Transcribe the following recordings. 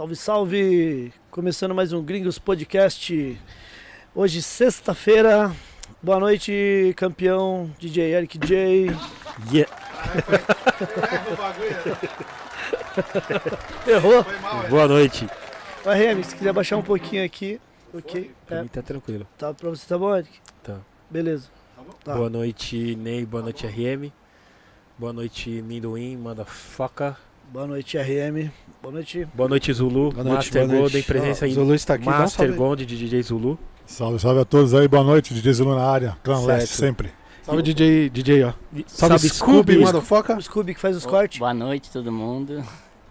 Salve, salve! Começando mais um Gringos Podcast. Hoje, sexta-feira. Boa noite, campeão DJ Eric J. Yeah. Errou. Boa noite. Vai, Remy, se quiser baixar um pouquinho aqui. Ok. Pra É, mim tá tranquilo. tá pra você, tá bom, Eric? Tá. Beleza. Tá. Boa noite, Ney. Boa noite, RM. Boa noite, Minduim, motherfucker. Boa noite, RM. Boa noite. Boa noite, Zulu. Boa noite, Master boa noite. Golden, presença aí. Zulu está aqui, um Master salve. Gold de DJ Zulu. Salve, salve a todos aí, boa noite, DJ Zulu na área, Clã. Leste sempre. Salve DJ, DJ, ó. E- Salve, Scooby, Scooby. motherfucker. O Scooby que faz os cortes. Boa noite, todo mundo.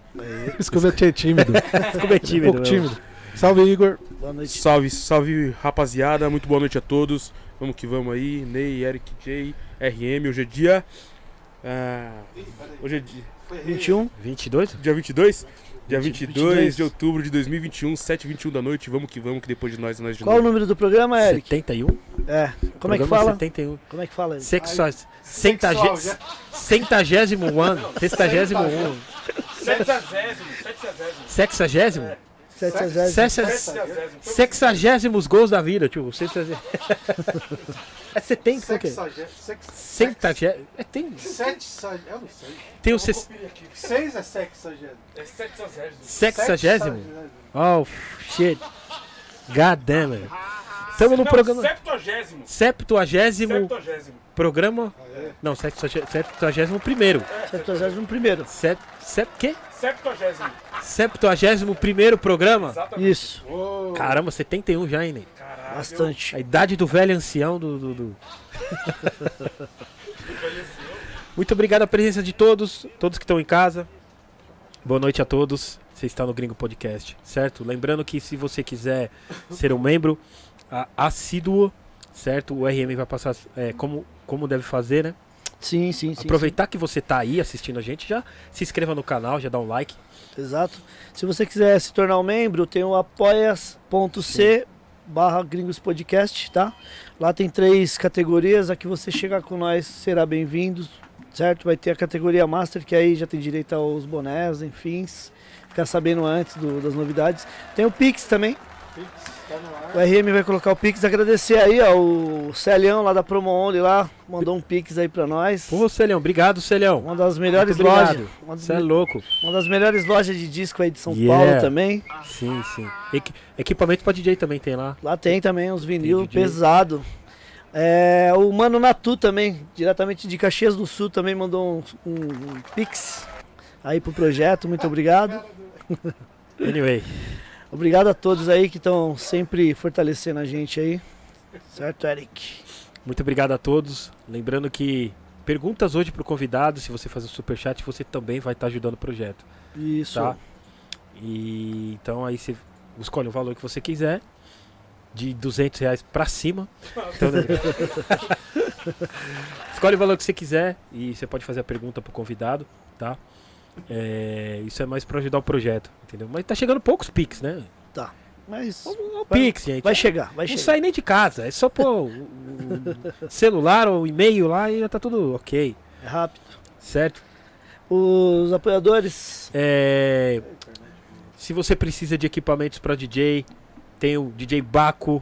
Scooby é tímido, bem um tímido. pouco meu. tímido. Salve, Igor. Boa noite. Salve, salve rapaziada, muito boa noite a todos. Vamos que vamos aí, Ney, Eric J, RM. Hoje é dia. Ah, hoje é dia, 21. 22? dia 22? Dia 20, 22 22. de outubro de 2021, 7h21 da noite. Vamos que vamos, que depois de nós, nós de Qual o novo. número do programa, Eric? 71? É. Como é que fala? 71. Como é que fala? Sexo... Centagésimo... Centagésimo ano. Sextagésimo um. Sexagésimo? Sexagésimo. Sexagésimo? Sexagésimos gols da vida, tio. Sexagésimo. É 70, por quê? Centagésimo. É, tem. Eu não sei. Tem o Seis é sexagésimo. sexagésimo. Oh, shit. God damn it. Estamos no programa. Septuagésimo. Septuagésimo Septuagésimo. programa. Não, septuagé- septuagésimo primeiro. Sexagésimo primeiro. Set, set, quê? Septuagésimo. Septuagésimo primeiro programa? Isso. Caramba, 71 já, hein, Ney? Bastante. A idade do velho ancião do. do- do- Muito obrigado a presença de todos, todos que estão em casa. Boa noite a todos. Você está no Gringo Podcast, certo? Lembrando que se você quiser ser um membro assíduo, certo? O RM vai passar é, como, como deve fazer, né? Sim, sim, sim. Aproveitar que você tá aí assistindo a gente, já se inscreva no canal, já dá um like. sim. Exato. Se você quiser se tornar um membro, tem o apoias.c barra Gringos Podcast, tá? Lá tem três categorias. A que você chegar com nós será bem-vindo, certo? Vai ter a categoria Master, que aí já tem direito aos bonés, enfim. Ficar sabendo antes do- das novidades. Tem o Pix também. O RM vai colocar o Pix. Agradecer aí, ó, o Celião lá da Promo Only lá. Mandou um Pix aí pra nós. Pô, Celhão, obrigado, Celhão. Uma das melhores lojas. Você é louco. uma das melhores lojas de disco aí de São Yeah. Paulo também. Sim, sim. Equi- equipamento pra DJ também tem lá. Lá tem também uns vinil pesado. É, o Mano Natu também, diretamente de Caxias do Sul, também mandou um, um- um pix aí pro projeto. Muito obrigado. Anyway, Obrigado a todos aí que estão sempre fortalecendo a gente aí. Certo, Eric? muito obrigado a todos. Lembrando que perguntas hoje pro convidado, se você fazer o superchat, você também vai estar ajudando o projeto, Isso. tá? E então aí você escolhe o valor que você quiser, de 200 reais pra cima. Então, né? escolhe o valor que você quiser e você pode fazer a pergunta pro convidado, tá? É, isso é mais pra ajudar o projeto, entendeu? Mas tá chegando poucos pics, né? Mas O Vai- Pix, gente. vai chegar, vai Não chegar. sai nem de casa, é só pôr o, o celular ou o e-mail lá e já tá tudo ok, É rápido. certo? Os apoiadores. É, se você precisa de equipamentos para DJ, tem o DJ Baco,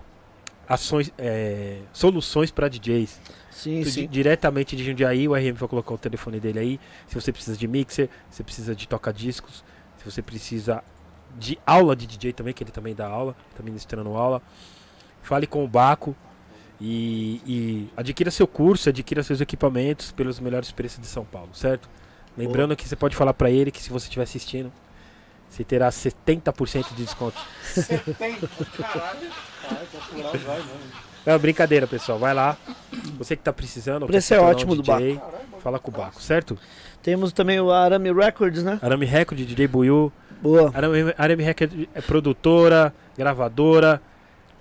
ações, é, soluções para DJs. Sim, Di- sim. Diretamente de Jundiaí, o RM vai colocar o telefone dele aí. Se você precisa de mixer, se você precisa de toca-discos, se você precisa de aula de DJ também, que ele também dá aula, tá ministrando aula. Fale com o Baco e, e adquira seu curso, adquira seus equipamentos pelos melhores preços de São Paulo, certo? Lembrando que você pode falar pra ele que se você estiver assistindo, você terá 70% de desconto. É brincadeira, pessoal. Vai lá. Você que tá precisando. O preço é ótimo do DJ, Fala com o Baco, certo? Temos também o Arame Records, né? Arame Record, DJ Buiu. Boa. Arame, Arame Record é produtora, gravadora,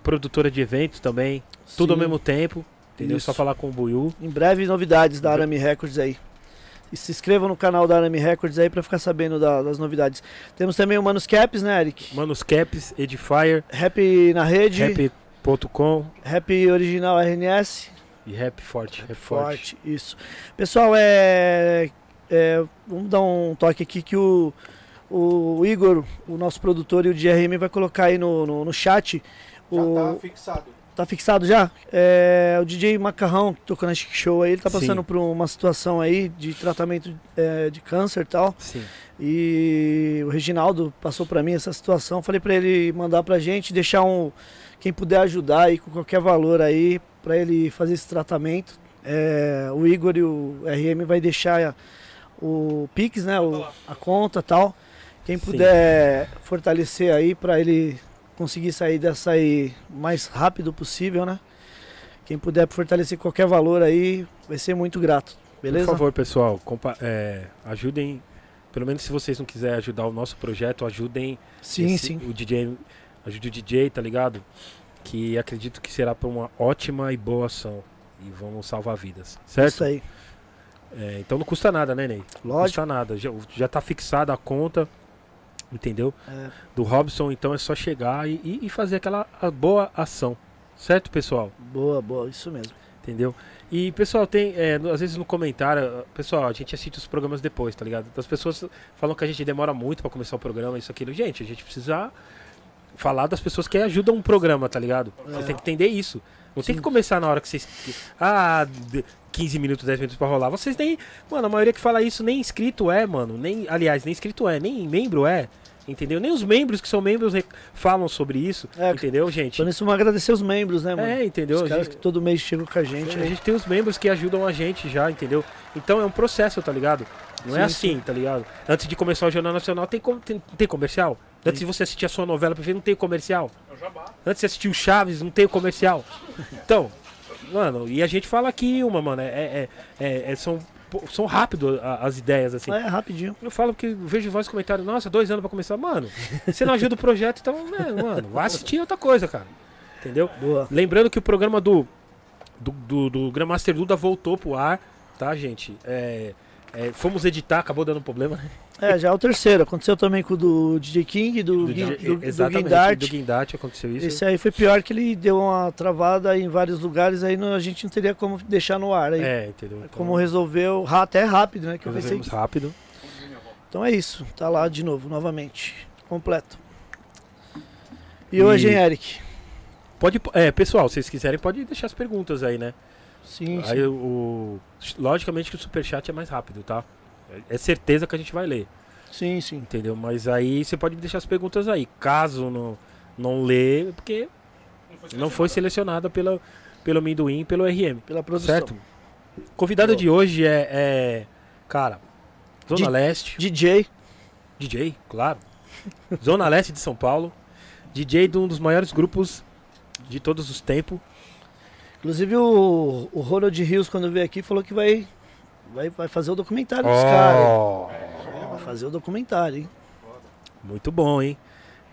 produtora de eventos também. Tudo ao Sim. mesmo tempo. Entendeu? Isso. Só falar com o Buiu. Em breve novidades da Arame Records aí. E se inscreva no canal da Arame Records aí pra ficar sabendo da- das novidades. Temos também o Manus Caps, né, Eric? Manos Caps, Edifier, Rap na rede, rap, Rap.com original RNS. e Rap Forte. Rap Forte. Forte, isso. Pessoal, é, é, Vamos dar um toque aqui que o, O Igor, o nosso produtor e o DRM vai colocar aí no, no, no chat. Já O, tá fixado. Tá fixado já? É, o DJ Macarrão, que tocou na Chic Show aí, ele tá Sim. passando por uma situação aí de tratamento é, de câncer e tal. Sim. E o Reginaldo passou pra mim essa situação. Falei pra ele mandar pra gente, deixar um. Quem puder ajudar aí com qualquer valor aí, pra ele fazer esse tratamento. É, o Igor e o RM vai deixar o Pix, né? o- a conta e tal. Quem Sim. puder fortalecer aí pra ele conseguir sair dessa aí mais rápido possível, né? Quem puder fortalecer qualquer valor aí, vai ser muito grato. Beleza? Por favor, pessoal, compa- é, ajudem. Pelo menos se vocês não quiserem ajudar o nosso projeto, ajudem Sim, esse- sim. o DJ. Ajude o DJ, tá ligado? Que acredito que será para uma ótima e boa ação. E vamos salvar vidas. Certo? Isso aí. É, então não custa nada, né, Ney? Não Lógico. custa nada. Já, já tá fixada a conta. Entendeu? É. Do Robson, então é só chegar e, e- fazer aquela boa ação. Certo, pessoal? Boa, boa, isso mesmo. Entendeu? E, pessoal, tem, é, às vezes no comentário, pessoal, a gente assiste os programas depois, tá ligado? As pessoas falam que a gente demora muito pra começar o programa, isso, aquilo. Gente, a gente precisa falar das pessoas que ajudam o programa, tá ligado? Vocês têm que entender isso. Não tem Sim. que começar na hora que vocês. Ah, de- 15 minutos, 10 minutos pra rolar. Vocês nem. Mano, a maioria que fala isso nem inscrito é, mano. Nem, aliás, nem inscrito é, nem membro é. Entendeu? Nem os membros que são membros falam sobre isso. É, entendeu, gente? Então nisso vamos agradecer os membros, né, mano? É, entendeu? Os caras gente? que todo mês chegam com a gente. A aí. gente tem os membros que ajudam a gente já, entendeu? Então é um processo, tá ligado? Não é Sim, assim, tá ligado? Antes de começar o Jornal Nacional, tem, com- tem, tem comercial? Antes de você assistir a sua novela não tem comercial? Antes de assistir o Chaves, não tem comercial? Então, mano, e a gente fala aqui uma, mano, é, é, é- é- são, são rápido as ideias, assim. É, rapidinho. Eu falo que vejo vários comentários, nossa, dois anos pra começar. Mano, você não ajuda o projeto, então, né, mano, vai assistir outra coisa, cara. Entendeu? Boa. Lembrando que o programa do, do, do, do Grandmaster Duda voltou pro ar, tá, gente? É, é, fomos editar, acabou dando problema, né? É, já é o terceiro. Aconteceu também com o do DJ King, do, Do DJ do, do Guindart. do Guindart aconteceu isso. Esse aí foi pior que ele deu uma travada em vários lugares, aí não- a gente não teria como deixar no ar. Aí, É, entendeu? Então, Como resolveu, até rápido, né? Que eu pensei rápido. Então é isso, tá lá de novo, novamente. Completo. E hoje, E- hein, Eric? Pode, é, pessoal, se vocês quiserem, pode deixar as perguntas aí, né? Sim, Aí sim. o, logicamente que o superchat é mais rápido, tá? É certeza que a gente vai ler. Sim, sim. Entendeu? Mas aí você pode deixar as perguntas aí. Caso não, não lê, porque não foi selecionada pela, pelo Minduim e pelo RM. Pela produção. Certo? Convidado Boa. de hoje é, é, Cara, Zona Di- Leste. DJ. DJ, claro. Zona Leste de São Paulo. DJ de um dos maiores grupos de todos os tempos. Inclusive o, o Ronald Rios, quando veio aqui, falou que vai, vai, vai fazer o documentário dos caras. Oh, Vai fazer o documentário, hein? muito bom, hein?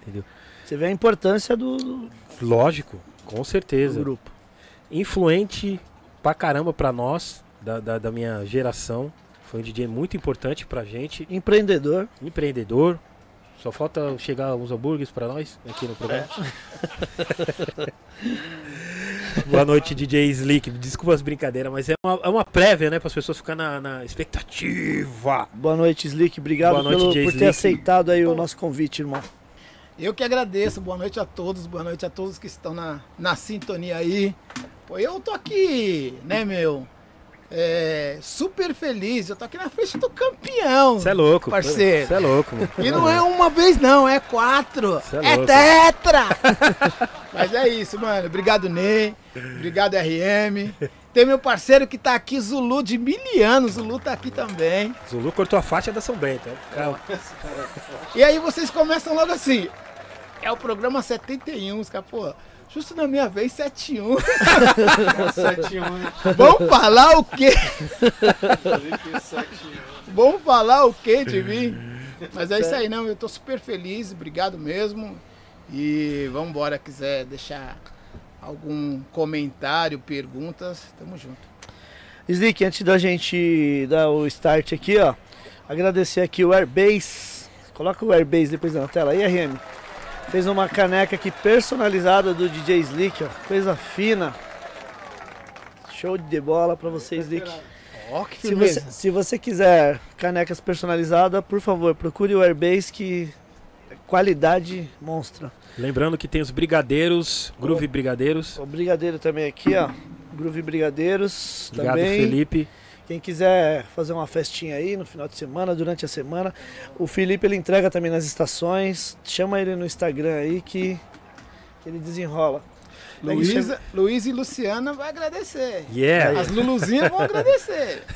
Entendeu? Você vê a importância do, do Lógico, com certeza. grupo. influente pra caramba pra nós, da, da, da minha geração. Foi um DJ muito importante pra gente. Empreendedor. Empreendedor. Só falta chegar uns hambúrgueres pra nós aqui no programa. Boa noite, DJ Slick. Desculpa as brincadeiras, mas é uma, é uma prévia, né? Para as pessoas ficarem na, na expectativa. Boa noite, Slick. Obrigado noite, pelo, por ter Slick. aceitado aí o nosso convite, irmão. Eu que agradeço, boa noite a todos, boa noite a todos que estão na, na sintonia aí. Pô, eu tô aqui, né, meu? É, super feliz, eu tô aqui na frente do campeão. Você é louco. Parceiro. Você é louco, mano. E não é uma vez não, é quatro. Cê é É, tetra! Mas é isso, mano. Obrigado, Ney. Obrigado, RM. Tem meu parceiro que tá aqui, Zulu, de mil anos. Zulu tá aqui também. Zulu cortou a faixa da São Bento. É, E aí vocês começam logo assim. É o programa 71, os caras, pô, justo na minha vez, 71. 71, Vamos falar o quê? 71. Vamos falar o quê de mim? Mas é isso aí, não. Eu tô super feliz, obrigado mesmo. E vamos embora, quiser deixar algum comentário, perguntas, tamo junto. Slick, antes da gente dar o start aqui, ó, agradecer aqui o Airbase. Coloca o Airbase depois na tela aí, RM. Fez uma caneca aqui personalizada do DJ Slick, ó, coisa fina. Show de bola pra vocês, Slick. Ó, que Se você, se você quiser canecas personalizadas, por favor, procure o Airbase que é qualidade monstra. Lembrando que tem os brigadeiros, Groove Brigadeiros. O Brigadeiro também aqui, ó. Groove Brigadeiros Obrigado, também. Felipe. Quem quiser fazer uma festinha aí no final de semana, durante a semana, o Felipe ele entrega também nas estações. Chama ele no Instagram aí que, que ele desenrola. Luísa, Luiz e Luciana vai agradecer. Yeah! As Luluzinhas vão agradecer.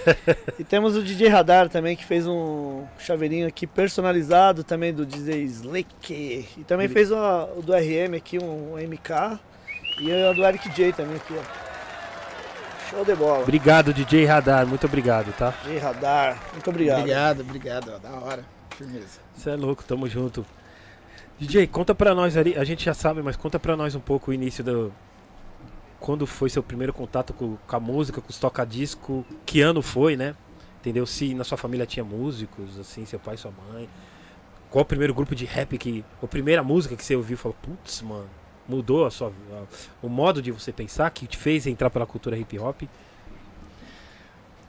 E temos o DJ Radar também que fez um chaveirinho aqui personalizado também do DJ Slick. E também fez o, o do RM aqui, um MK. E o do Eric J também aqui, ó. Show de bola. Obrigado, DJ Radar. Muito obrigado, tá? DJ Radar, muito obrigado. Obrigado, obrigado. Da hora. Firmeza. Você é louco, tamo junto. DJ, conta pra nós ali, a gente já sabe, mas conta pra nós um pouco o início do. Quando foi seu primeiro contato com, com a música, com os toca-disco? Que ano foi, né? Entendeu? Se na sua família tinha músicos, assim, seu pai, sua mãe. Qual o primeiro grupo de rap que. A primeira música que você ouviu e falou, putz, mano, mudou a sua, a- o modo de você pensar, que te fez entrar pela cultura hip hop?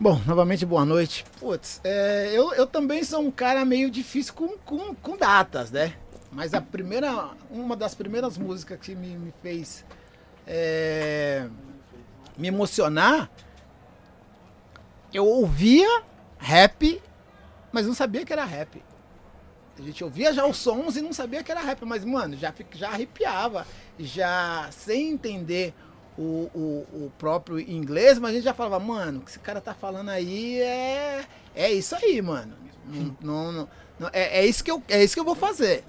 Bom, novamente boa noite. Putz, é, eu, eu também sou um cara meio difícil com, com, com datas, né? Mas a primeira, uma das primeiras músicas que me, me fez é, me emocionar, eu ouvia rap, mas não sabia que era rap. A gente ouvia já os sons e não sabia que era rap, mas, mano, já, já arrepiava, já sem entender o, o, o próprio inglês, mas a gente já falava, mano, o que esse cara tá falando aí é, é isso aí, mano. Não, não- não- é, é, isso que eu, é isso que eu vou fazer.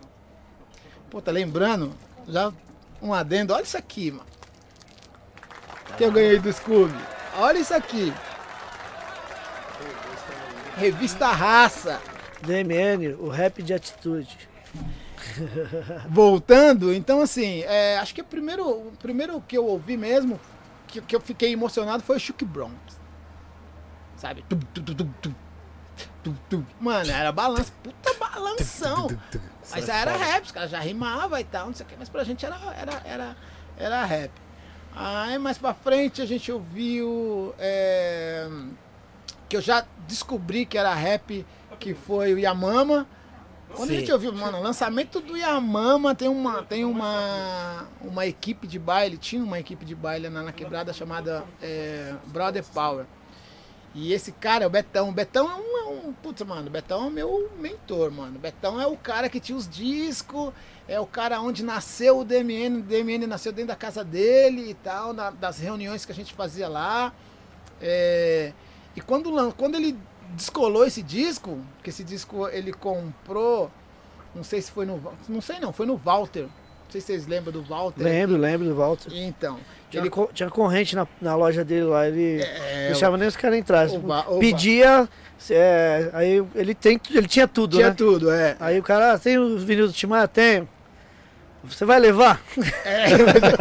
Pô, tá lembrando? Já um adendo, olha isso aqui, mano. Que eu ganhei do Scooby. Olha isso aqui. Revista Raça. DMN, o rap de atitude. Voltando, então assim, é, acho que o primeiro, o primeiro que eu ouvi mesmo, que, que eu fiquei emocionado foi o Chuck Bronx. Sabe? Tum, tum, tum, tum, tum, tum, tum. Mano, era balanço, puta balanção. Mas era rap, os caras já rimavam e tal, não sei o que, mas pra gente era, era, era, era rap. Aí mais pra frente a gente ouviu. é, que eu já descobri que era rap, que foi o Yamama. Quando a Sim. gente ouviu, mano, o lançamento do Yamama tem uma, tem uma, uma equipe de baile, tinha uma equipe de baile na, na quebrada chamada é, Brother Power. E esse cara é o Betão. O Betão é um, é um. Putz, mano, o Betão é meu mentor, mano. O Betão é o cara que tinha os discos, é o cara onde nasceu o DMN. O DMN nasceu dentro da casa dele e tal, na- das reuniões que a gente fazia lá. É, e quando, quando ele descolou esse disco, que esse disco ele comprou, não sei se foi no. Não sei não, foi no Walter. Não sei se vocês lembram do Walter. Lembro, lembro do Walter. Então, Tinha, ele. tinha corrente na, na loja dele lá, ele É, deixava nem os caras entrar. o Va- o Va- Pedia, é, aí ele, tem, ele tinha tudo, tinha né? tudo, é. Aí o cara, ah, tem os vinil do Timaya? Tem. Você vai levar? É,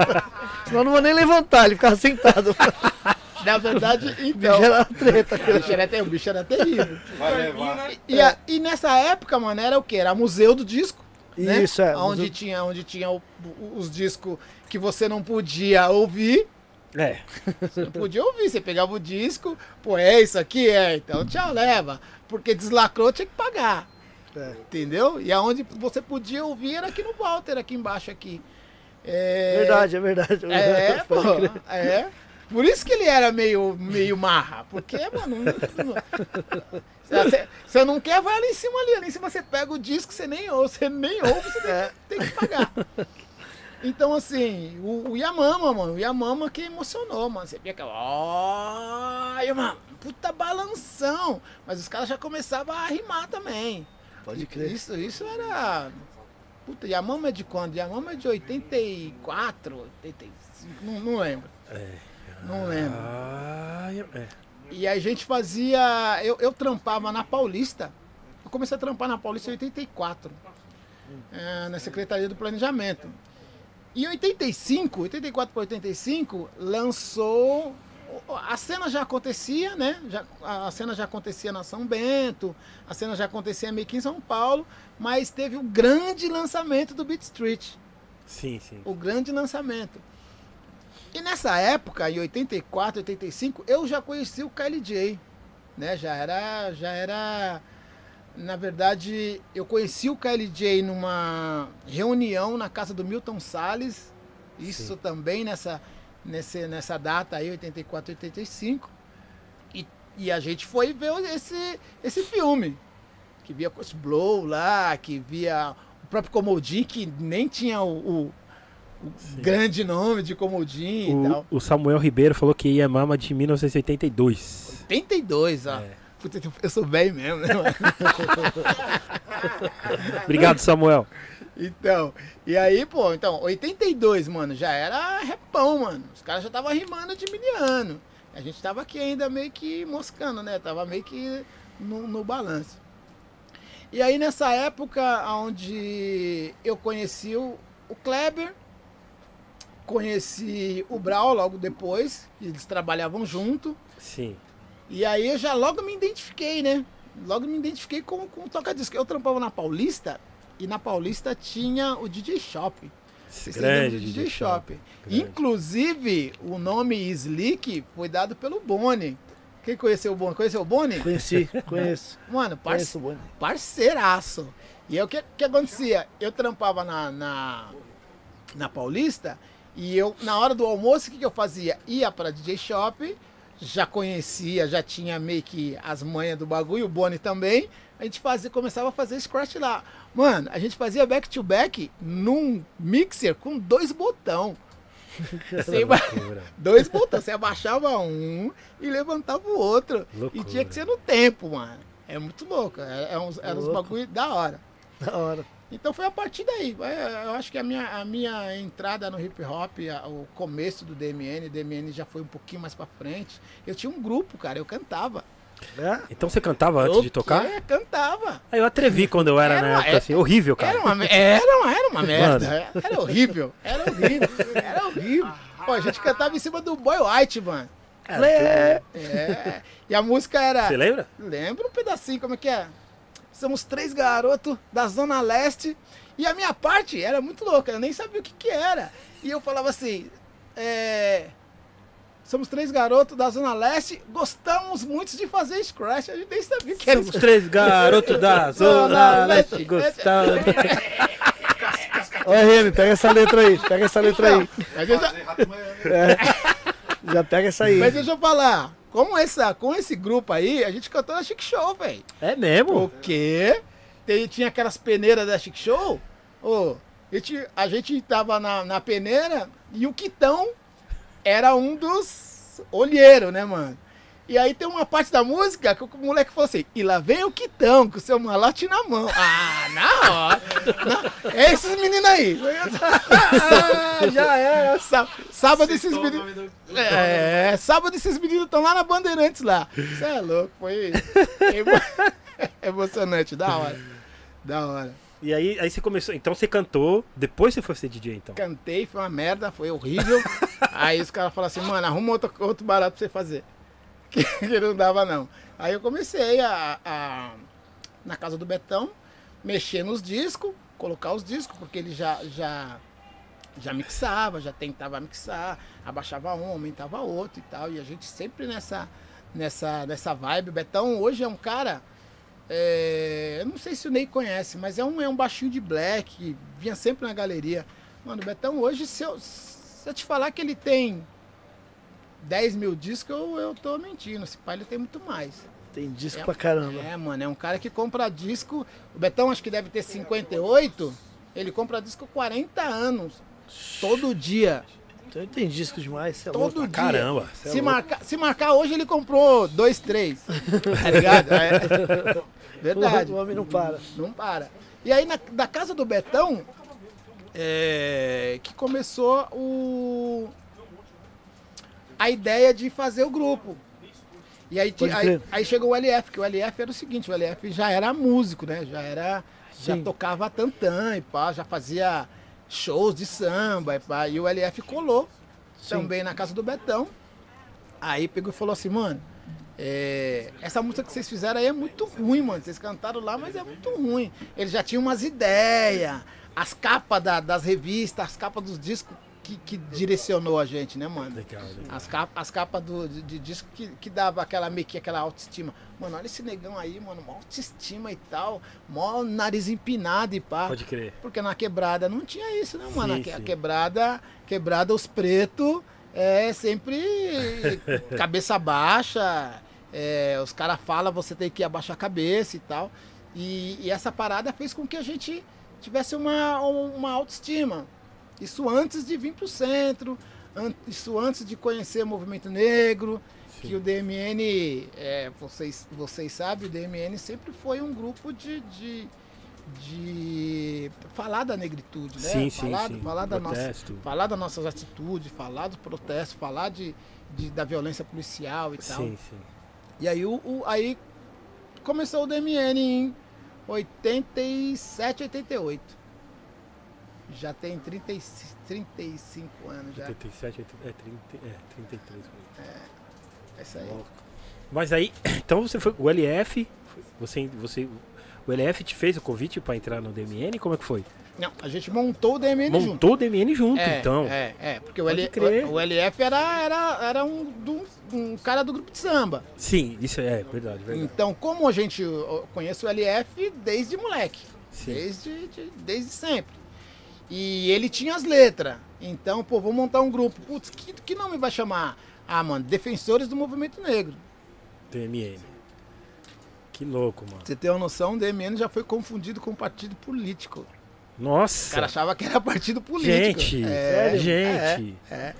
Senão eu não vou nem levantar, ele ficava sentado. na verdade, O então. bicho era treta. O bicho era, o bicho era terrível. Vai levar. E, a- e nessa época, mano, era o quê? Era museu do disco. né? Isso, é. Onde museu- tinha, onde tinha o- o- os discos que você não podia ouvir. É. Você não podia ouvir. Você pegava o disco, pô, é isso aqui? É, então tchau, leva. Porque deslacrou, tinha que pagar. É. Entendeu? E aonde você podia ouvir era aqui no Walter, aqui embaixo aqui. É, Verdade, é verdade. É, É, pô. É. Por isso que ele era meio, meio marra. Porque, mano. Você, não quer, vai ali em cima ali. Ali em cima você pega o disco, você nem ouve, você nem ouve, você tem, tem que pagar. Então, assim, o, o Yamama, mano, o Yamama que emocionou, mano. Você via que, ó, Yamama, puta balanção. Mas os caras já começavam a rimar também. Pode crer. Isso, isso era. Puta, Yamama é de quando? Yamama é de 84, 85, não, não lembro. Não lembro. Ah, é. E a gente fazia. Eu, eu trampava na Paulista. Eu comecei a trampar na Paulista em 84. eh, na Secretaria do Planejamento. E em 85, 84 para 85, lançou. A cena já acontecia, né? Já, a cena já acontecia na São Bento, a cena já acontecia meio que em São Paulo, mas teve o grande lançamento do Beat Street Sim, sim. o grande lançamento. E nessa época, em 84, 85, eu já conheci o Kylie J. né? Já era, já era. Na verdade, eu conheci o KLJ numa reunião na casa do Milton Salles. Isso Sim. também nessa, nesse, nessa data aí, 84, 85. E, e a gente foi ver esse, esse filme. Que via Chris Blow lá, que via o próprio Comodin, que nem tinha o, o- o grande nome de Comodin e tal. O, o Samuel Ribeiro falou que ia mama de 1982. 82, ó. É. Puta, eu sou bem mesmo, né? Obrigado, Samuel. Então, e aí, pô, então, 82, mano, já era repão, mano. Os caras já estavam rimando de miliano. A gente tava aqui ainda meio que moscando, né? Tava meio que no, no balanço. E aí, nessa época, onde eu conheci o, o Kleber, conheci o Brau logo depois, eles trabalhavam junto. Sim. E aí eu já logo me identifiquei, né? Logo me identifiquei com, com o toca-disco. Eu trampava na Paulista e na Paulista tinha o DJ Shop. Vocês Grande do DJ Shop. Grande. Inclusive, o nome Slick foi dado pelo Boni. Quem conheceu o Boni? Conheceu o Boni? Conheci, conheço. Mano, parce- Conheço o Boni. parceiraço. E aí o que, que acontecia? Eu trampava na, na, na Paulista e eu, na hora do almoço, o que, que eu fazia? Ia pra DJ Shop, já conhecia, já tinha meio que as manhas do bagulho, o Boni também. A gente fazia, começava a fazer scratch lá. Mano, a gente fazia back to back num mixer com dois botão. Você ba- dois botões, você abaixava um e levantava o outro. Loucura. E tinha que ser no tempo, mano. É muito louco. É, é uns, era uns bagulho da hora. Da hora. Então foi a partir daí. É, Eu acho que a minha, a minha entrada no hip hop, a- o começo do DMN, DMN já foi um pouquinho mais pra frente. Eu tinha um grupo, cara, eu cantava. É? Então você cantava antes O de tocar? quê? Cantava. Aí eu atrevi quando eu era, Era na uma- época assim. Horrível, cara. Era uma, era uma, era uma merda. Era horrível. Era horrível. Era horrível. Pô, a gente cantava em cima do Boy White, mano. É. É. E a música era. Você lembra? Lembra um pedacinho, como é que é? Somos três garotos da Zona Leste. E a minha parte era muito louca, eu nem sabia o que que era. E eu falava assim, é... Somos três garotos da Zona Leste, gostamos muito de fazer scratch. A gente nem sabia o que era Somos três garotos da Zona Leste gostando. Ô, RM, pega essa letra aí. Pega essa letra aí. Deixa, Fazer rato manhã. Já pega essa aí. mas deixa eu falar, com, essa, com esse grupo aí, a gente cantou na Chic Show, velho. É mesmo? Porque tem- tinha aquelas peneiras da Chic Show. Ô, a, gente, a gente tava na, na peneira e o Quitão era um dos olheiros, né, mano? E aí tem uma parte da música que o moleque falou assim, e lá vem o Quitão com o seu malote na mão. Ah, na hora. Na- É esses meninos aí. Ah, já era. Sá- Sábado esses meninos... do- É, sábado esses meninos estão lá na Bandeirantes lá. Você é louco, foi emo- emocionante, da hora. Da hora. E aí, aí você começou. Então você cantou, depois você foi ser DJ, então. Cantei, foi uma merda, foi horrível. Aí os caras falaram assim, mano, arruma outro, outro barato pra você fazer. Que, que não dava não. Aí eu comecei a, a- na casa do Betão, mexer nos discos, colocar os discos, porque ele já, já, já mixava, já tentava mixar, abaixava um, aumentava outro e tal. E a gente sempre nessa, nessa, nessa vibe. O Betão hoje é um cara. é, eu não sei se o Ney conhece, mas é um, é um baixinho de black, vinha sempre na galeria. Mano, o Betão hoje, se eu, se eu te falar que ele tem 10 mil discos, eu, eu tô mentindo. Esse pai ele tem muito mais. Tem disco É- pra caramba. É, mano, é um cara que compra disco. O Betão acho que deve ter 58. Ele compra disco 40 anos. Todo dia. Então ele tem disco demais, você é louco. Todo dia. Caramba. é Se louco. marcar, se marcar hoje, ele comprou dois, três. Tá ligado? É. Verdade. O homem não para. Não para. E aí, na, da casa do Betão, é, que começou o, a ideia de fazer o grupo. E aí, aí, aí chegou o LF, que o LF era o seguinte, o LF já era músico, né? Já era. Já Sim. tocava tantã e pá, já fazia shows de samba e pá. E o LF colou Sim. também na casa do Betão. Aí pegou e falou assim, mano, é, essa música que vocês fizeram aí é muito ruim, mano. Vocês cantaram lá, mas é muito ruim. Ele já tinha umas ideias, as capas da- das revistas, as capas dos discos que, que direcionou a gente, né, mano? Legal, legal. As capas, as capas do, de, de disco que, que dava aquela meio que aquela autoestima. Mano, olha esse negão aí, mano, mó autoestima e tal, mó nariz empinado e pá. Pode crer. Porque na quebrada não tinha isso, né, mano? Sim, a sim. quebrada, quebrada, os pretos é sempre cabeça baixa. é, os caras falam, você tem que abaixar a cabeça e tal. E, e essa parada fez com que a gente tivesse uma, uma autoestima. Isso antes de vir pro centro, an- isso antes de conhecer o movimento negro, que o DMN, é, vocês, vocês sabem, o DMN sempre foi um grupo de, de, de falar da negritude, né? Sim, sim, falar, sim. falar da nossa, Protesto. falar das nossas atitudes, falar dos protestos, falar de, de- da violência policial e tal. Sim, sim. E aí, o, o- aí começou o DMN em 87, 88. Já tem 30, e- 35 anos já. 87, 80, é, 30, é 33. É isso aí. Mas aí, então você foi. O LF. Você, você, o LF te fez o convite pra entrar no DMN? Como é que foi? Não, a gente montou o DMN junto. Montou o DMN junto, É, então. É, é, porque o, L, o, o LF era, era, era um, do- um cara do grupo de samba. Sim, isso é verdade, verdade. Então, como a gente conhece o LF desde moleque, Sim. desde, de- desde sempre. E ele tinha as letras. Então, pô, vou montar um grupo. Putz, que, que nome vai chamar? Ah, mano, Defensores do Movimento Negro. DMN. Que louco, mano. Você ter uma noção, o DMN já foi confundido com partido político. O Nossa. cara achava que era partido político. gente, É, gente. é.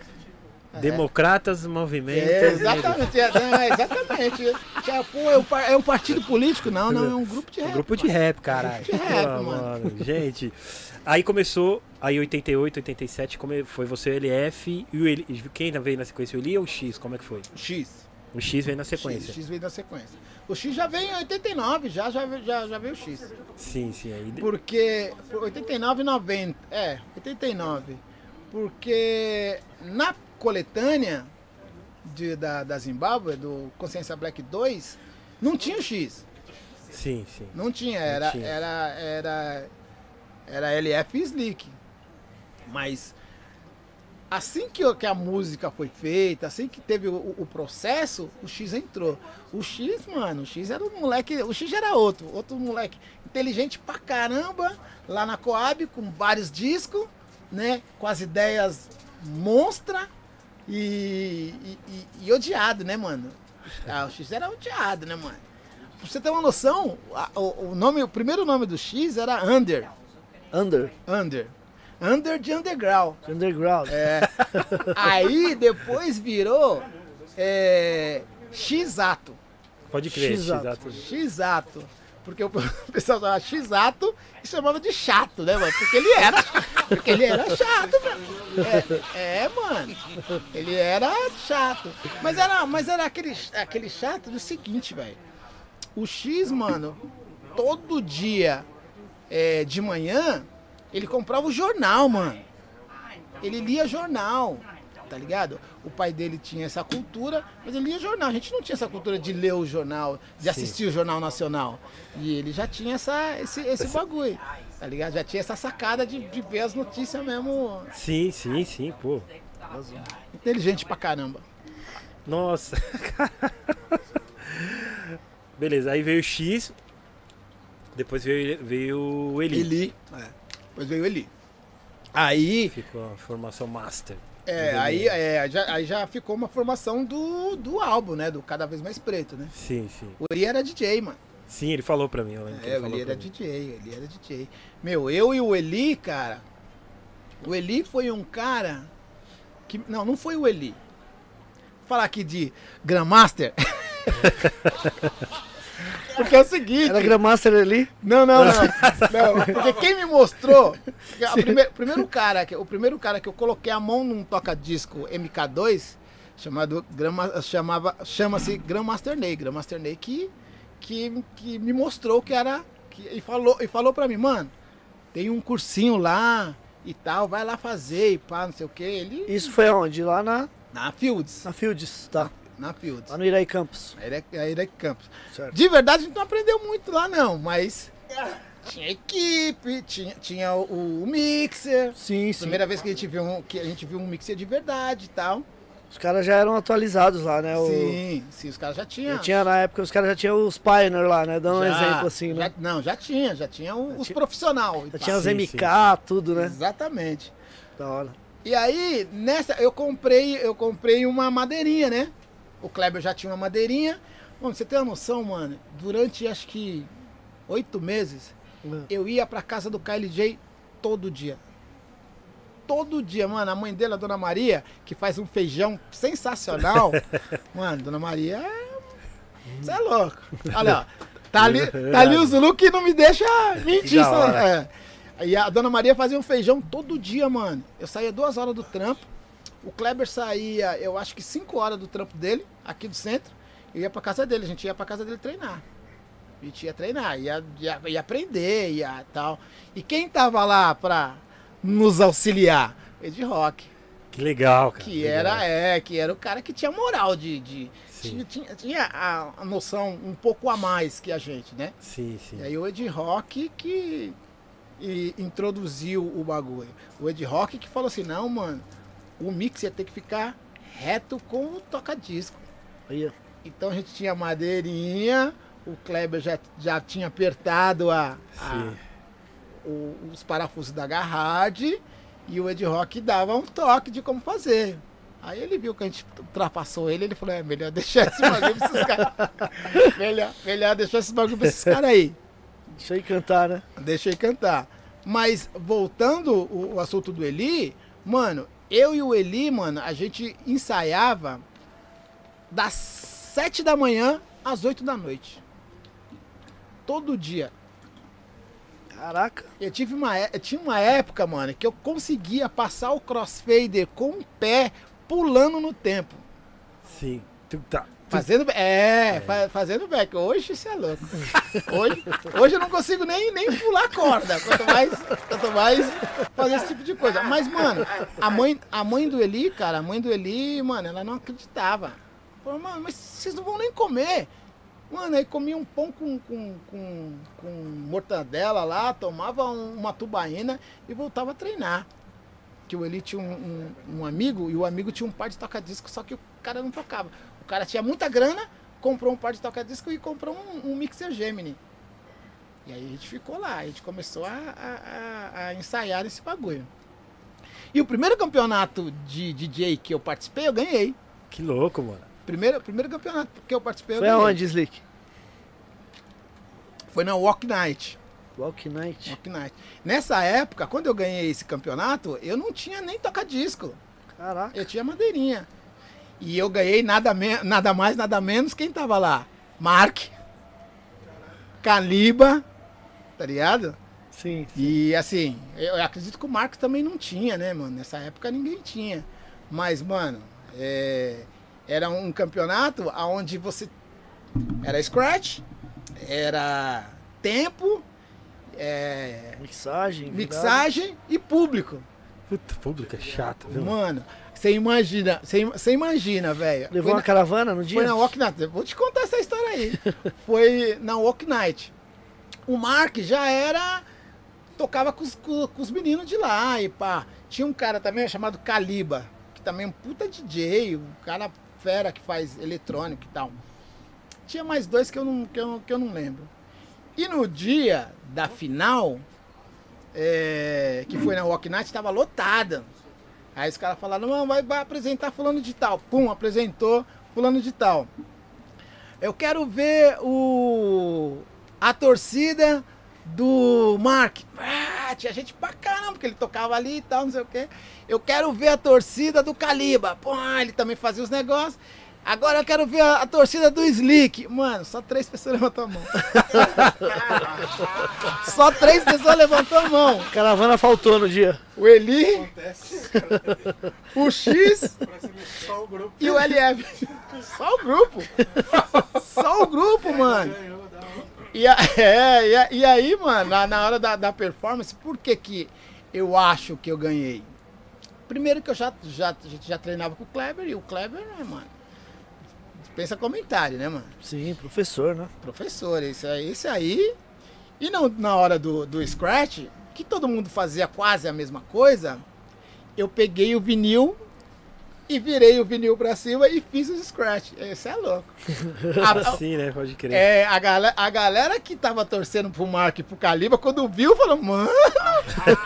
Democratas, movimento. É, exatamente, é, não, é, exatamente. Já, pô, é um, par- é um partido político? Não, não, é um grupo de Um rap. grupo de rap, caralho. De rap, Ah, mano. Gente. Aí começou, aí 88, 87, como foi você, o LF e o Eli. Quem veio na sequência? O Eli ou o X? Como é que foi? X. O X veio na X, sequência. X veio na sequência. O X já veio em 89, já, já, veio- já, já veio o X. Sim, sim. Aí, Porque. por 89 e 90. É, 89. Porque na coletânea de, da, da Zimbábue, do Consciência Black 2, não tinha o X. sim, sim. Não tinha, era, tinha. era, era, era LF Slick. Mas assim que, que a música foi feita, assim que teve o, o processo, o X entrou. O X, mano, o X era um moleque, o X era outro, outro moleque inteligente pra caramba, lá na Coab, com vários discos, né? Com as ideias monstra e, e, e- e odiado, né, mano? Ah, o X era odiado, né, mano? Pra você ter uma noção, o nome, o primeiro nome do X era Under. Under. Under. Under de Underground. Underground. É. Aí depois virou é, X-Ato. Pode crer, X-Ato. X-Ato. Porque o pessoal chamava X-Ato e chamava de chato, né, mano? Porque ele era, porque ele era chato, velho. É, é, mano. Ele era chato. Mas era, mas era aquele, aquele chato do seguinte, velho. O X, mano, todo dia é, de manhã, ele comprava o jornal, mano. Ele lia jornal, tá ligado? O pai dele tinha essa cultura, mas ele lia jornal. A gente não tinha essa cultura de ler o jornal, de assistir o Jornal Nacional. E ele já tinha essa, esse, esse bagulho, tá ligado? Já tinha essa sacada de, de ver as notícias mesmo. Sim, sim, sim, pô. Inteligente pra caramba. Nossa. Beleza, aí veio o X. Depois veio, veio o Eli. Eli. É. Depois veio Eli. Aí, Ficou a formação master. é, aí, é, já, aí já ficou uma formação do, do álbum, né? Do Cada Vez Mais Preto, né? Sim, sim. O Eli era DJ, mano. Sim, ele falou pra mim. Eu lembro É, ele o era mim. DJ, ele era DJ. Meu, eu e o Eli, cara. O Eli foi um cara que. Não, não foi o Eli. Vou falar aqui de Grandmaster. Porque é o seguinte. Era Grandmaster ali. Não, não, não. Não, porque quem me mostrou. primeir- primeiro cara, o primeiro cara que eu coloquei a mão num toca-disco MK2, chamado chamava, chama-se Grandmaster Ney. Grandmaster Ney que, que, que me mostrou que era. Que, e, falou, e falou pra mim, mano, tem um cursinho lá e tal, vai lá fazer e pá, não sei o que. Ele. Isso foi aonde? Lá na, Na Fields. na Fields, tá. Na Fields. Lá no. Aí é, aí é Campos. Certo. De verdade a gente não aprendeu muito lá não, mas tinha equipe, tinha, tinha o, o mixer. Sim, sim. Primeira vez que a gente viu um, que a gente viu um mixer de verdade e tal. Os caras já eram atualizados lá, né? O- Sim, sim, os caras já tinham. Eu tinha na época, os caras já tinham os Pioneer lá, né? Dando um Já- exemplo assim, né? já- não, já tinha, já tinha o- os tinha- profissionais. Já tinha os Sim, MK, sim, tudo, né? Exatamente. Da hora. E aí, nessa, eu comprei, eu comprei uma madeirinha, né? O Kleber já tinha uma madeirinha. Mano, você tem uma noção, mano? Durante acho que oito meses, eu ia pra casa do KLJ todo dia. Todo dia, mano. A mãe dele, a Dona Maria, que faz um feijão sensacional. mano, Dona Maria, você é louco. Olha, ó. Tá ali, tá ali o Zulu que não me deixa mentir. É. E a Dona Maria fazia um feijão todo dia, mano. Eu saía duas horas do trampo. O Kleber saía, eu acho que cinco horas do trampo dele, aqui do centro. Eu ia pra casa dele, a gente ia pra casa dele treinar. A gente ia treinar, ia, ia, ia aprender, ia tal. E quem tava lá pra nos auxiliar? Ed Rock. Que legal, cara. Que legal. era, é, que era o cara que tinha moral de. de tinha, tinha, tinha a, a noção um pouco a mais que a gente, né? Sim, sim. E aí o Ed Rock que e, introduziu o bagulho. O Ed Rock que falou assim, não, mano, o mix ia ter que ficar reto com o toca-disco. Então a gente tinha madeirinha, o Kleber já, já tinha apertado a, a- o- os parafusos da garrade e o Ed Rock dava um toque de como fazer. Aí ele viu que a gente ultrapassou ele, ele falou, é melhor deixar esse bagulho pra esses caras. melhor, melhor deixar esse bagulho pra esses caras aí. Deixa eu ir cantar, né? Deixei cantar. Mas voltando o, o assunto do Eli, mano, eu e o Eli, mano, a gente ensaiava das 7 da manhã às 8 da noite. Todo dia. Caraca. Eu tive uma, é- eu tinha uma época, mano, que eu conseguia passar o crossfader com o pé pulando no tempo. Sim. Tu tá. Fazendo, é, fa- fazendo back. Hoje isso é louco. Hoje, hoje eu não consigo nem, nem pular corda. Quanto mais, quanto mais fazer esse tipo de coisa. Mas, mano, a mãe, a mãe do Eli, cara, a mãe do Eli, mano, ela não acreditava. Falou, mano, mas vocês não vão nem comer. Mano, aí comia um pão com, com, com, com mortadela lá, tomava um- uma tubaína e voltava a treinar. Que o Eli tinha um, um- um amigo e o amigo tinha um par de toca-disco, só que o cara não tocava. O cara tinha muita grana, comprou um par de toca-disco e comprou um, um mixer Gemini. E aí a gente ficou lá, a gente começou a, a- a- a ensaiar esse bagulho. E o primeiro campeonato de DJ que eu participei, eu ganhei. Que louco, mano. Primeiro, primeiro campeonato que eu participei, eu Foi ganhei. aonde, Slick? Foi na Walk Night. Walk Night. Walk Night. Nessa época, quando eu ganhei esse campeonato, eu não tinha nem toca-disco. Caraca. Eu tinha madeirinha. E eu ganhei nada, nada mais, nada menos. Quem tava lá? Mark. Caliba. Tá ligado? Sim. E assim, eu acredito que o Mark também não tinha, né, mano? Nessa época ninguém tinha. Mas, mano, é, era um campeonato onde você. Era scratch, era tempo, é, Mixagem. mixagem e público. Puta, público é chato, viu? Mano, você imagina, você imagina, velho. Levou Foi uma na- caravana no dia? Foi na Walk Night. Vou te contar essa história aí. Foi na Walk Night. O Mark já era. Tocava com os, com- com os meninos de lá e pá. Tinha um cara também chamado Caliba, que também é um puta DJ, um cara fera que faz eletrônico e tal. Tinha mais dois que eu não, que eu, que eu não lembro. E no dia da final, é, que foi na Walk Night, estava lotada. Aí os caras falaram, não, vai, vai apresentar fulano de tal. Pum, apresentou fulano de tal. Eu quero ver o a torcida do Mark. Ah, tinha gente pra caramba, porque ele tocava ali e tal, não sei o quê. Eu quero ver a torcida do Caliba. Pô, ele também fazia os negócios. Agora eu quero ver a, a torcida do Slick. Mano, só três pessoas levantou a mão. só três pessoas levantou a mão. Caravana faltou no dia. O Eli, o X Só o grupo e o LF. Só o grupo. Só o grupo, mano. E, a- é, e, a- e aí, mano, na, na hora da, da performance, por que que eu acho que eu ganhei? Primeiro que eu já, já, gente já treinava com o Kleber e o Kleber, né, mano? Pensa comentário, né, mano? Sim, professor, né? Professor, esse aí, esse aí. E não, na hora do, do Scratch, que todo mundo fazia quase a mesma coisa, eu peguei o vinil e virei o vinil pra cima e fiz os Scratch. Isso é louco. A- Assim, né? Pode crer. é, a, galera, a galera que tava torcendo pro Mark e pro Caliba, quando viu, falou, mano.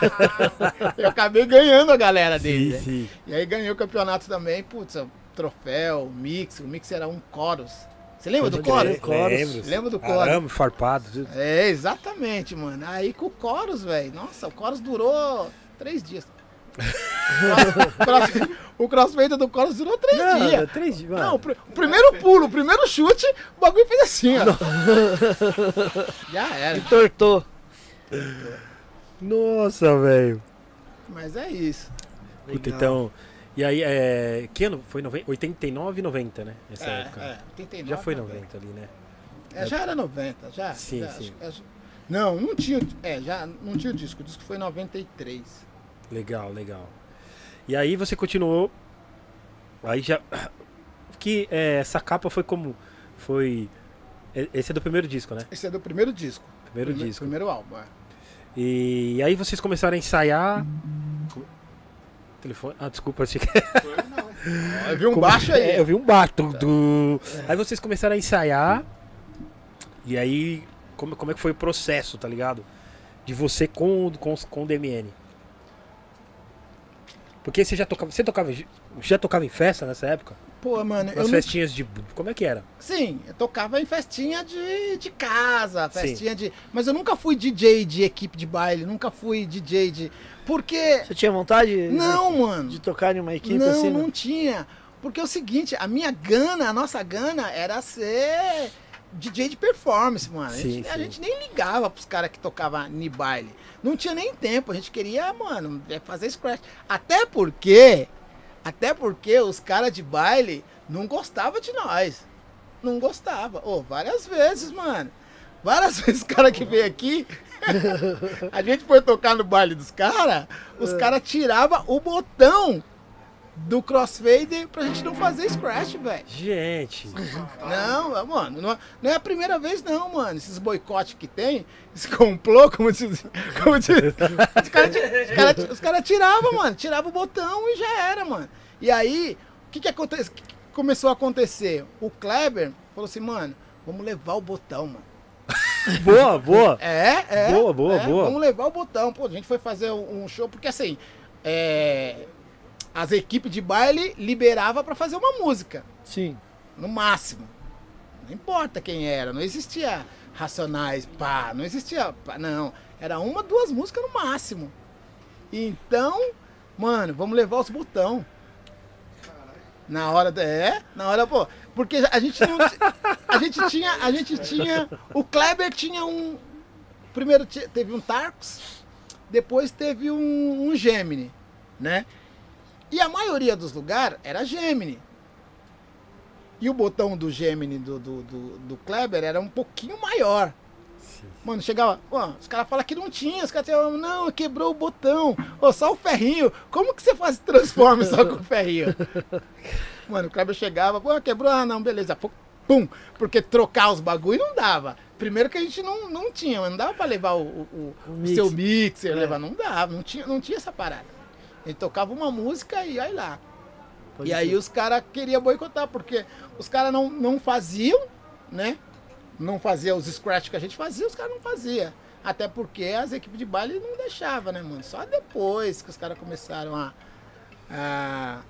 eu acabei ganhando a galera dele. sim, né? sim. E aí ganhei o campeonato também, putz, troféu, mix. O mix era um Chorus. Você lembra do. Chorus? Chorus. Lembro. Lembra do Chorus? Arame, farpado. É, exatamente, mano. Aí com o Chorus, velho. Nossa, o Chorus durou três dias. O crossfader do Chorus durou três Não, dias. três dias. Não, o, pr- o primeiro pulo, o primeiro chute, o bagulho fez assim, ó. Já era. Entortou. Nossa, velho. Mas é isso. Puta, então. E aí, é. Que ano? Foi 90, 89 e 90, né? Essa É, época. é, 89, Já foi 90. 90 ali, né? É, já era 90, já. Sim, já, sim. acho- acho- não, não tinha. É, já não tinha o disco. O disco foi em 93. Legal, legal. E aí você continuou. Aí já. Que é, essa capa foi como. Foi. e- Esse é do primeiro disco, né? Esse é do primeiro disco. Primeiro Prime- disco. Primeiro álbum, é. E aí vocês começaram a ensaiar. Telefone. Ah, desculpa, achei que. Eu vi um Como- baixo aí. É, eu vi um bato. Do... Aí vocês começaram a ensaiar. E aí, como, como é que foi o processo, tá ligado? De você com, o- com, com o DMN. Porque você já tocava. Você tocava. Já tocava em festa nessa época? Pô, mano, eu Nas não festinhas de. Como é que era? Sim, eu tocava em festinha de, de casa, Sim. festinha de. Mas eu nunca fui DJ de equipe de baile, nunca fui DJ de. Porque. Você tinha vontade Não, mano. de tocar em uma equipe não, assim? não tinha. Porque é o seguinte, a minha gana, a nossa gana era ser DJ de performance, mano. A, Sim, gente, a gente nem ligava pros caras que tocavam ni baile. Não tinha nem tempo, a gente queria, mano, é fazer scratch. Até porque, até porque os caras de baile não gostavam de nós. Não gostava. Ô, várias vezes, mano. Várias vezes o cara que veio aqui, a gente foi tocar no baile dos caras, os caras tiravam o botão do crossfader pra gente não fazer scratch, velho. Gente. Não, mano, não, não é a primeira vez não, mano. Esses boicotes que tem, esse complô, como diz, como diz, os caras cara, cara tiravam, mano, tirava o botão e já era, mano. E aí, o que que que que começou a acontecer? O Kleber falou assim, mano, vamos levar o botão, mano. Boa, boa. É, é. Boa, boa, é, boa. Vamos levar o botão. Pô, a gente foi fazer um show, porque assim, é, as equipes de baile liberava pra fazer uma música, Sim. no máximo. Não importa quem era, não existia Racionais, pá, não existia, pá, não. Era uma, duas músicas no máximo. Então, mano, vamos levar os botão. Na hora. É, na hora, pô. Porque a gente não. A gente tinha. A gente tinha. O Kleber tinha um. Primeiro teve um Tarkus, depois teve um, um Gemini, né? E a maioria dos lugares era Gemini. E o botão do Gemini do, do, do, do Kleber era um pouquinho maior. Mano, chegava, ó, os caras falam que não tinha, os caras falavam, não, quebrou o botão, ó, só o ferrinho. Como que você faz transforme só com o ferrinho? Mano, o Kleber chegava, pô, quebrou, ah, não, beleza, pum, porque trocar os bagulho não dava. Primeiro que a gente não, não tinha, mas não dava pra levar o, o, o- O mix. seu mixer, É. levar, não dava, não tinha, não tinha essa parada. Gente tocava uma música e aí lá. Pode E aí crer. os caras queriam boicotar, porque os caras não, não faziam, né? Não faziam os scratch que a gente fazia, os caras não faziam. Até porque as equipes de baile não deixavam, né, mano? Só depois que os caras começaram a. a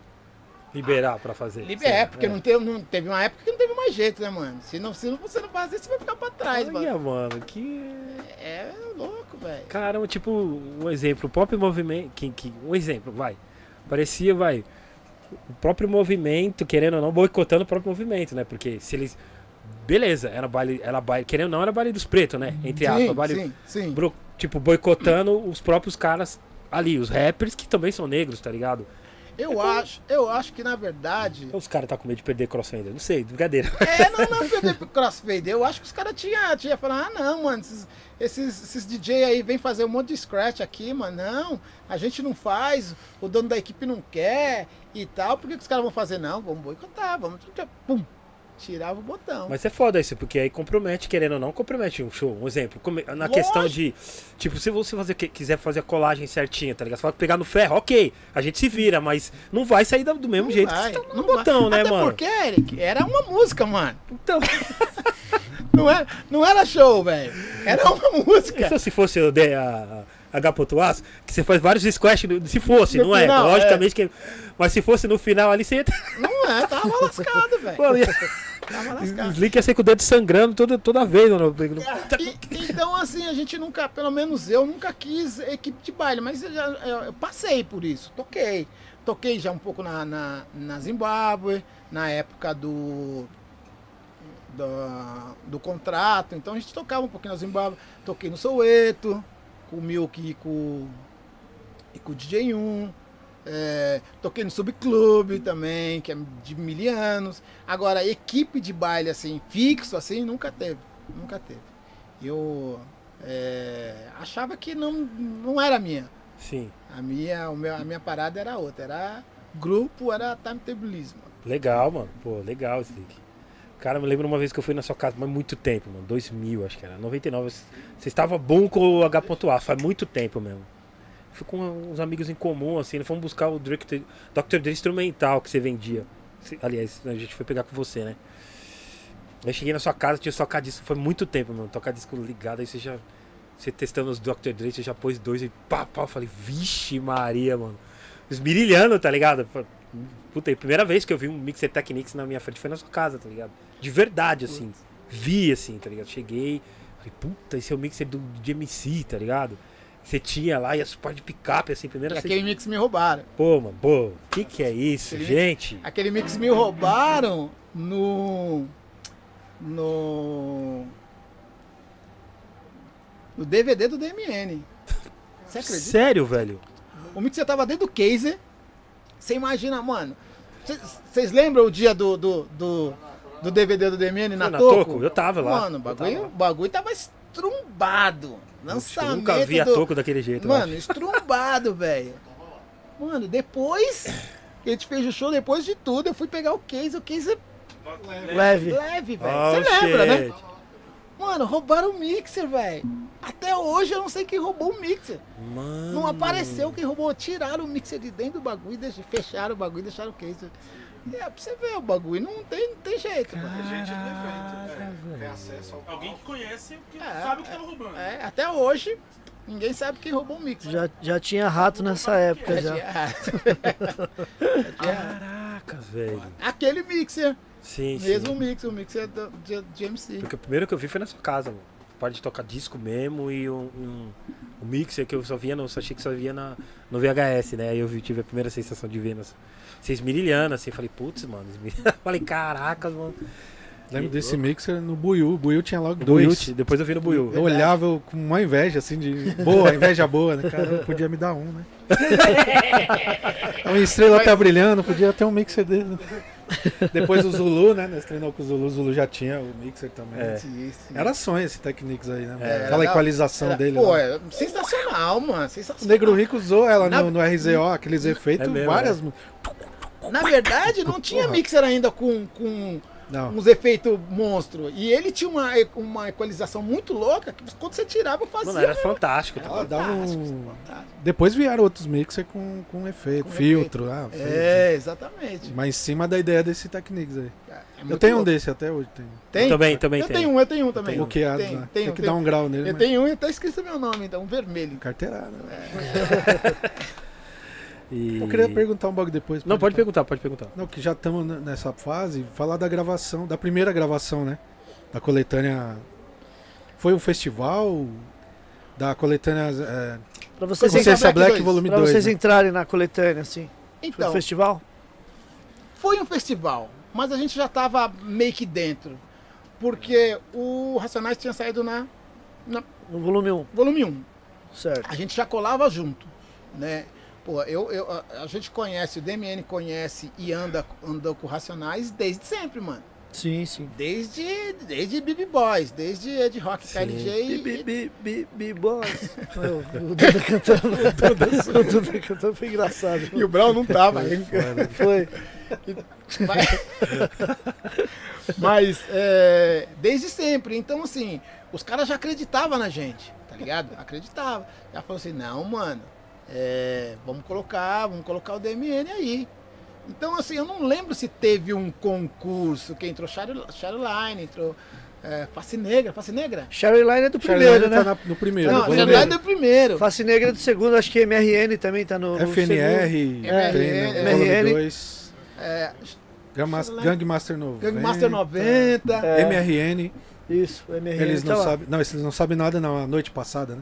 Liberar pra fazer. liber- é, porque Não, teve, não teve uma época que não teve mais jeito, né, mano? Se, não, se você não fazer, você vai ficar pra trás, mano. Olha, mano, que. É louco, velho. Caramba, tipo, um exemplo, o próprio movimento. Que, que, um exemplo, vai. Parecia, vai. O próprio movimento, querendo ou não, boicotando o próprio movimento, né? Porque se eles. Beleza, era baile. Era baile querendo ou não, era baile dos pretos, né? Entre aspas, Sim, baile. sim, sim. bro- tipo, boicotando os próprios caras ali, os rappers que também são negros, tá ligado? Eu acho, eu acho que na verdade. Os caras tá com medo de perder crossfader, não sei, brincadeira. É, não, não, perder pro crossfader. Eu acho que os caras tinham tinha falado, ah, não, mano, esses, esses, esses DJ aí vêm fazer um monte de scratch aqui, mano. Não, a gente não faz, o dono da equipe não quer e tal. Por que, que os caras vão fazer? Não, vamos boicotar, vamos. Pum. Tirava o botão. Mas é foda isso, porque aí compromete, querendo ou não, compromete um show. Um exemplo, na Lógico. questão de. Tipo, se você fazer, quiser fazer a colagem certinha, tá ligado? Você vai pegar no ferro, ok, a gente se vira, mas não vai sair do mesmo Não jeito vai, que você tá no botão, vai. né, Até mano? porque, Eric, era uma música, mano. Então, Não era, não era show, velho. Era uma música. Então, se fosse a, H.Aço, que você faz vários squash, se fosse, No não é? final, Logicamente que. Mas se fosse no final ali, você ter. Não é, tava lascado, velho. Slick ia ser com o dedo sangrando toda, toda vez, mano. E- então, assim, a gente nunca, pelo menos eu, nunca quis equipe de baile, mas eu, já, eu, eu passei por isso, toquei. Toquei já um pouco na, na, na Zimbábue, na época do, do, do contrato, então a gente tocava um pouquinho na Zimbábue. Toquei no Soweto, com o Milk e com, e com o DJ1. É, toquei no Subclube também, que é de mil anos. Agora, equipe de baile assim, fixo assim, nunca teve. Nunca teve. Eu é, achava que não, não era minha. Sim, A minha, o meu, a minha parada era outra. Era grupo, era timetablismo. legal, mano. Pô, legal, Slick. Cara, me lembro uma vez que eu fui na sua casa, mas muito tempo, mano. 2000, acho que era. 99. Você estava bom com o H.A, faz muito tempo mesmo. Fui com uns amigos em comum, assim, fomos buscar o Dr. Dr. Dre instrumental que você vendia. Aliás, a gente foi pegar com você, né? Aí cheguei na sua casa, tinha tocar disco, foi muito tempo, mano. Tocar disco ligado, aí você já. Você testando os Dr. Dre, você já pôs dois e pá, pá. Eu falei, vixe Maria, mano. Esmirilhando, tá ligado? Puta, e a primeira vez que eu vi um Mixer Technics na minha frente foi na sua casa, tá ligado? De verdade, assim. Vi, assim, tá ligado? Cheguei, falei, puta, esse é o mixer do, de MC, tá ligado? Você tinha lá e as partes de picape, assim, primeira E aquele mix me roubaram. Pô, mano, pô, que que é isso, Aquele- gente? Aquele mix me roubaram no. No. No DVD do DMN. Você acredita? Sério, velho? O mixer tava dentro do case. Você imagina, mano. Vocês lembram o dia do, do, do, do DVD do DMN na, na Toco? Toco? Eu tava lá. Mano, o bagulho, bagulho tava estrumbado. Eu Lançamento nunca vi a do- Toco daquele jeito, Mano, estrumbado, velho. Mano, depois que a gente fez o show, depois de tudo, eu fui pegar o case. O case é Leve. leve, velho. Oh, Você lembra, né? Mano, roubaram o mixer, velho. Até hoje eu não sei quem roubou o mixer. Mano. Não apareceu quem roubou. Tiraram o mixer de dentro do bagulho, deixa- fecharam o bagulho e deixaram o case. É, pra você ver, o bagulho não tem, não tem jeito, mano. A gente no evento, é, tem acesso ao Alguém que conhece, que É, sabe o que tava roubando. É, até hoje, ninguém sabe quem roubou o mixer. Já, já tinha rato nessa época já. Caraca, velho. Aquele mixer, Sim, mesmo sim. mixer, o mixer do, de, de MC. Porque o primeiro que eu vi foi na sua casa, mano. Parte de tocar disco mesmo e um, um, um mixer que eu só via, no, só achei que só via na, no VHS, né? Aí eu vi- tive a primeira sensação de ver nas, vocês mirilhando, assim, falei, putz, mano. falei, caracas, mano. Lembro desse mixer no Buiu. O Buiu tinha logo dois. Buiu, depois eu vi no Buiu. Eu olhava eu com uma inveja, assim, de. Boa, inveja boa, né? Cara, eu podia me dar um, né? Uma estrela tá brilhando, podia ter um mixer dele. Depois o Zulu, né? Nós treinou com o Zulu, o Zulu já tinha o mixer também. É. Sim, sim. Era sonho esse Technics aí, né? É, Aquela era- equalização Era- dele. Pô, né? é sensacional, mano. O Sensacional. Negro Rico usou ela Na- no, no RZO, aqueles efeitos, É mesmo, várias. Na verdade, não tinha Porra. mixer ainda com, com Não. uns efeitos monstro. E ele tinha uma, uma equalização muito louca que quando você tirava, fazia. Mano, era fantástico. tá? Dava fantástico, um. fantástico. Depois vieram outros mixers com, com efeito, Com filtro. Ah, filtro. É, exatamente. Mas em cima da ideia desse Technics aí. É eu muito tenho um louco. desse até hoje. Tenho. Tem? Também, também eu tem. tenho um, eu tenho um também. Bloqueado Tem, lá. tenho, Tem que tenho. dar um grau nele. Eu mas- tenho um e tá escrito meu nome, então, um vermelho. Carteirada. E... Eu queria perguntar um bagulho depois. Não, pode perguntar, pode perguntar. Não, que já estamos nessa fase, falar da gravação, da primeira gravação, né? Da coletânea. Foi um festival da coletânea é, Pra vocês, Consciência Black Black, 2. volume pra 2. vocês né? entrarem na coletânea, assim. Foi Então, um festival? foi um festival, mas a gente já tava meio que dentro. Porque o Racionais tinha saído na No volume 1, volume 1. certo. a gente já colava junto, né? Pô, eu, eu, a, gente conhece, o DMN conhece e anda, andou com Racionais desde sempre, mano. Sim, sim. Desde, desde BB Boys, desde Ed Rock, KLG e... Bi, boys. O Duda cantando. O Duda cantando foi engraçado. E o Brown não tava. Foi. Mas, mas, é, desde sempre. Então, assim, os caras já acreditavam na gente, tá ligado? Acreditavam. Já falou assim, não, mano, é, vamos colocar, vamos colocar o DMN aí. Então, assim, eu não lembro se teve um concurso que entrou Shadoline, entrou é, Face Negra, Face Negra? Sherry Line é do primeiro, tá né? na- no primeiro. Não, Shadoline primeiro. é do primeiro. Face Negra é do segundo, acho que MRN também tá no, no FNR, É, né, MRN. Volume 2, É, Gangmas- Charlie- Gangmaster 90, Gangmaster 90. É. MRN. Isso, MRN eles não tá sabem, não, eles não sabem nada não, a noite passada, né?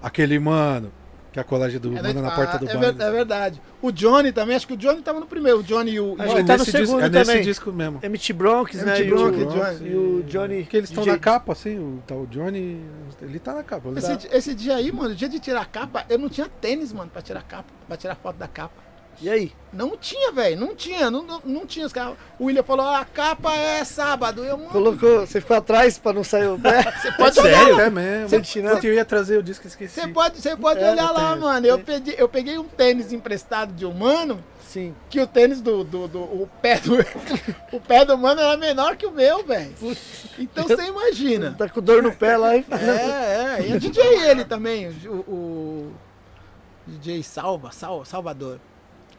Aquele mano, que é a colagem do É, manda na porta do é, é verdade. O Johnny também, acho que o Johnny tava no primeiro. O Johnny e o. Acho que é tá no nesse disco, segundo é nesse também. disco mesmo. MT Bronx, né? MT e, Bronx, o, Johnny. e o Johnny. Porque eles estão na capa, assim, o, tá, o Johnny, ele tá na capa. Esse, esse dia aí, mano, dia de tirar a capa, eu não tinha tênis, mano, pra tirar a capa, pra tirar foto da capa. E aí? Não tinha, velho, não tinha, não, não, não tinha os caras. O William falou, a capa é sábado. Eu, mano, Colocou, você ficou atrás pra não sair o pé? você pode Sério? olhar. É mesmo. Você tinha- Putz, eu ia trazer o disco, esqueci. Você pode, você pode É, olhar lá, tem, mano. Eu peguei, eu peguei um tênis emprestado de um mano, Sim. que o tênis do, do, do- o pé do o pé do mano era menor que o meu, velho. Então você imagina. Tá com dor no pé lá e É, é. E é DJ ele também, o, o DJ Salva, Sal, Salvador.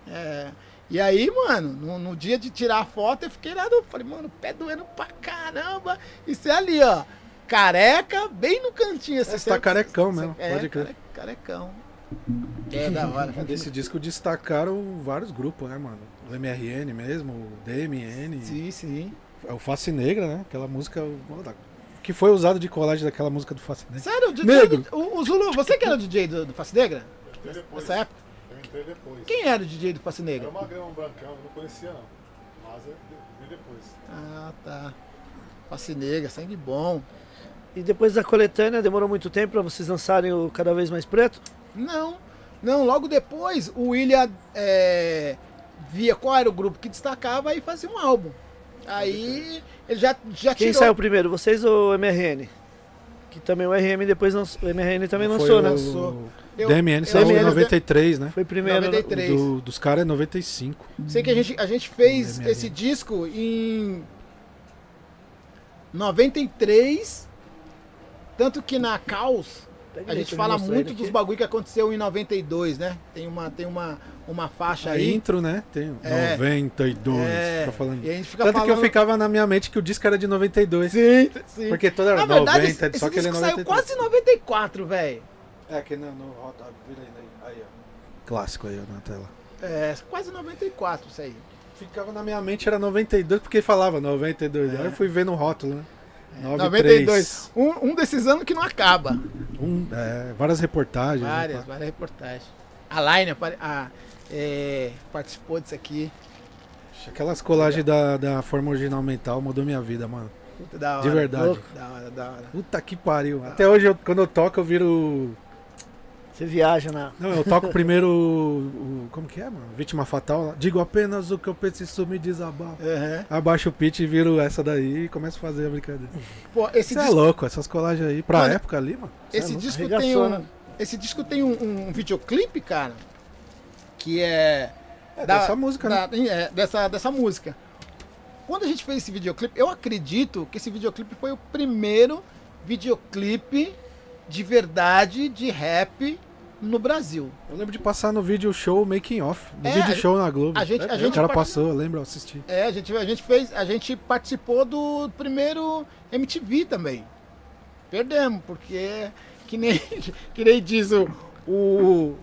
É. E aí, mano, no, no dia de tirar a foto, eu fiquei lá, eu falei, mano, pé doendo pra caramba. Isso é ali, ó. Careca, bem no cantinho. assim, Você tá carecão mesmo, É, pode crer. care- carecão. É da hora. Desse disco destacaram vários grupos, né, mano? O MRN mesmo, o DMN, Sim, sim. é o Face Negra, né? Aquela música que foi usado de colagem daquela música do Face Negra. Sério, o DJ, Negro. O, o Zulu, você que era o DJ do, do Face Negra? Nessa época? Depois. Quem era o DJ do Face Era Negra? um magrão, um brancão, eu não conhecia não. Mas eu vi depois. Ah, tá. Face Negra, sangue bom. E depois da coletânea, demorou muito tempo pra vocês lançarem o Cada Vez Mais Preto? Não, não, logo depois o William é, via qual era o grupo que destacava e fazia um álbum. Aí ele já, já Quem tirou. saiu primeiro, vocês ou o MRN? Que também o RM depois lançou, o MRN também Foi lançou, o, né? lançou. Eu- DMN eu- saiu em DMN 93, né? Foi primeiro. 93. Do- dos caras é 95. Sei que a gente, a gente fez MRN. esse disco em 93, tanto que na Caos a gente fala muito dos bagulho que aconteceu em 92, né? Tem uma, tem uma, uma faixa A aí. intro, né? Tem É. 92. É, Fica falando. E a gente fica Tanto falando... que eu ficava na minha mente que o disco era de 92. Sim, sim. Porque toda era Na verdade, 90, esse, só esse que ele é disco 93. saiu quase em 94, velho. É, que no, no Hot Dog, vira aí, aí, ó. Clássico aí ó, na tela. É, quase 94 isso aí. Ficava na minha mente, era 92, porque falava 92. É. Aí eu fui ver no rótulo, né? 93. 92. Um, um desses anos que não acaba. Um, é, várias reportagens. né, Várias, pá. várias reportagens. A Line a, é, participou disso aqui. Aquelas colagens da, da forma original mental mudou minha vida, mano. Puta da hora. De verdade. Louco. Da hora, da hora. Puta que pariu. Até hoje, eu- quando eu toco, eu viro. Você viaja na. Não, eu toco primeiro o. o- Como que é, mano? Vítima fatal. Digo apenas o que eu preciso me desabar. Aham. Abaixo o pitch e viro essa daí e começo a fazer a brincadeira. Pô, esse Isso é disco, louco, essas colagens aí. Pra Mano, época ali, mano. é esse louco. disco Arregaçou, tem um. né? Esse disco tem um, um videoclipe, cara. Que é. É da- dessa música, né? da- é, dessa, dessa música. Quando a gente fez esse videoclipe, eu acredito que esse videoclipe foi o primeiro videoclipe de verdade de rap no Brasil. Eu lembro de passar no vídeo show Making Off. No É, vídeo show na Globo. a gente- a o gente cara part- passou, eu lembro, eu assisti. É, a gente, a gente fez, a gente participou do primeiro MTV também. Perdemos, porque que nem, que nem diz o, o,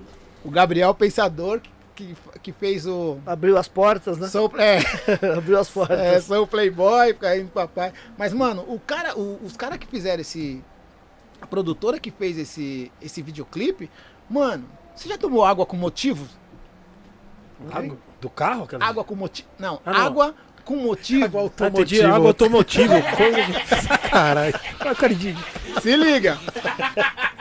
o Gabriel Pensador, que, que fez o. Abriu as portas, né? Sou, é, Abriu as portas. é, sou playboy, caindo papai. Mas, mano, o cara, o- os caras que fizeram esse. A produtora que fez esse, esse videoclipe, mano, você já tomou água com motivo? Água? Do carro? Aquela... Água com motivo. Não, Ah, não. água com motivo. Água entendi. Água automotivo. Caralho. Se liga.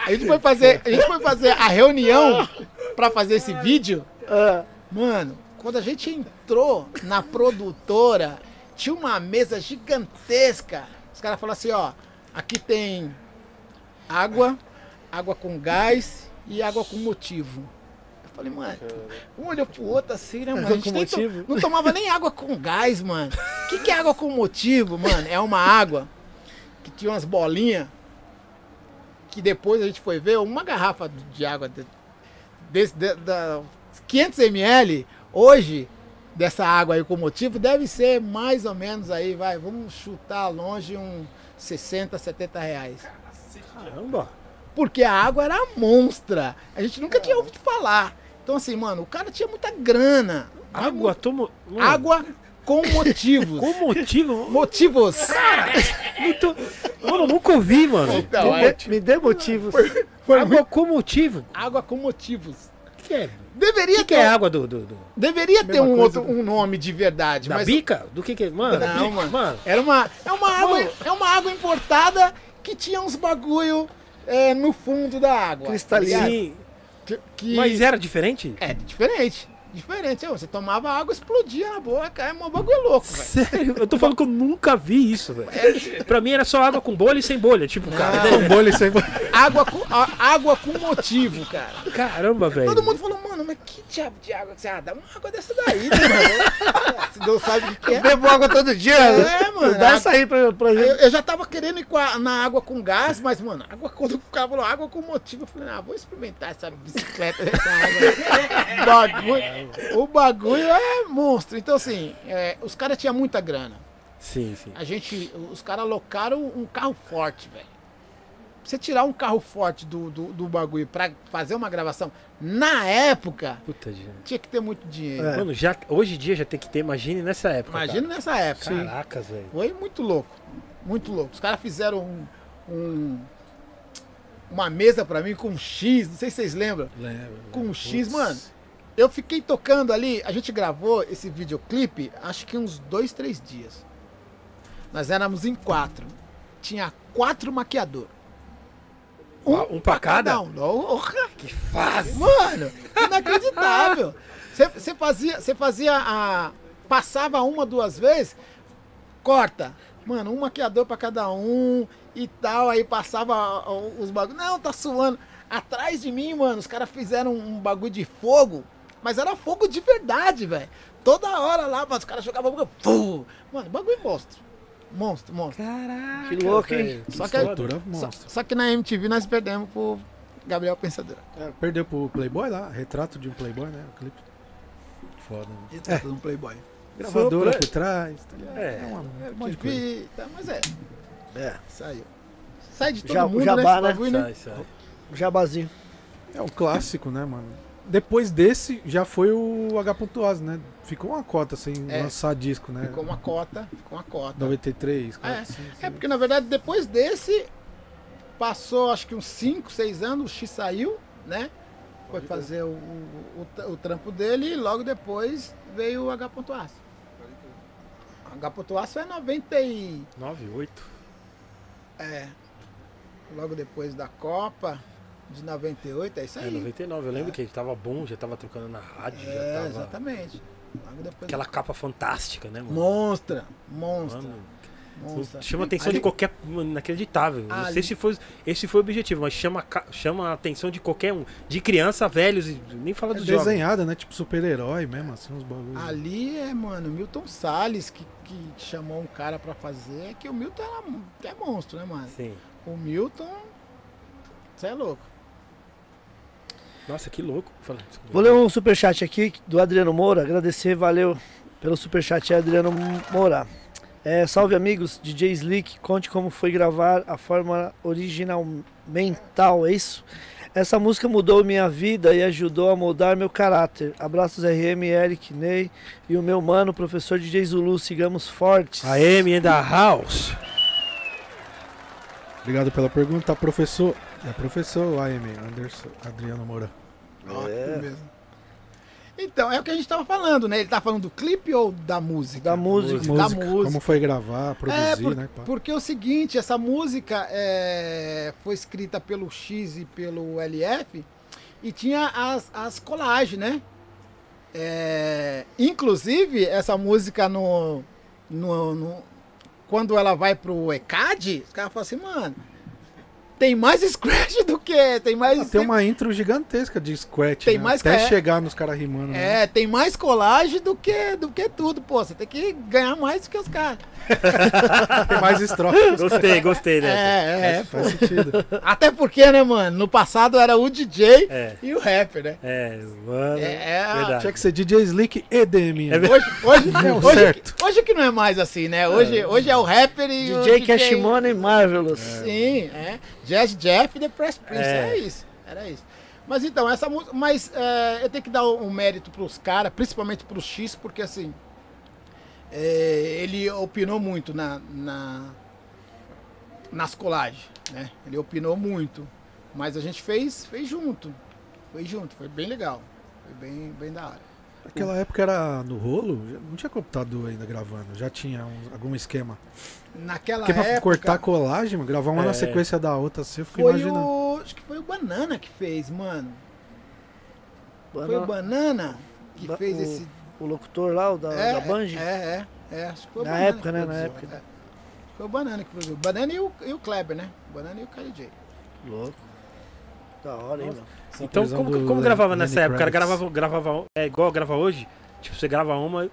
A gente foi fazer, a gente foi fazer a reunião pra fazer esse vídeo. Ah, Mano, quando a gente entrou na produtora tinha uma mesa gigantesca. Os caras falaram assim, ó, aqui tem água, água com gás e água com motivo. Eu falei, mano, um olhou pro outro assim, né, mano? A gente nem to- não tomava nem água com gás, mano. O que, que é água com motivo, mano? É uma água que tinha umas bolinhas que depois a gente foi ver uma garrafa de água de, desse, de- da 500 ml hoje dessa água aí com motivo deve ser mais ou menos aí, vai, vamos chutar longe um 60, 70 reais. Caramba. Porque a água era monstra. A gente nunca tinha ouvido falar. Então assim, mano, o cara tinha muita grana. Água, tomo. Mano, Água com motivos. Com motivo? Motivos. Muito... Mano, eu nunca ouvi, mano. Então, me, é dê, me dê motivos. Água com motivo. água com motivos. O que é? Deveria O que ter, é água do. do, do- deveria ter um outro um nome de verdade, da mas bica? Do que que é? Mano, Não, mano. mano. era uma é uma água é uma água importada que tinha uns bagulho é, no fundo da água. Cristalino. tá que- Mas era diferente? é diferente. Diferente, você tomava água, explodia na boca, é um bagulho louco, velho. Sério? Eu tô falando que eu nunca vi isso, velho. Pra mim era só água com bolha e sem bolha. Tipo, cara. Com bolha sem bolha. Água com, a- água com motivo, cara. Caramba, velho. Todo mundo falou, mano, mas que diabo de água que você ah, dá uma água dessa daí, né, mano? Você não sabe o que é. Bebo água todo dia. É, mano. Dá essa aí pra, pra Eu, gente. eu já tava querendo ir com a- na água com gás, mas, mano, água quando o cara falou água com motivo, eu falei, ah, vou experimentar essa bicicleta, essa água. bagulho, o bagulho é monstro. Então, assim, é, os caras tinham muita grana. Sim, sim. A gente, os caras alocaram um carro forte, velho. Pra você tirar um carro forte do, do, do bagulho pra fazer uma gravação, na época, Puta gente. tinha que ter muito dinheiro. É. Mano, já, hoje em dia já tem que ter, imagine nessa época. Imagina nessa época. cara. Caracas, velho. Foi muito louco. Muito louco. Os caras fizeram um, um- uma mesa pra mim com um X, não sei se vocês lembram. Com um X, mano. Eu fiquei tocando ali, a gente gravou esse videoclipe, acho que uns dois, três dias. Nós éramos em quatro. Tinha quatro maquiadores. Um pra cada? um. Porra, que fase! Mano, inacreditável. Você fazia, você fazia a. Passava uma, duas vezes, corta. Mano, um maquiador pra cada um e tal. Aí passava os bagulhos. Não, tá suando. Atrás de mim, mano, os caras fizeram um bagulho de fogo. Mas era fogo de verdade, velho. Toda hora lá, mano, os caras jogavam bagulho. pum. Mano, bagulho monstro. Monstro, monstro. Caraca. Que louco, hein? Só que, só, monstro. só que na MTV nós perdemos pro Gabriel Pensador. É, perdeu pro Playboy lá, retrato de um Playboy, né? O clipe. Foda, né? Ele tá um playboy. Gravadora por trás. tá ligado? É. É uma, É, um monte de coisa. Tá, mas é, É, saiu. Sai de todo Já- mundo, jabá, né? né? Bagulho, né? Sai, sai. jabazinho. É um clássico, né, mano? Depois desse, já foi o H.Ose, né? Ficou uma cota sem É. lançar disco, né? Ficou uma cota, ficou uma cota. 93, É, 45. É porque na verdade depois desse passou acho que uns 5, 6 anos, o X saiu, né? Foi fazer o, o, o- o trampo dele e logo depois veio o H.Aço. H.Aço é 90 e... 9, 8. É, logo depois da Copa de 98, é isso É, aí. 99. Eu lembro que ele tava bom, já tava trocando na rádio, já É, tava. exatamente. Depois Aquela capa fantástica, né, mano? Monstra, monstra, Mano, monstra. chama a atenção Ali- de qualquer. Mano, inacreditável. Não Ali- sei se foi, esse foi o objetivo, mas chama, chama a atenção de qualquer um. De criança, velhos, e nem fala É dos jovens. desenhada, né? Tipo super-herói mesmo, assim, uns bagulhos. Ali é, mano, Milton Salles que, que chamou um cara pra fazer, é que o Milton era, é monstro, né, mano? Sim. O Milton, você é louco. Nossa, que louco. Vou ler um superchat aqui do Adriano Moura. Agradecer, valeu pelo superchat, Adriano Moura. É, salve amigos, DJ Slick, conte como foi gravar a forma original mental, é isso? Essa música mudou minha vida e ajudou a moldar meu caráter. Abraços RM, Eric, Ney e o meu mano, professor DJ Zulu. Sigamos fortes. A M da House. Obrigado pela pergunta, professor. É professor AM, Anderson Adriano Moura. É. mesmo. Então, é o que a gente tava falando, né? Ele tá falando do clipe ou da música? Da música. Da Música, música. Como foi gravar, produzir, É, por- né? pá. Porque é o seguinte, essa música é, foi escrita pelo X e pelo LF e tinha as, as colagens, né? É, inclusive, essa música no, no, no- quando ela vai pro ECAD, os caras falam assim, mano, tem mais scratch do que. Tem mais. Tem uma intro gigantesca de Squat, Tem né? mais Até é- chegar nos caras rimando. né? É, tem mais colagem do que, do que tudo, pô. Você tem que ganhar mais do que os caras. Tem mais estrofes. Gostei, gostei dessa. É, é, Faz sentido. Até porque, né, mano? No passado era o DJ É. e o rapper, né? É, mano. É, é verdade. Tinha que ser DJ Slick e DM. É Hoje, hoje, É o hoje, certo. que, hoje que não é mais assim, né? Hoje, hoje é o rapper e o DJ Cash Money Marvelous. Sim, é. Jazz Jeff e The Press Prince. É. Era isso. Era isso. Mas então, essa música. Mas é, eu tenho que dar um mérito pros caras, principalmente pro X, porque assim. é, ele opinou muito na, na- nas colagens, né? Ele opinou muito. Mas a gente fez, fez junto. Foi junto, foi bem legal. Foi bem, bem da hora. Naquela época era no rolo, não tinha computador ainda gravando, já tinha um- algum esquema. Naquela Porque pra época. cortar colagem, mano, gravar uma É. na sequência da outra, assim, eu fico Foi imaginando. o. Acho que foi o Banana que fez, mano. Foi o Bana- Banana que Ba- fez o- esse. O locutor lá, o da, é, da Band. É, é, é. Acho que foi Na época, que né, na época. é. Foi o Banana que produziu. O Banana e o, e o Kleber, né? O Banana e o Kylie J. Louco. Da hora, hein, mano. Então, como, como gravava nessa época? O cara Kravitz. gravava, gravava. É igual grava hoje? Tipo, você grava uma,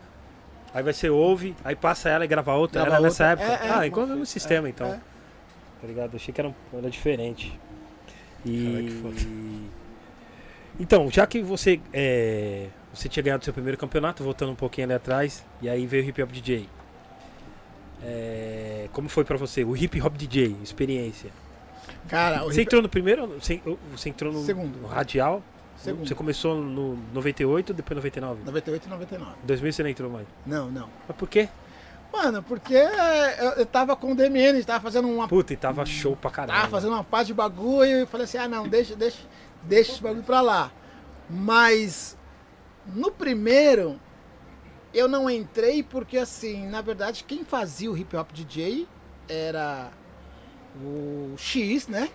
aí vai ser ouve, aí passa ela e grava outra. Grava era nessa outra. época? É, é. ah, igual o mesmo sistema, então. é. Tá ligado? Achei que era, era diferente. E. Então, já que você. é, você tinha ganhado seu primeiro campeonato, voltando um pouquinho ali atrás, e aí veio o Hip Hop DJ. É, como foi pra você? O Hip Hop DJ, experiência. Cara, o Você hip- entrou no primeiro? Você, você entrou no, Segundo. no Radial? Segundo. Você começou no 98, depois 99? 98 e 99. Em 2000 você não entrou mais. Não, não. Mas por quê? Mano, porque eu, eu tava com o DMN, a gente tava fazendo uma. Puta, e tava show pra caralho. Tava fazendo uma parte de bagulho e falei assim, ah não, deixa, deixa, deixa esse bagulho pra lá. Mas no primeiro eu não entrei porque assim, na verdade, quem fazia o hip hop DJ era o X, né?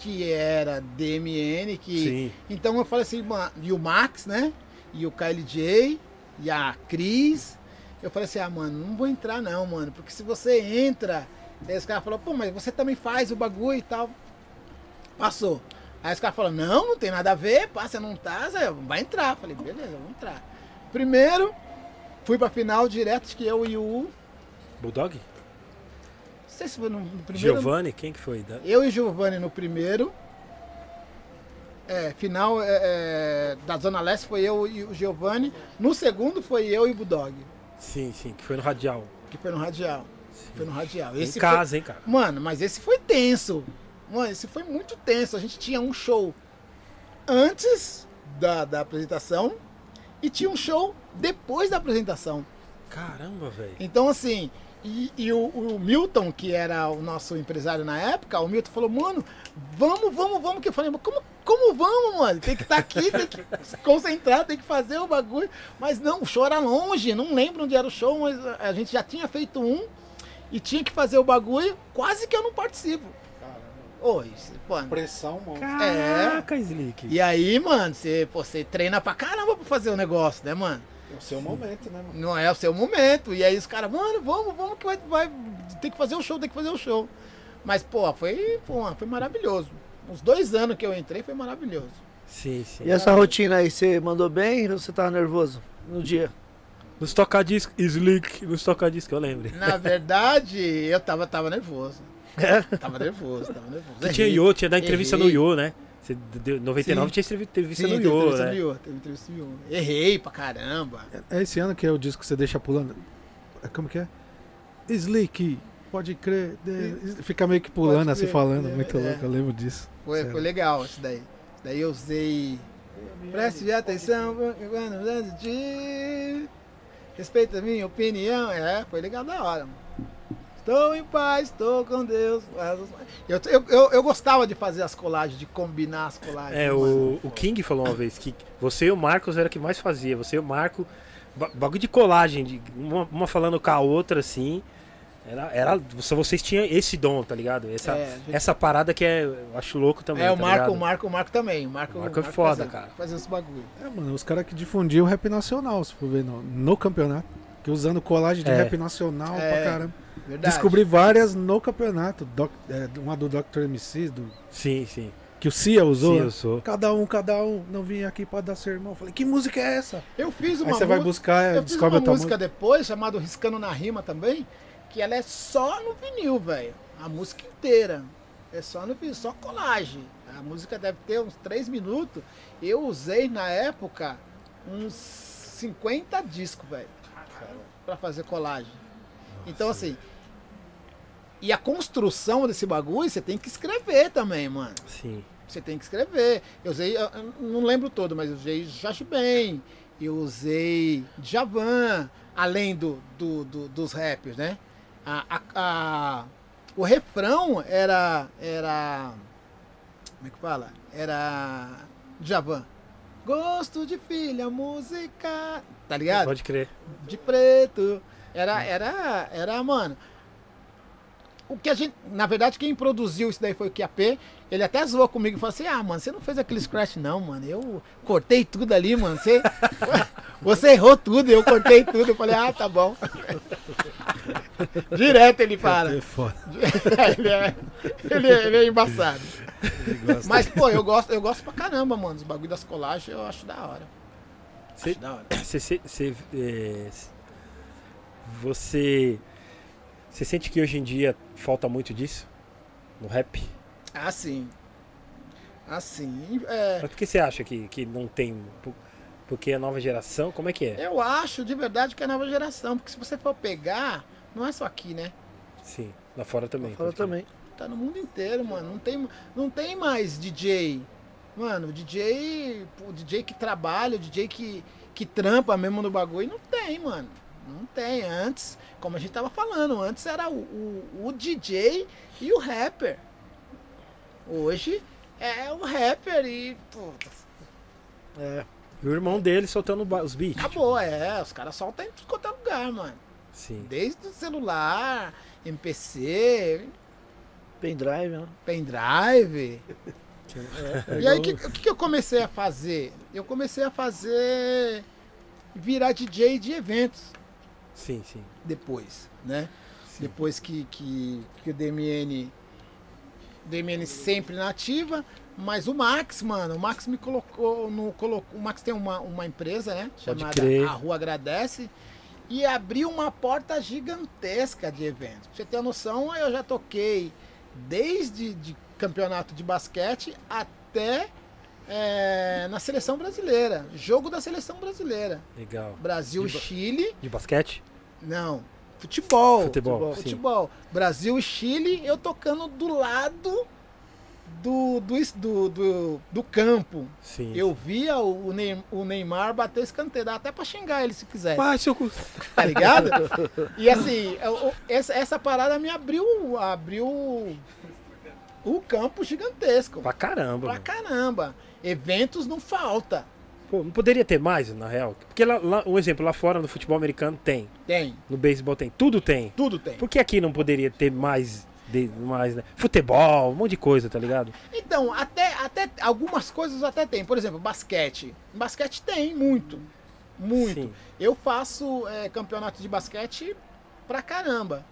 Que era DMN, que. Sim. Então eu falei assim, e o Max, né? E o Kylie J, e a Cris. Eu falei assim, ah, mano, não vou entrar não, mano. Porque se você entra, aí os caras falaram, pô, mas você também faz o bagulho e tal. Passou. Aí os caras falaram, não, não tem nada a ver, passa, não tá, Zé, vai entrar. Falei, beleza, vamos entrar. Primeiro, fui pra final direto, que eu e o. Bulldog? Não sei se foi no, no primeiro. Giovanni? Quem que foi? Eu e Giovanni no primeiro. É, final é, é, da Zona Leste foi eu e o Giovanni. No segundo foi eu e o Bulldog, Sim, sim, que foi no Radial. que foi no Radial. Foi no Radial. em Esse casa, hein, cara? foi... Mano, mas esse foi tenso. Mano, esse foi muito tenso. A gente tinha um show antes da, da apresentação e tinha um show depois da apresentação. Caramba, velho. Então, assim, e, e o, o Milton, que era o nosso empresário na época, o Milton falou, mano, vamos, vamos, vamos. Que eu falei, mas como, como vamos, mano? Tem que estar aqui, tem que se concentrar, tem que fazer o bagulho. Mas não, o show era longe, não lembro onde era o show, mas a gente já tinha feito um e tinha que fazer o bagulho, quase que eu não participo. Oi, mano. Pressão, mano. Caraca, Slick. E aí, mano, você, pô, você treina pra caramba pra fazer o negócio, né, mano? É o seu momento, né, mano? Não é o seu momento. E aí os caras, mano, vamos, vamos que vai, vai. Tem que fazer o show, tem que fazer o show. Mas, pô, foi, pô, foi maravilhoso. Uns dois anos que eu entrei foi maravilhoso. Sim, sim. E essa rotina aí, você mandou bem ou você tava nervoso no dia? Nos tocadiscos, Slick, nos tocadiscos, eu lembro. Na verdade, eu tava, tava nervoso. É? Tava nervoso, tava nervoso. Você tinha Errei. Iô, tinha da entrevista no. Iô, né? Você deu 99 Sim. tinha entrevi- entrevista Sim, no entrevista né? no teve entrevista no Iô. Errei pra caramba. É esse ano que é o disco que você deixa pulando. É, Como que é? Slick, pode crer. de- Fica meio que pulando, assim, falando. é, Muito é. louco, eu lembro disso. Foi, Sério. foi legal isso daí. Daí eu usei. Preste atenção, quando de Respeita a minha opinião. É, foi legal da hora. Mano. Estou em paz, estou com Deus. Eu, eu, eu, eu gostava de fazer as colagens, de combinar as colagens. É, o, o King falou uma vez que você e o Marcos era o que mais fazia. Você e o Marco, ba- bagulho de colagem, de uma, uma falando com a outra, assim. Era, era, vocês tinham esse dom, tá ligado? Essa, É, gente- essa parada que é, eu acho louco também. É, o tá Marco, ligado? o Marco, o Marco também. O Marco, O Marco é foda, cara. Fazia esse bagulho. É, mano, os caras que difundiam o rap nacional, se for ver no, no campeonato. Que usando colagem de É. rap nacional É. pra caramba. Verdade. Descobri várias no campeonato. Doc- é, uma do Dr. MC, do, Sim, sim. que o Cia usou. Sim, eu sou. Cada um, cada um. Não vim aqui pra dar sermão. Falei, que música é essa? Eu fiz uma Aí você vai buscar, Eu fiz descobre uma a tua música música. depois, chamada Riscando na Rima também, que ela é só no vinil, velho. A música inteira. É só no vinil, só colagem. A música deve ter uns 3 minutos. Eu usei na época uns 50 discos, velho. Pra fazer colagem. Então, assim. E a construção desse bagulho, você tem que escrever também, mano. Sim. Você tem que escrever. Eu usei, eu não lembro todo, mas eu usei Jorge Ben, eu usei Javan, além do, do, do- dos rappers, né? A, a- a- o refrão era, era. Como é que fala? Era. Javan. Gosto de filha, música. Tá ligado? Pode crer. de preto. Era, era, era, mano. O que a gente. Na verdade, quem produziu isso daí foi o QAP. Ele até zoou comigo e falou assim: Ah, mano, você não fez aquele scratch, não, mano. Eu cortei tudo ali, mano. Você, você errou tudo, eu cortei tudo. Eu falei: Ah, tá bom. Direto ele fala. É ele, é, ele, é, ele é embaçado. Ele. Mas, pô, eu gosto, eu gosto pra caramba, mano. Os bagulho das colagens eu acho da hora. Cê- Acho da hora. Você, você, você, é, você, você sente que hoje em dia falta muito disso? No rap? Assim. Assim. É, Mas por que você acha que, que não tem? Por- Porque a nova geração, como é que é? Eu acho de verdade que é a nova geração, porque se você for pegar, não é só aqui, né? Sim, lá fora também. Pode crer. também. Tá no mundo inteiro, mano. Não tem, não tem mais DJ. Mano, o DJ, o DJ que trabalha, o DJ que, que trampa mesmo no bagulho, não tem, mano. Não tem. Antes, como a gente tava falando, antes era o, o, o DJ e o rapper. Hoje é o rapper e. Puta, É. E o irmão dele soltando os beats. acabou, é. Os caras soltam em tudo quanto é lugar, mano. Sim. Desde o celular, MPC, Pendrive, né? pendrive. É, E aí, o que, que que eu comecei a fazer? Eu comecei a fazer. virar DJ de eventos Sim, sim. depois, né? sim. Depois que, que, que o DMN. DMN sempre na ativa, mas o Max, mano, o Max me colocou no. Colocou, o Max tem uma, uma empresa, né? Chamada. A Rua Agradece. E abriu uma porta gigantesca de eventos. Pra você ter noção, eu já toquei desde de campeonato de basquete até é, na seleção brasileira. Jogo da seleção brasileira. Legal. Brasil De ba- Chile. De basquete? Não. Futebol. Futebol, sim. Futebol. Brasil e Chile, eu tocando do lado do, do, do, do, do campo. Sim. Eu via o Ney- o Neymar bater escanteio, dá até pra xingar ele se quiser. Mas seu cu. Tá ligado? E assim, eu- essa, essa parada me abriu, abriu o campo gigantesco. Pra caramba. Pra mano. caramba. Eventos não falta. Pô, não poderia ter mais, na real. Porque lá, lá- um exemplo, lá fora no futebol americano tem. Tem. No beisebol tem. Tudo tem. Tudo tem. Por que aqui não poderia ter mais, de, mais né? Futebol, um monte de coisa, tá ligado? Então, até, até algumas coisas até tem. Por exemplo, basquete. Basquete tem muito. Muito. Sim. Eu faço é, campeonato de basquete pra caramba.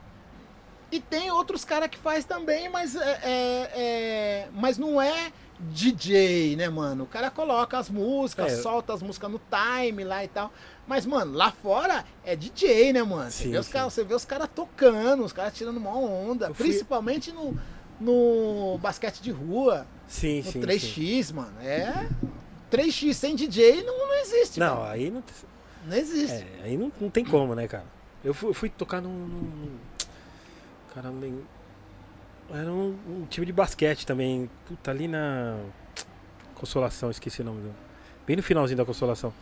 E tem outros caras que faz também, mas, é, é- é- mas não é DJ, né, mano? O cara coloca as músicas, É. solta as músicas no time lá e tal. Mas, mano, lá fora é DJ, né, mano? Você Sim, vê os sim. caras você vê os caras tocando, os caras tirando uma onda. Eu fui- Principalmente no, no basquete de rua. Sim, No sim. 3x, sim. mano. É. 3x sem DJ não, não existe. Não, mano. aí não, Não existe. é, aí não, não tem como, né, cara? Eu fui, eu fui tocar num. num- Cara, nem. Era um, um time de basquete também. Puta, ali na. Consolação, esqueci o nome do. Bem no finalzinho da Consolação.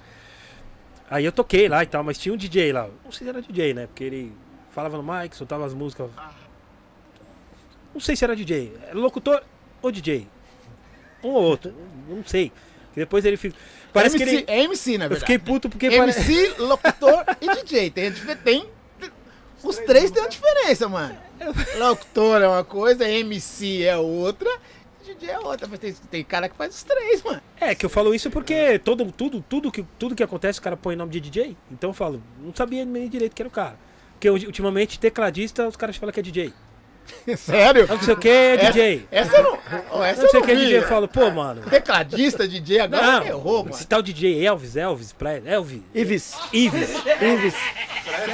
Aí eu toquei lá e tal, mas tinha um DJ lá. Não sei se era DJ, né? Porque ele falava no mic, soltava as músicas. Não sei se era DJ. Era locutor ou DJ. Um ou outro. Não sei. E depois ele fica. Parece MC, que ele. É MC, na Eu verdade. fiquei puto porque parece. MC, locutor e DJ. Tem, tem, os três têm uma diferença, mano. Locutor é uma coisa, MC é outra, DJ é outra. Mas tem, tem cara que faz os três, mano. É, que eu falo isso porque todo, tudo, tudo, que, tudo que acontece, o cara põe nome de DJ. Então eu falo, não sabia nem direito que era o cara. Porque ulti- ultimamente, tecladista, os caras falam que é DJ. Sério? Não sei o que é DJ. Essa eu não. Essa Não sei o que é. DJ. Eu falo, pô, mano. Tecladista, DJ, agora Não, errou, mano. esse tal DJ Elvis, Elvis, pra Elvis. Ives. Ives. Ives.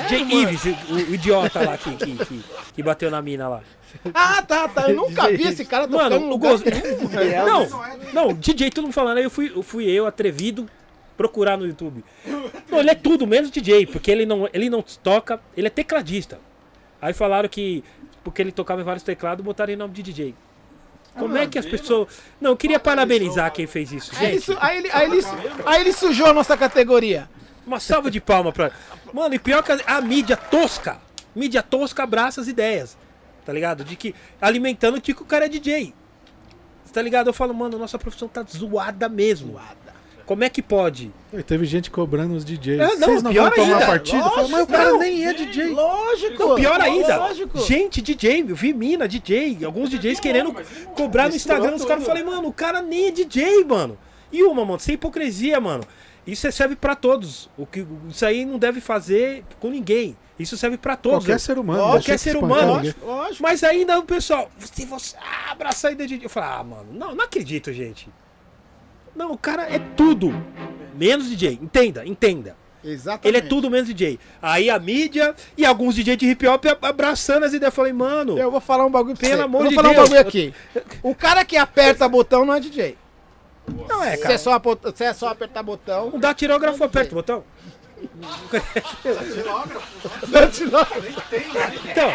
DJ Ives, o, o idiota lá que, que, que, que bateu na mina lá. Ah, tá, tá. Eu nunca vi esse cara tocando Mano, no o lugar. Não, não, DJ, todo mundo falando. Aí eu fui, eu fui eu, atrevido, procurar no YouTube. Não, ele é tudo menos DJ, porque ele não, ele não toca, ele é tecladista. Aí falaram que, porque ele tocava em vários teclados, botaram em nome de DJ. Como é que as pessoas. Não, eu queria parabenizar quem fez isso, Aí ele, gente. su- aí, ele, aí, ele, aí ele sujou a nossa categoria. Uma salva de palma pra. Mano, e pior que a, a mídia tosca. Mídia tosca abraça as ideias. Tá ligado? De que. Alimentando de que o cara é DJ. Tá ligado? Eu falo, mano, nossa profissão tá zoada mesmo. Como é que pode? E teve gente cobrando os DJs. É, não, Vocês não pior vão tomar ainda. partido? Eu falo, mas o cara nem é DJ. Lógico. Não, pior ainda. Lógico. Gente, DJ, eu vi mina, DJ, alguns DJs querendo cobrar no Instagram. Os caras falei, mano, o cara nem é DJ, mano. E uma, mano, sem hipocrisia, mano. Isso serve pra todos. O que, isso aí não deve fazer com ninguém. Isso serve pra todos. Qualquer ser humano. Lógico, qualquer ser humano, ninguém. Lógico. Mas ainda o pessoal, se você ah, abraçar ainda de. Eu falo, ah, mano, não, não acredito, gente. Não, o cara é tudo. Menos DJ. Entenda, entenda. Exatamente. Ele é tudo menos DJ. Aí a mídia e alguns DJ de hip hop abraçando as ideias. Eu falei, mano. Eu vou falar um bagulho pra Pelo você. amor eu vou de falar Deus. um bagulho aqui. O cara que aperta botão não é DJ. Não é, é cara. só, apo- se é só apertar botão. Não dá tirógrafo, aperta o botão. Então,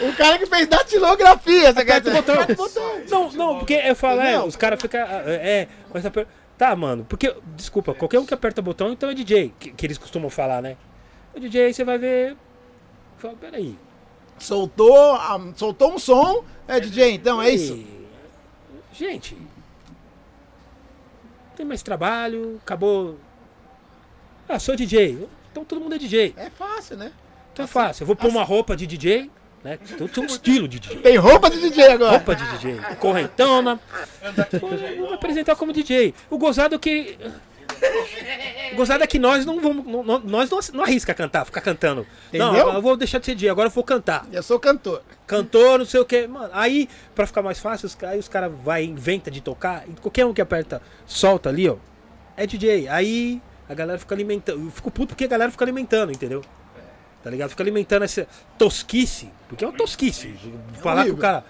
O cara que fez datilografia, você quer aperta o dizer? botão. Não, não, porque eu falo, é, os caras ficam. É, mas aper- Tá, mano, porque, desculpa, qualquer um que aperta o botão, então é DJ, que, que eles costumam falar, né? O DJ, aí você vai ver. Fala, peraí. Soltou, a- soltou um som, é DJ, então é isso. Gente. Tem mais trabalho, acabou. Ah, sou DJ. Então todo mundo é DJ. É fácil, né? Então é fácil. Eu vou pôr uma roupa de DJ, né? Então tem um estilo de DJ. Tem roupa de DJ agora. Roupa de DJ. Correntona. Vou me apresentar como DJ. O gozado é que. O gozado é que nós não vamos. não- não- nós não, não arrisca cantar, ficar cantando. Não, Entendeu? eu vou deixar de ser DJ, agora eu vou cantar. Eu sou cantor. Cantor, não sei o que. Mano, aí, pra ficar mais fácil, os, aí os caras vai inventa de tocar. Qualquer um que aperta, solta ali, ó. É DJ. Aí a galera fica alimentando. Eu fico puto porque a galera fica alimentando, entendeu? Tá ligado? Fica alimentando essa tosquice. Porque é uma tosquice. Falar que o horrível. cara.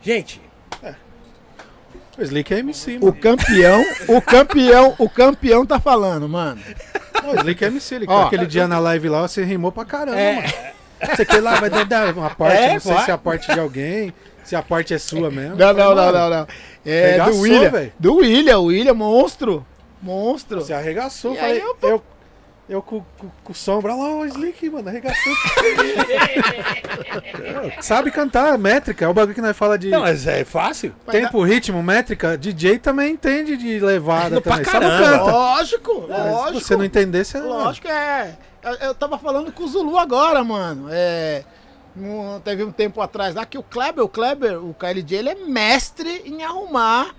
Gente, O Slick é MC, O mano. campeão, o campeão, o campeão tá falando, mano. O Slick é MC. Ele, Ó. aquele dia na live lá, você rimou pra caramba, É. mano. Você quer lá, vai dar- uma parte, É, não sei vai. se é a parte de alguém, se a parte é sua mesmo. Não, não, não, não, não. É Regaçou, do William. velho. Do William, o William, monstro. Monstro. Você arregaçou, falei, eu- eu, eu, com, com, com sombra lá, o Slick, mano, arregaçou. É, Sabe cantar, métrica, é o bagulho que nós fala de não, mas é fácil. tempo, ritmo, métrica, DJ também entende de levada Pra também, só não caramba. canta. Lógico, É, lógico. Se você não entender, você Lógico, é. Eu, eu tava falando com o Zulu agora, mano. É. um- teve um tempo atrás lá que o Kleber, o Kleber, o KLJ, ele é mestre em arrumar,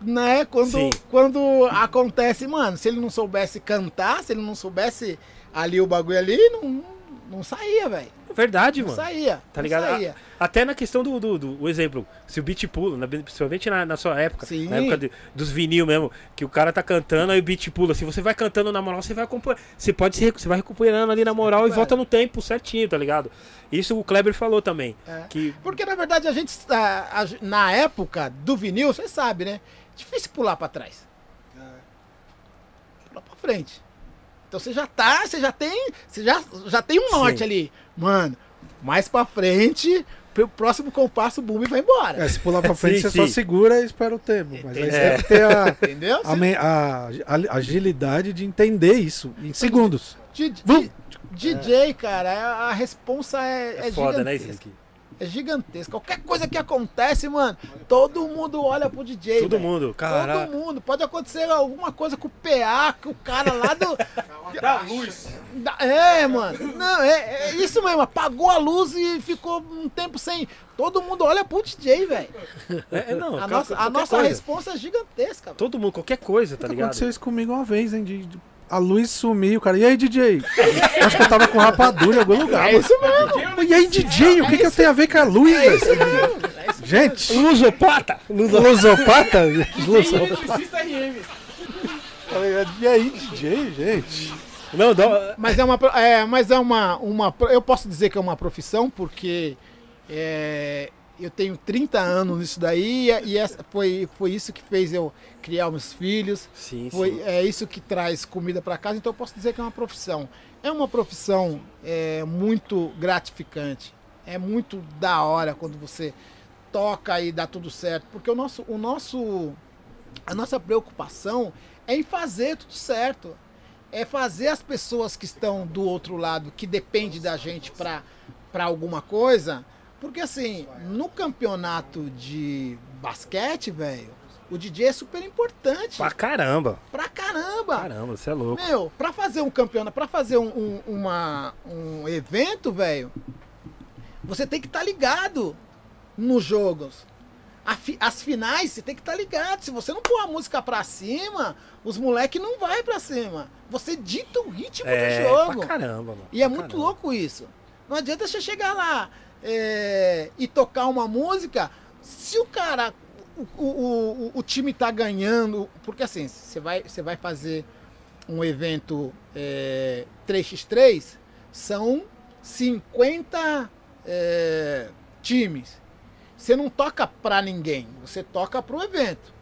né? Quando, Sim. quando acontece, mano, se ele não soubesse cantar, se ele não soubesse ali o bagulho ali, não, não saía, velho. Verdade, Não mano. saía. Tá ligado? Saía. A- Até na questão do, do, do- exemplo, se o beat pula, na- principalmente na, na sua época, Sim. na época de- dos vinil mesmo, que o cara tá cantando, aí o beat pula. Se você vai cantando na moral, você vai acompanhando. Você pode se você vai recuperando ali na moral e Vai. volta no tempo certinho, tá ligado? Isso o Kleber falou também. É. Que Porque na verdade a gente, a- a- na época do vinil, você sabe, né? Difícil pular pra trás. Pular pra frente. Então você já tá, você já tem, você já, já tem um norte Sim. ali. Mano, mais pra frente, pro próximo compasso o boom vai embora. É, se pular pra frente, Sim, você só sim. segura e espera o tempo. Mas aí você É. tem que ter a, Entendeu? a, a- a agilidade de entender isso em segundos. Vum. di- DJ, cara, a, a responsa é, é, é foda, né, gigantesca. Slick? É gigantesca. Qualquer coisa que acontece, mano, todo mundo olha pro DJ. Todo velho. mundo, cara. Todo mundo. Pode acontecer alguma coisa com o PA, que o cara lá do. Da luz. É, mano. Não, é, é isso mesmo. Apagou a luz e ficou um tempo sem. Todo mundo olha pro DJ, velho. É, é, não, A cara, nossa, a nossa coisa. resposta é gigantesca. Todo mundo, qualquer coisa, tá ligado? Aconteceu isso comigo uma vez, hein? de- de- a luz sumiu, cara. E aí, DJ? Acho que eu tava com rapadura em algum lugar. É isso mesmo. E aí, DJ? O que, que eu tenho a ver com a luz, É isso mesmo. É Gente, Lusopata! lusopata? Lusopata. RM. E aí, DJ, gente? Não, dá. Mas é uma, é, mas é uma, uma, eu posso dizer que é uma profissão porque é, eu tenho 30 anos nisso daí e, e essa- foi, foi isso que fez eu criar meus filhos, Sim, foi sim. é isso que traz comida para casa, então eu posso dizer que é uma profissão. É uma profissão é, muito gratificante, é muito da hora quando você toca e dá tudo certo, porque o nosso, o nosso, a nossa preocupação é em fazer tudo certo é fazer as pessoas que estão do outro lado, que depende da gente para alguma coisa, porque assim, no campeonato de basquete, velho, o DJ é super importante Pra caramba. pra caramba. Caramba, você é louco. Meu, pra fazer um campeonato, pra fazer um, um, uma, um evento, velho, você tem que estar ligado nos jogos. Fi- as finais, você tem que estar ligado. Se você não pôr a música pra cima, os moleques não vai pra cima. Você dita o ritmo É, do jogo. pra caramba, mano. E é pra muito caramba. louco isso. Não adianta você chegar lá é, e tocar uma música se o cara, o, o, o, o time tá ganhando. Porque assim, você vai, você vai fazer um evento é, 3x3, são 50 é, times. Você não toca pra ninguém, você toca pro evento.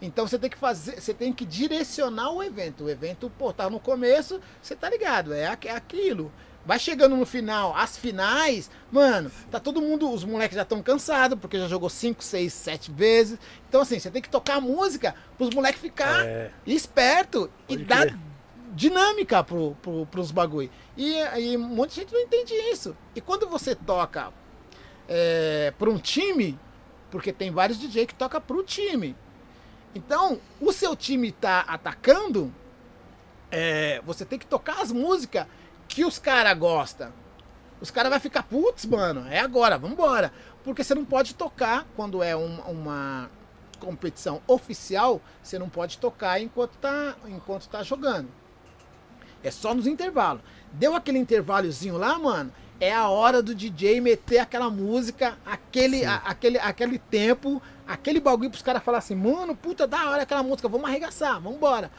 Então você tem que fazer, você tem que direcionar o evento. O evento, pô, tá no começo, você tá ligado, é, é aquilo. Vai chegando no final, as finais, mano, tá todo mundo, os moleques já estão cansados, porque já jogou 5, 6, 7 vezes. Então assim, você tem que tocar música pros moleques ficar É, esperto e Pode dar crer. dinâmica pro, pro, pros bagulho. E, e um monte de gente não entende isso. E quando você toca é, pra um time, porque tem vários DJ que toca pro time. Então, o seu time tá atacando, é, você tem que tocar as músicas que os caras gostam. Os caras vão ficar, putz, mano, é agora, vambora. Porque você não pode tocar quando é um- uma competição oficial, você não pode tocar enquanto tá, enquanto tá jogando. É só nos intervalos. Deu aquele intervalozinho lá, mano, é a hora do DJ meter aquela música, aquele, a- aquele, aquele tempo, aquele bagulho pros caras falarem assim, mano, puta, da hora aquela música, vamos arregaçar, vambora.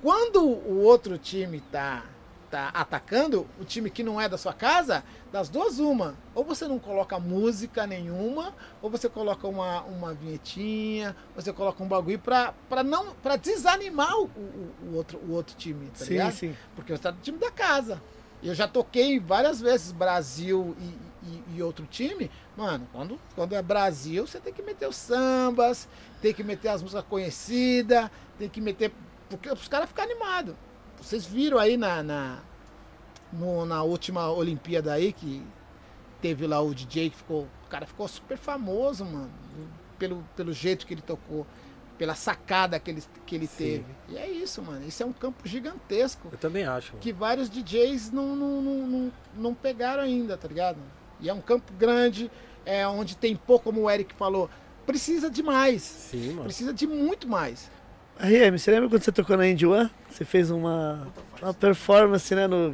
Quando o outro time tá, tá atacando, o time que não é da sua casa, das duas uma. Ou você não coloca música nenhuma, ou você coloca uma, uma vinhetinha, você coloca um bagulho pra, pra, não, pra desanimar o, o, o outro, o outro time, tá Sim, ligado? sim. Porque você tá do time da casa. Eu já toquei várias vezes Brasil e, e- e outro time. Mano, quando, quando é Brasil, você tem que meter os sambas, tem que meter as músicas conhecidas, tem que meter. Porque os caras ficam animados. Vocês viram aí na, na, no- na última Olimpíada aí que teve lá o DJ que ficou. O cara ficou super famoso, mano. Pelo, pelo jeito que ele tocou. Pela sacada que ele, que ele Sim. teve. E é isso, mano. Isso é um campo gigantesco eu também acho. mano. que vários DJs não, não, não, não, não pegaram ainda, tá ligado? E é um campo grande, é onde tem pouco, como o Eric falou, precisa de mais. Sim, mano. Precisa de muito mais. RM, você lembra quando você tocou na Indie One? Você fez uma, uma performance, né? No,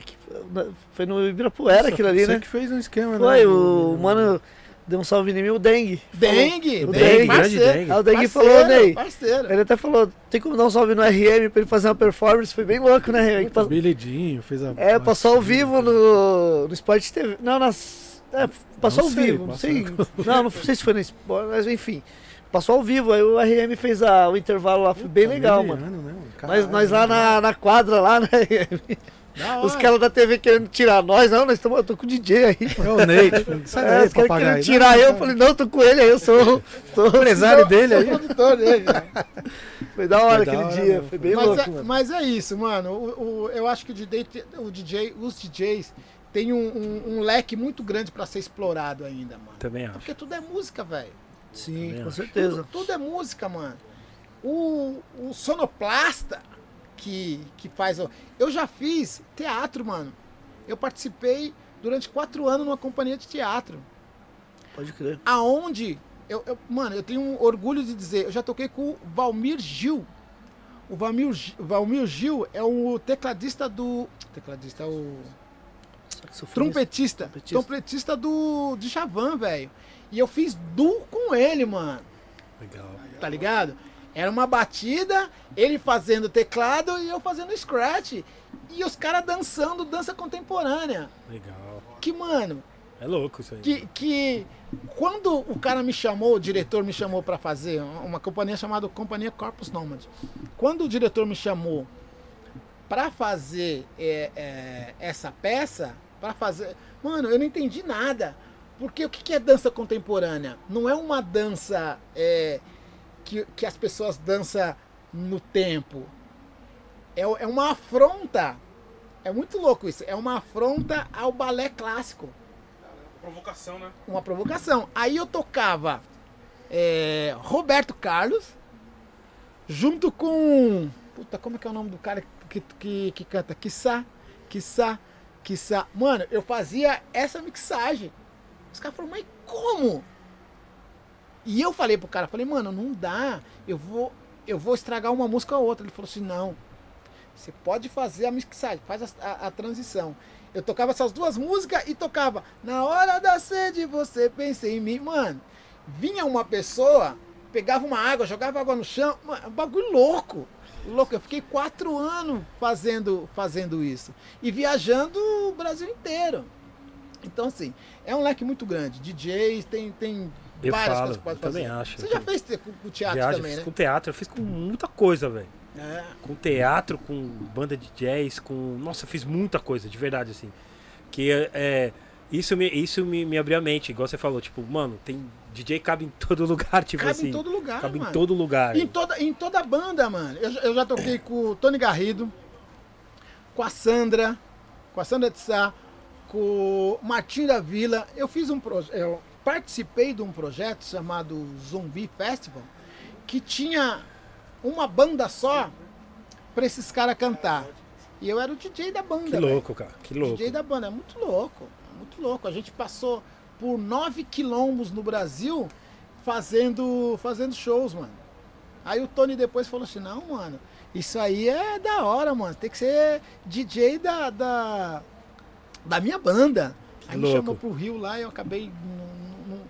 foi no Ibirapuera aquilo ali, Você né? que fez um esquema, Foi, né? o mano deu um salve em mim, o Dengue. Dengue, O Dengue, grande Dengue. Ah, o Dengue parceiro, falou, Ney. Parceiro. Ele até falou, tem como dar um salve no RM pra ele fazer uma performance? Foi bem louco, né, RM? O Bilidinho fez a. É, passou ao vivo no, no Sport TV. Não, nas. É, passou Não ao sei, vivo, não sei. Não, não sei se foi no Sport, mas enfim. Passou ao vivo, aí o RM fez a, o intervalo lá, foi bem legal, mano. Miliano, né, mano? Nós, Caralho, nós lá na, na quadra, lá, né? RM? Os caras da TV querendo tirar nós, não, nós estamos. Eu tô com o DJ aí. É o Ney, tipo, sai É, os caras querendo tirar eu, eu falei, não, tô com ele aí, eu sou. sou empresário dele aí. Produtor dele, né? Foi da hora Foi da aquele hora, dia, mano. foi bem mas, louco, é, mano. mas é isso, mano. O, o- eu acho que o DJ, o DJ, os DJs tem um, um- um leque muito grande pra ser explorado ainda, mano. Também acho. Porque tudo é música, velho. Sim, Também com acho. certeza. Tudo, tudo é música, mano. O, o sonoplasta que, que faz. Eu já fiz teatro, mano. Eu participei durante quatro anos numa companhia de teatro. Pode crer. Aonde. Eu, eu- mano, eu tenho um orgulho de dizer, eu já toquei com o Valmir Gil. O Valmir, Valmir Gil é o tecladista do. Tecladista, é o. Trompetista. Trompetista. Trompetista do. de Javan, velho. E eu fiz duo com ele, mano Legal. tá ligado? Era uma batida, ele fazendo teclado e eu fazendo scratch. E os caras dançando dança contemporânea. Legal. Que, mano, É louco isso aí. que, que quando o cara me chamou, o diretor me chamou pra fazer uma companhia chamada Companhia Corpus Nomad. Quando o diretor me chamou pra fazer é, é, essa peça, pra fazer. Mano, eu não entendi nada. Porque o que que é dança contemporânea? Não é uma dança é, que, que as pessoas dançam no tempo. É, é uma afronta. É muito louco isso. É uma afronta ao balé clássico Provocação, né? uma provocação. Aí eu tocava é, Roberto Carlos, junto com. Puta, como é que é o nome do cara que, que, que canta? Quiçá, quiçá, quiçá. Mano, eu fazia essa mixagem. Os caras falaram, mas como? E eu falei pro cara, falei, mano, não dá. Eu vou, eu vou estragar uma música ou outra. Ele falou assim, não. Você pode fazer a mixagem, faz a, a- a transição. Eu tocava essas duas músicas e tocava Na hora da sede você pensa em mim. Mano, vinha uma pessoa, pegava uma água, jogava água no chão. Mano, é bagulho louco. Louco. Eu fiquei quatro anos fazendo, fazendo isso. E viajando o Brasil inteiro. Então, assim, é um leque muito grande. DJs, tem, tem Eu várias falo, coisas que pode fazer. também acho. Você já fez com, teatro Viagem, também, né? com teatro, eu fiz com muita coisa, velho. É. Com teatro, com banda de jazz, com. Nossa, eu fiz muita coisa, de verdade, assim. Que é. Isso me, isso me, me abriu a mente, igual você falou, tipo, mano, tem. DJ cabe em todo lugar, tipo Cabe assim. em todo lugar, cabe mano. em todo lugar. Em toda, em toda banda, mano. Eu, já- eu já toquei com o Tony Garrido, com a Sandra, com a Sandra de Sá, com o Martim da Vila. Eu fiz um projeto. Eu participei de um projeto chamado Zumbi Festival, que tinha uma banda só pra esses caras cantar. E eu era o DJ da banda. Que louco, cara. Que louco. DJ da banda, é muito louco, muito louco. A gente passou por nove quilombos no Brasil fazendo, fazendo shows, mano. Aí o Tony depois falou assim, não, mano, isso aí é da hora, mano. Tem que ser DJ da, da, da minha banda. Aí me louco. chamou pro Rio lá e eu acabei. não- não-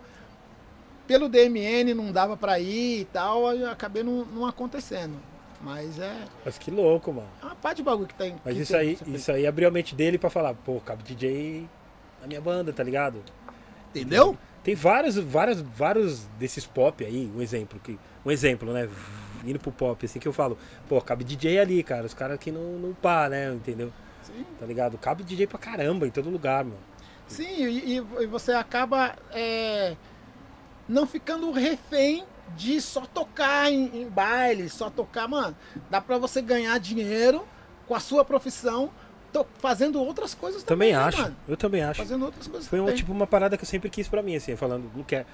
pelo DMN não dava pra ir e tal, aí eu acabei não, não acontecendo. Mas é, Mas que louco, mano. é uma parte de bagulho que tem. Mas que isso tem aí, isso aí abriu a mente dele pra falar, pô, cabe DJ na minha banda, tá ligado? Entendeu? Tem vários, vários, vários desses pop aí, um exemplo que, um exemplo, né? Indo pro pop, assim que eu falo, pô, cabe DJ ali, cara, os caras que não, não pá, né? Entendeu? Sim. Tá ligado? Cabe DJ pra caramba em todo lugar, mano. Sim, e, e- você acaba é, não ficando refém de só tocar em, em baile, só tocar, mano. Dá pra você ganhar dinheiro com a sua profissão, to- fazendo outras coisas também. Também né, acho, mano? eu também acho. Fazendo outras coisas Foi também. tipo uma parada que eu sempre quis pra mim, assim, falando, não quero.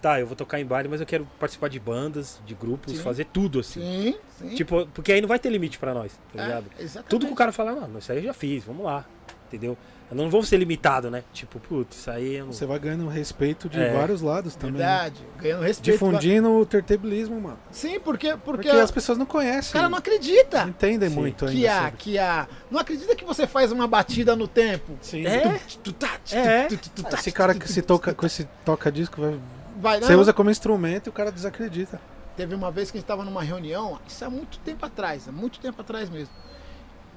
Tá, eu vou tocar em baile, mas eu quero participar de bandas, de grupos, Sim. fazer tudo, assim. Sim, sim. Tipo, porque aí não vai ter limite pra nós, tá É, ligado? exatamente. Tudo que o cara fala, não, isso aí eu já fiz, vamos lá. Entendeu? Eu não vou ser limitado, né? Tipo, putz, isso aí eu. Você vai ganhando respeito de É. vários lados também. né? Verdade. Ganhando respeito. Difundindo o tertebilismo, mano. Sim, porque, porque, Porque as pessoas não o conhecem. cara não acredita não entendem Sim. muito ainda. que a, sobre. que a. Não acredita que você faz uma batida no tempo. Sim. É? Tu tá, tu, É. tá, Esse cara que se toca com esse toca-disco, vai- Vai, você não. usa como instrumento e o cara desacredita. Teve uma vez que a gente estava numa reunião, isso há muito tempo atrás, há muito tempo atrás mesmo.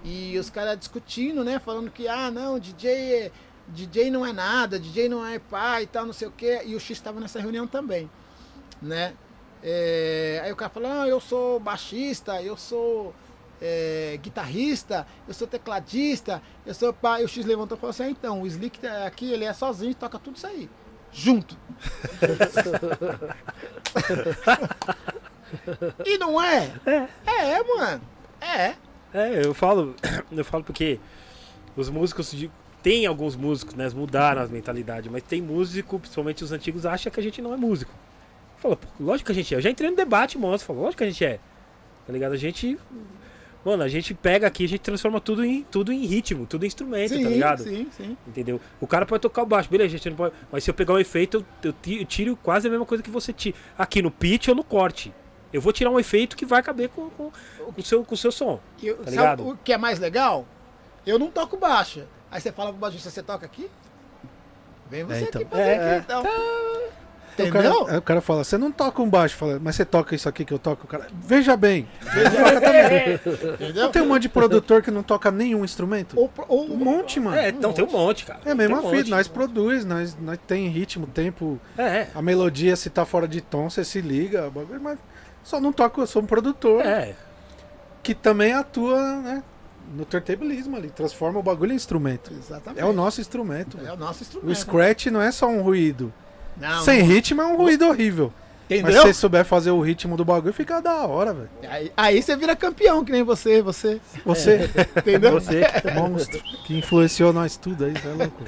E os caras discutindo, né? Falando que, ah, não, DJ, é- DJ não é nada, DJ não é pai e tal, não sei o quê. E o X estava nessa reunião também, né? É, aí o cara falou, ah, eu sou baixista, eu sou é, guitarrista, eu sou tecladista, eu sou pai. E o X levantou e falou assim, ah, então, o Slick tá aqui, ele é sozinho toca tudo isso aí. Junto. E não é? É. É, mano. É. É, eu falo, eu falo porque os músicos de. tem alguns músicos, né? Mudaram as mentalidades, mas tem músico, principalmente os antigos, acha que a gente não é músico. Fala, lógico que a gente é. Eu já entrei no debate, moço. Falou, lógico que a gente é. Tá ligado? A gente. Mano, a gente pega aqui, a gente transforma tudo em, tudo em ritmo, tudo em instrumento, sim, tá ligado? sim, sim. Entendeu? O cara pode tocar o baixo, beleza, gente não pode. Mas se eu pegar um efeito, eu, eu tiro quase a mesma coisa que você tira. Aqui no pitch ou no corte. Eu vou tirar um efeito que vai caber com, com, com o seu, com o seu som. E eu- Tá sabe ligado? o que é mais legal? Eu não toco baixo. Aí você fala pro baixista, você toca aqui? Vem você É, então. aqui fazer É, aqui, então. O Entendeu? cara, aí o cara fala, você não toca um baixo, fala, mas você toca isso aqui que eu toco, o cara. Veja bem, Entendeu? não tem um monte de produtor que não toca nenhum instrumento? Ou, ou, Um monte, mano. É, então tem um monte, cara. É a mesma um fita, nós produz, nós, nós tem ritmo, tempo, É, é. a melodia, se tá fora de tom, você se liga, o bagulho, mas só não toco, eu sou um produtor É, que também atua, né, no turntablismo ali, transforma o bagulho em instrumento. Exatamente. É o nosso instrumento. É o nosso O instrumento. scratch não é só um ruído. Não, Sem ritmo é um ruído horrível. Mas entendeu? se você souber fazer o ritmo do bagulho, fica da hora, velho. Aí, aí você vira campeão, que nem você, você. Você, Entendeu? você. monstro, que influenciou nós tudo aí, tá louco?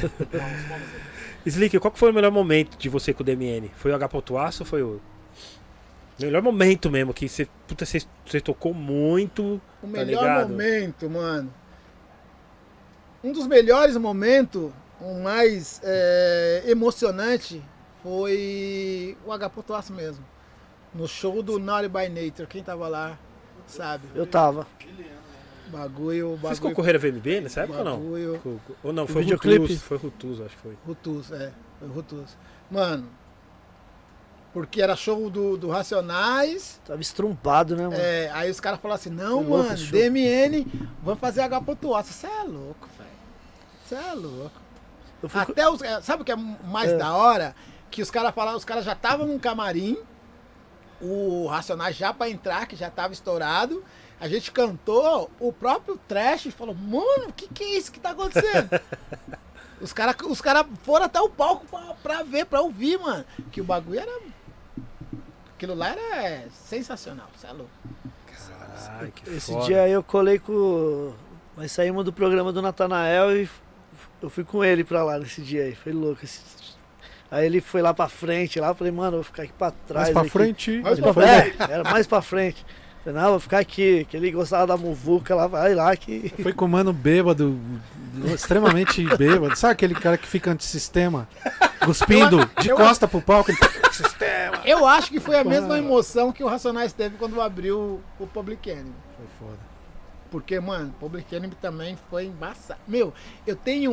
Slick, qual que foi o melhor momento de você com o DMN? Foi o Agapotuaço ou foi o. Melhor momento mesmo, que você, puta, você, você tocou muito. O Tá melhor ligado? momento, mano. Um dos melhores momentos, o mais é, emocionante, foi o Agapotuaço mesmo. No show do Naughty by Nature. Quem tava lá, sabe? Eu tava. Bagulho, bagulho. Vocês concorreram a VMB nessa época ou não? bagulho. Co- co- Ou não, foi o? Rutus. Foi o Rutus, acho que foi. Rutus, é. Foi Rutus. Mano, porque era show do, do Racionais. Tava estrumpado, né, mano? é, aí os caras falaram assim: não, louco mano. DMN, vamos fazer H.Osso. Você é louco, velho. Você é louco. Até os. é, Sabe o que é mais É. da hora? Que os caras falaram, os caras já estavam num camarim, o Racionais já pra entrar, que já tava estourado. A gente cantou, o próprio Trash falou, mano, o que, que é isso que tá acontecendo? os caras os cara foram até o palco pra, pra ver, pra ouvir, mano. Que o bagulho era. Aquilo lá era é, sensacional, você é louco. Que Esse foda. dia aí eu colei com. Nós saímos do programa do Natanael e eu fui com ele pra lá nesse dia aí. Foi louco. esse- Aí ele foi lá pra frente, lá, eu falei, mano, eu vou ficar aqui pra trás. Mais pra aqui. frente. Mais pra foi É, era mais pra frente. Falei, não, vou ficar aqui. Que ele gostava da muvuca lá, vai lá que. Foi com o mano bêbado, extremamente bêbado. Sabe aquele cara que fica antissistema? Cuspindo de eu- costa pro palco? Ele... Eu acho que foi a mesma emoção que o Racionais teve quando abriu o Public Enemy. Foi foda. Porque, mano, Public Enemy também foi embaçado. Meu, eu tenho.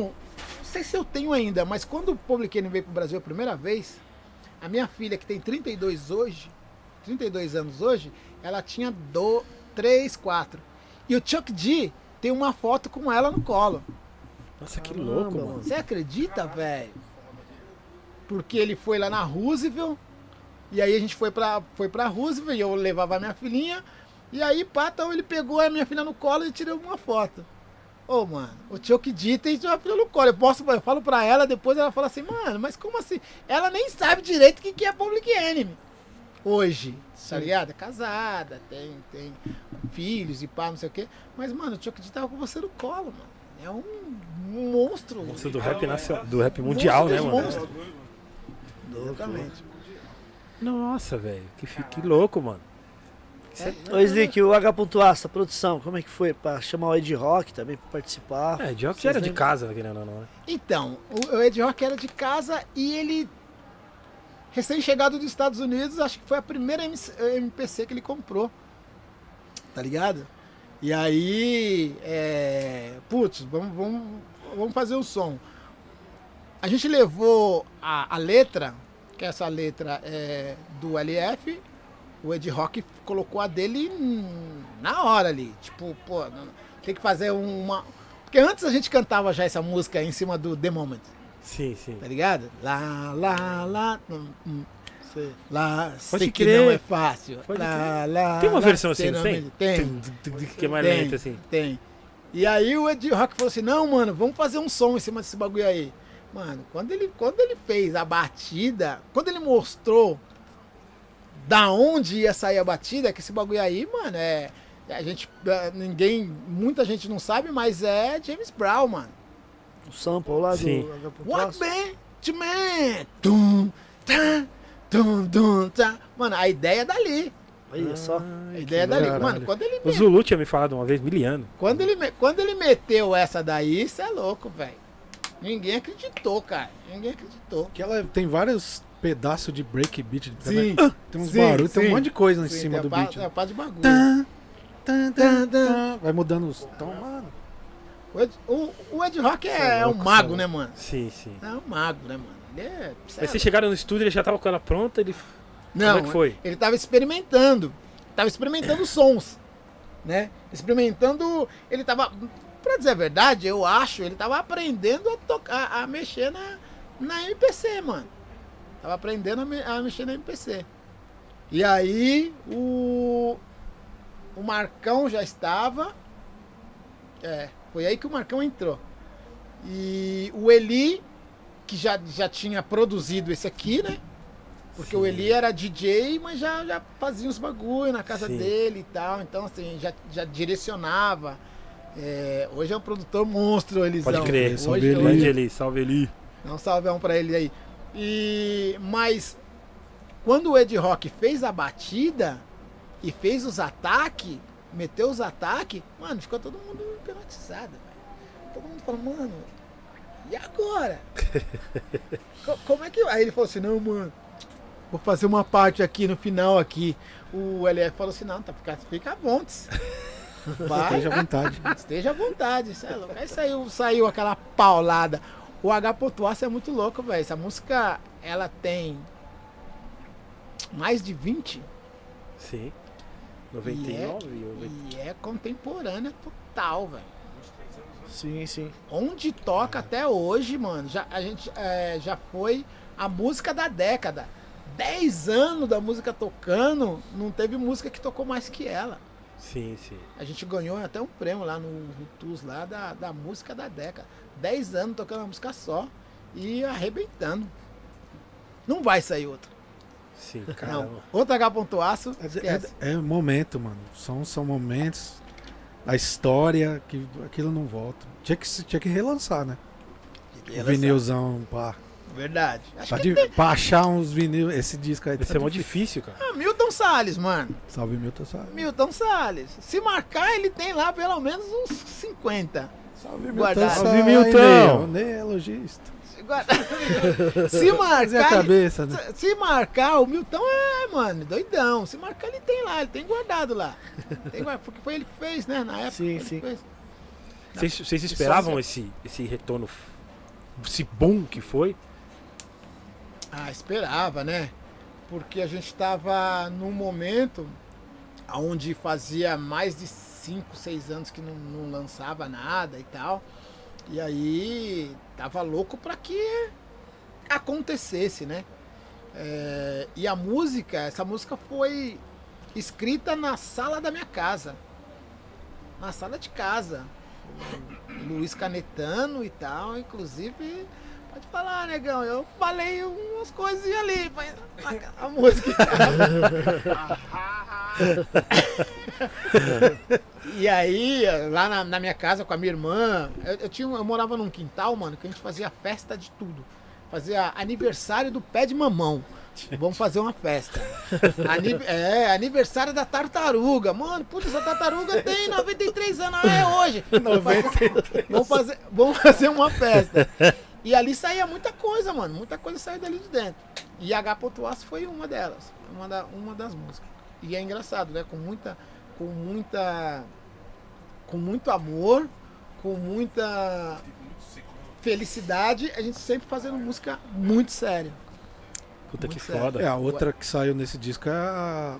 Não sei se eu tenho ainda, mas quando o Public Enemy veio pro Brasil a primeira vez, a minha filha, que tem 32 hoje, 32 anos hoje, ela tinha do, 3, 4. E o Chuck D tem uma foto com ela no colo. Nossa, que Caramba, louco, mano. Você acredita, velho? Porque ele foi lá na Roosevelt, e aí a gente foi pra, foi pra Roosevelt, e eu levava a minha filhinha, e aí, pá, então ele pegou a minha filha no colo e tirou uma foto. Ô, mano, o Chuck D tem uma filha no colo. Eu, posso, eu falo pra ela, depois ela fala assim, mano, mas como assim? Ela nem sabe direito o que, que é Public Enemy. Hoje, tá ligado? É casada, tem, tem filhos e pá, não sei o quê. Mas, mano, o Chuck D tava com você no colo, mano. É um monstro. Monstro do rap, nacional, do rap mundial, né, Monstro mano? dos monstros. Exatamente. Nossa, velho. Que, que louco, mano. Ô, Slick, o H.A, essa produção, como é que foi? Pra chamar o Ed Rock também pra participar. É, Jock Vocês era de lembram? casa, querendo ou não, né? Então, o Ed Rock era de casa e ele, recém-chegado dos Estados Unidos, acho que foi a primeira MPC que ele comprou. Tá ligado? E aí, é, putz, vamos, vamos, vamos fazer o som. A gente levou a, a letra, que essa letra é do LF, o Ed Rock colocou a dele na hora ali. Tipo, pô, tem que fazer uma. Porque antes a gente cantava já essa música em cima do The Moment, Sim, sim. tá ligado? Lá, lá, lá. hum, hum, Sei. Lá, Pode sei que crer. não é fácil. Pode lá, lá, Tem uma lá, versão assim, não tem? Tem. Que é mais Tem. lento, assim. Tem. E aí o Ed Rock falou assim, não, mano, vamos fazer um som em cima desse bagulho aí. Mano, quando ele, quando ele fez a batida, quando ele mostrou da onde ia sair a batida, que esse bagulho aí, mano, é. A gente. é, Ninguém. Muita gente não sabe, mas é James Brown, mano. O sample lá Sim. do H. What man to man? Tum, tá, tum, tum, tá. Mano, a ideia é dali. Olha só. A ideia é dali. caralho. Mano, quando ele, O me- Zulu tinha me falado uma vez, miliano. quando ele, me- quando ele meteu essa daí, isso é louco, velho. Ninguém acreditou, cara. Ninguém acreditou. Que ela tem vários pedaços de break beat. Sim, Tem uns sim, barulhos, tem sim. um monte de coisa em Sim, cima tem do beat. tem a pá de bagulho. Tan, tan, tan. Vai mudando os tom, mano. O Ed, o, o Ed Rock é, é um louco, mago, cê é né, mano? Sim, sim. É um mago, né, mano? É. é vocês chegaram no estúdio, ele já tava com ela pronta, ele. Não, Como é que foi? ele tava experimentando. Tava experimentando sons, né? Experimentando, ele tava, pra dizer a verdade, eu acho, ele tava aprendendo a tocar, a mexer na, na MPC, mano. Tava aprendendo a, me- a mexer na MPC. E aí, o o Marcão já estava é, foi aí que o Marcão entrou. E o Eli, que já, já tinha produzido esse aqui, né? Porque o Eli era DJ, mas já, já fazia uns bagulho na casa Sim. dele e tal. Então, assim, já, já direcionava. É, hoje é um produtor monstro, Elisão. Pode crer. Salve Hoje, Eli. hoje, Eli, salve Eli. Dá um salvão pra ele aí. E, mas quando o Ed Rock fez a batida e fez os ataques, meteu os ataques, mano, ficou todo mundo hipnotizado, velho. Todo mundo falou, mano, e agora? Co- Como é que. Aí ele falou assim, não, mano, vou fazer uma parte aqui no final aqui. O LF falou assim, não, tá, fica, fica à vontade. Vai, Esteja à vontade. Esteja à vontade, isso é louco. Aí saiu, saiu aquela paulada. O H. Pontuaço é muito louco, velho. Essa música, ela tem mais de 20 Sim. 99 e 90. e é contemporânea total, velho. Sim, sim. Onde toca até hoje, mano, já, a gente é, já foi a música da década. 10 anos da música tocando, não teve música que tocou mais que ela. Sim, sim. A gente ganhou até um prêmio lá no Ritus lá da, da música da década. 10 anos tocando uma música só e arrebentando. Não vai sair outra. Sim, caramba. Outra H pontuaço, É, é, é momento, mano. São, são momentos. A história, que aquilo não volta. Tinha que, tinha que relançar, né? O vinilzão, pá. Verdade. Acho Pra, que de- pra achar uns vinil, esse disco aí. Vai tá ser mó difícil. cara. Ah, Milton Salles, mano. Salve Milton, salve. Milton Salles. Se marcar, ele tem lá pelo menos uns 50. Salve Guardado. Salve, Milton. Ney é lojista. Se marcar, ele- cabeça, né? se- se marcar, o Milton é, mano, doidão. Se marcar, ele tem lá, ele tem guardado lá. Tem guardado, porque foi ele que fez, né? Na época. Sim, sim. Vocês, vocês esperavam esse, esse retorno, esse boom que foi? Ah, esperava, né? Porque a gente estava num momento onde fazia mais de 5, 6 anos que não, não lançava nada e tal. E aí tava louco para que acontecesse, né? É, e a música, essa música foi escrita na sala da minha casa. Na sala de casa. Luiz Canetano e tal, inclusive Pode falar, negão. Eu falei umas coisinhas ali. mas A, a música. e aí, lá na, na minha casa com a minha irmã, eu, eu tinha, eu morava num quintal, mano, que a gente fazia festa de tudo. Fazia aniversário do pé de mamão. Vamos fazer uma festa. Ani- é, aniversário da tartaruga. Mano, putz, essa tartaruga tem 93 anos. Ah, é hoje. Vamos fazer, vamos fazer uma festa. E ali saía muita coisa, mano. Muita coisa saía dali de dentro. E H. Aço foi uma delas. Uma, da, uma das músicas. E é engraçado, né? Com muita. Com muita. Com muito amor, com muita felicidade, a gente sempre fazendo música muito séria. Puta Muito que sério. foda. É, a outra que saiu nesse disco é a.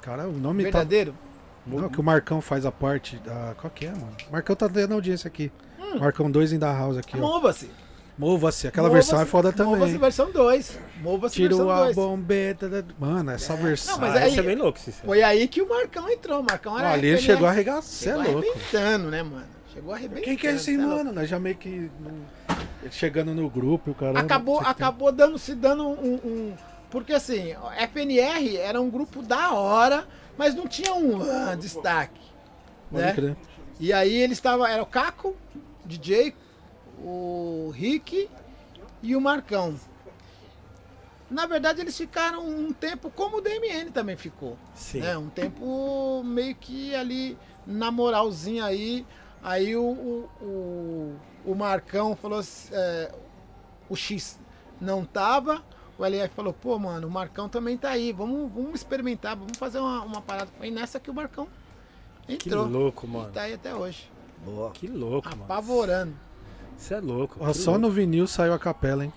Cara, o nome tá. Verdadeiro? Não, que o Marcão faz a parte da. Qual que é, mano? Marcão tá dando audiência aqui. Marcão 2 in da house aqui, ó. Mova-se. Mova-se. Aquela Mova-se. versão é foda Mova-se também. versão 2. Mova-se versão Tirou a 2. bombeta da. Mano, essa versão. Não, mas aí- esse é bem louco, esse Foi aí que o Marcão entrou. O Marcão era. ali ele chegou a arregaçar. Você é louco. arrebentando, né, mano? Chegou arrebentando. Quem que é esse louco. mano? Nós já meio que. Chegando no grupo e o cara. acabou, acabou dando, se dando um, um- Porque assim, FNR era um grupo da hora, mas não tinha um ah, destaque. Pode Né? crer. E aí ele estava. Era o Caco, DJ, o Rick e o Marcão. Na verdade, eles ficaram um tempo como o DMN também ficou. Sim. né? Um tempo meio que ali na moralzinha aí. Aí o, o, o, o Marcão falou assim, é, o X não tava. O LF falou, pô, mano, o Marcão também tá aí. Vamos, vamos experimentar, vamos fazer uma, uma parada. Foi nessa que o Marcão Que entrou. louco, E mano. tá aí até hoje. Boa. Que louco, mano. Apavorando. Você é louco. Ó, só louco. no vinil saiu a capela, hein?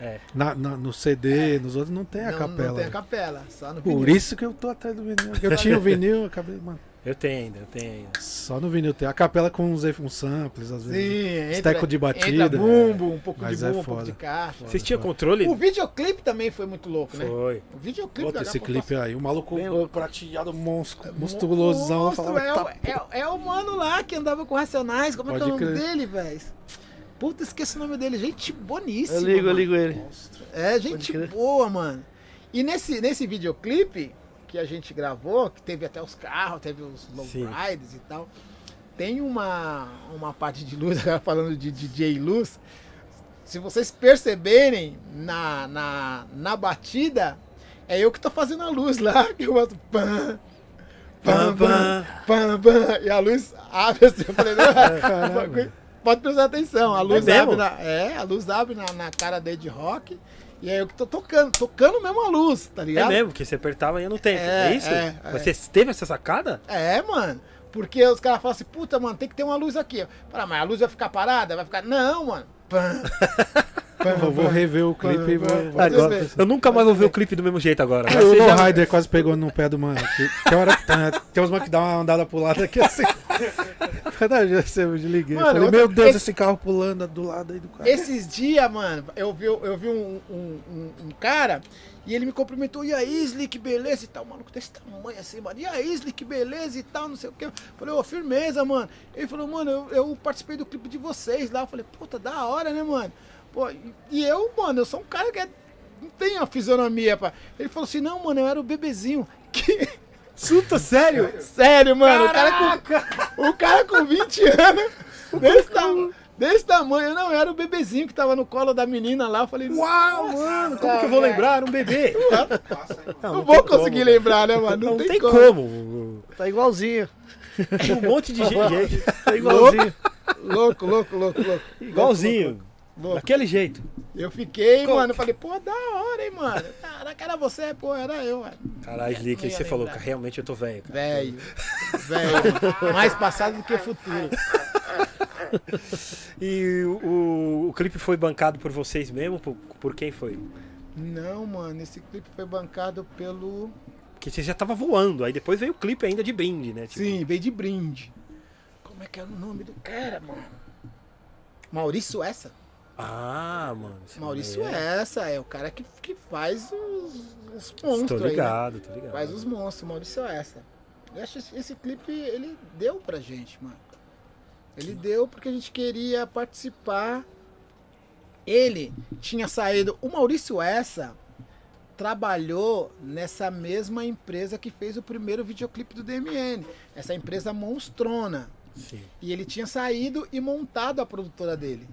É. Na, na- no CD, nos outros não tem a não, capela. Não tem a capela, só no Por vinil. isso que eu tô atrás do vinil. Eu tinha o vinil, eu acabei, mano. Eu tenho ainda, eu tenho ainda. Só no vinil tem. A capela com uns, uns samples, às vezes. Sim, Esteco de batida. Entra bumbo, um pouco Mas de é bumbo, um pouco foda. de caixa. Vocês tinham controle? O videoclipe também foi muito louco, né? Foi. O videoclipe da esse clipe aí. O maluco Bem louco. prateado, monstro, Mo- monstruosão. Eu Monstro, falava, é, tá, o- é, é o mano lá que andava com Racionais. Como é que é o nome crer. dele, velho? Puta, esqueci o nome dele. Gente boníssima. Eu ligo, eu mano. ligo ele. É, gente boa, mano. E nesse, nesse videoclipe que a gente gravou, que teve até os carros, teve os Sim. lowriders e tal, tem uma, uma parte de luz, agora falando de DJ Luz. Se vocês perceberem na, na, na batida, é eu que tô fazendo a luz lá, que eu boto pam, pam, pam, pam, pam, e a luz abre assim, eu falei, não, bagulho- pode prestar atenção, a luz mesmo? abre na, é, a luz abre na, na cara da Ed Rock, e é eu que tô tocando, tocando mesmo a luz, tá É ligado? mesmo, que você apertava e no tempo. É, É, isso? é, Mas Você teve essa sacada? É, mano. Porque os caras falam assim, puta, mano, tem que ter uma luz aqui. "Ah, mas a luz vai ficar parada? Vai ficar. Não, mano. Pam, pam, eu vou rever o clipe e vou. Vai, vou- vai. Agora, eu nunca mais vou ver o clipe do mesmo jeito agora. Vai O já- Rider quase pegou no pé do mano. Que, tem hora tem umas mãos que dá uma andada pro lado aqui assim. Verdade, eu desliguei. Mano, Falei, meu Deus, esse- esse carro pulando do lado aí do carro. Esses dias, mano, eu vi, eu vi um, um, um- um cara e ele me cumprimentou. E aí, que beleza e tal. Maluco desse tamanho assim, mano. E aí, que beleza e tal, não sei o que. Eu falei, ô, firmeza, mano. Ele falou, mano, eu, eu participei do clipe de vocês lá. Eu falei, puta, da hora, né, mano? Pô, e, eu, mano, eu sou um cara que é- não tem a fisionomia, pá. Ele falou assim, não, mano, eu era o bebezinho. Que. Suta, sério? Sério, mano. O cara, com, o cara com 20 anos, desse, tam- desse tamanho. Não, eu era o bebezinho que tava no colo da menina lá. Eu falei, uau, mano, Como que eu vou lembrar? Era um bebê. Não, vou conseguir lembrar, né, mano? Não, Não, tem, como. como. Tá igualzinho. Tem um monte de gente. Tá igualzinho. Louco, louco, louco, louco. Igualzinho. Louco. Daquele jeito. Eu fiquei, mano, eu falei, pô, da hora, hein, mano. Caraca, era você, pô, era eu, mano. Caralho, Slick, aí você falou, lembrar. realmente eu tô velho, cara. Velho, velho. Mais passado do que futuro. E o, o, o clipe foi bancado por vocês mesmo? Por, por quem foi? Não, mano, esse clipe foi bancado pelo. Porque você já tava voando, aí depois veio o clipe ainda de brinde, né? Tipo, Sim, veio de brinde. Como é que era o nome do cara, mano? Maurício Essa. Ah, mano. esse Maurício é. Essa é o cara que, que faz os, os Tô monstros aí. né? ligado, tô ligado. Faz os monstros, Maurício Essa. Eu acho esse, esse clipe, ele deu pra gente, mano. Ele deu porque a gente queria participar. Ele tinha saído. O Maurício Essa trabalhou nessa mesma empresa que fez o primeiro videoclipe do DMN. Essa empresa monstrona. Sim, E ele tinha saído e montado a produtora dele.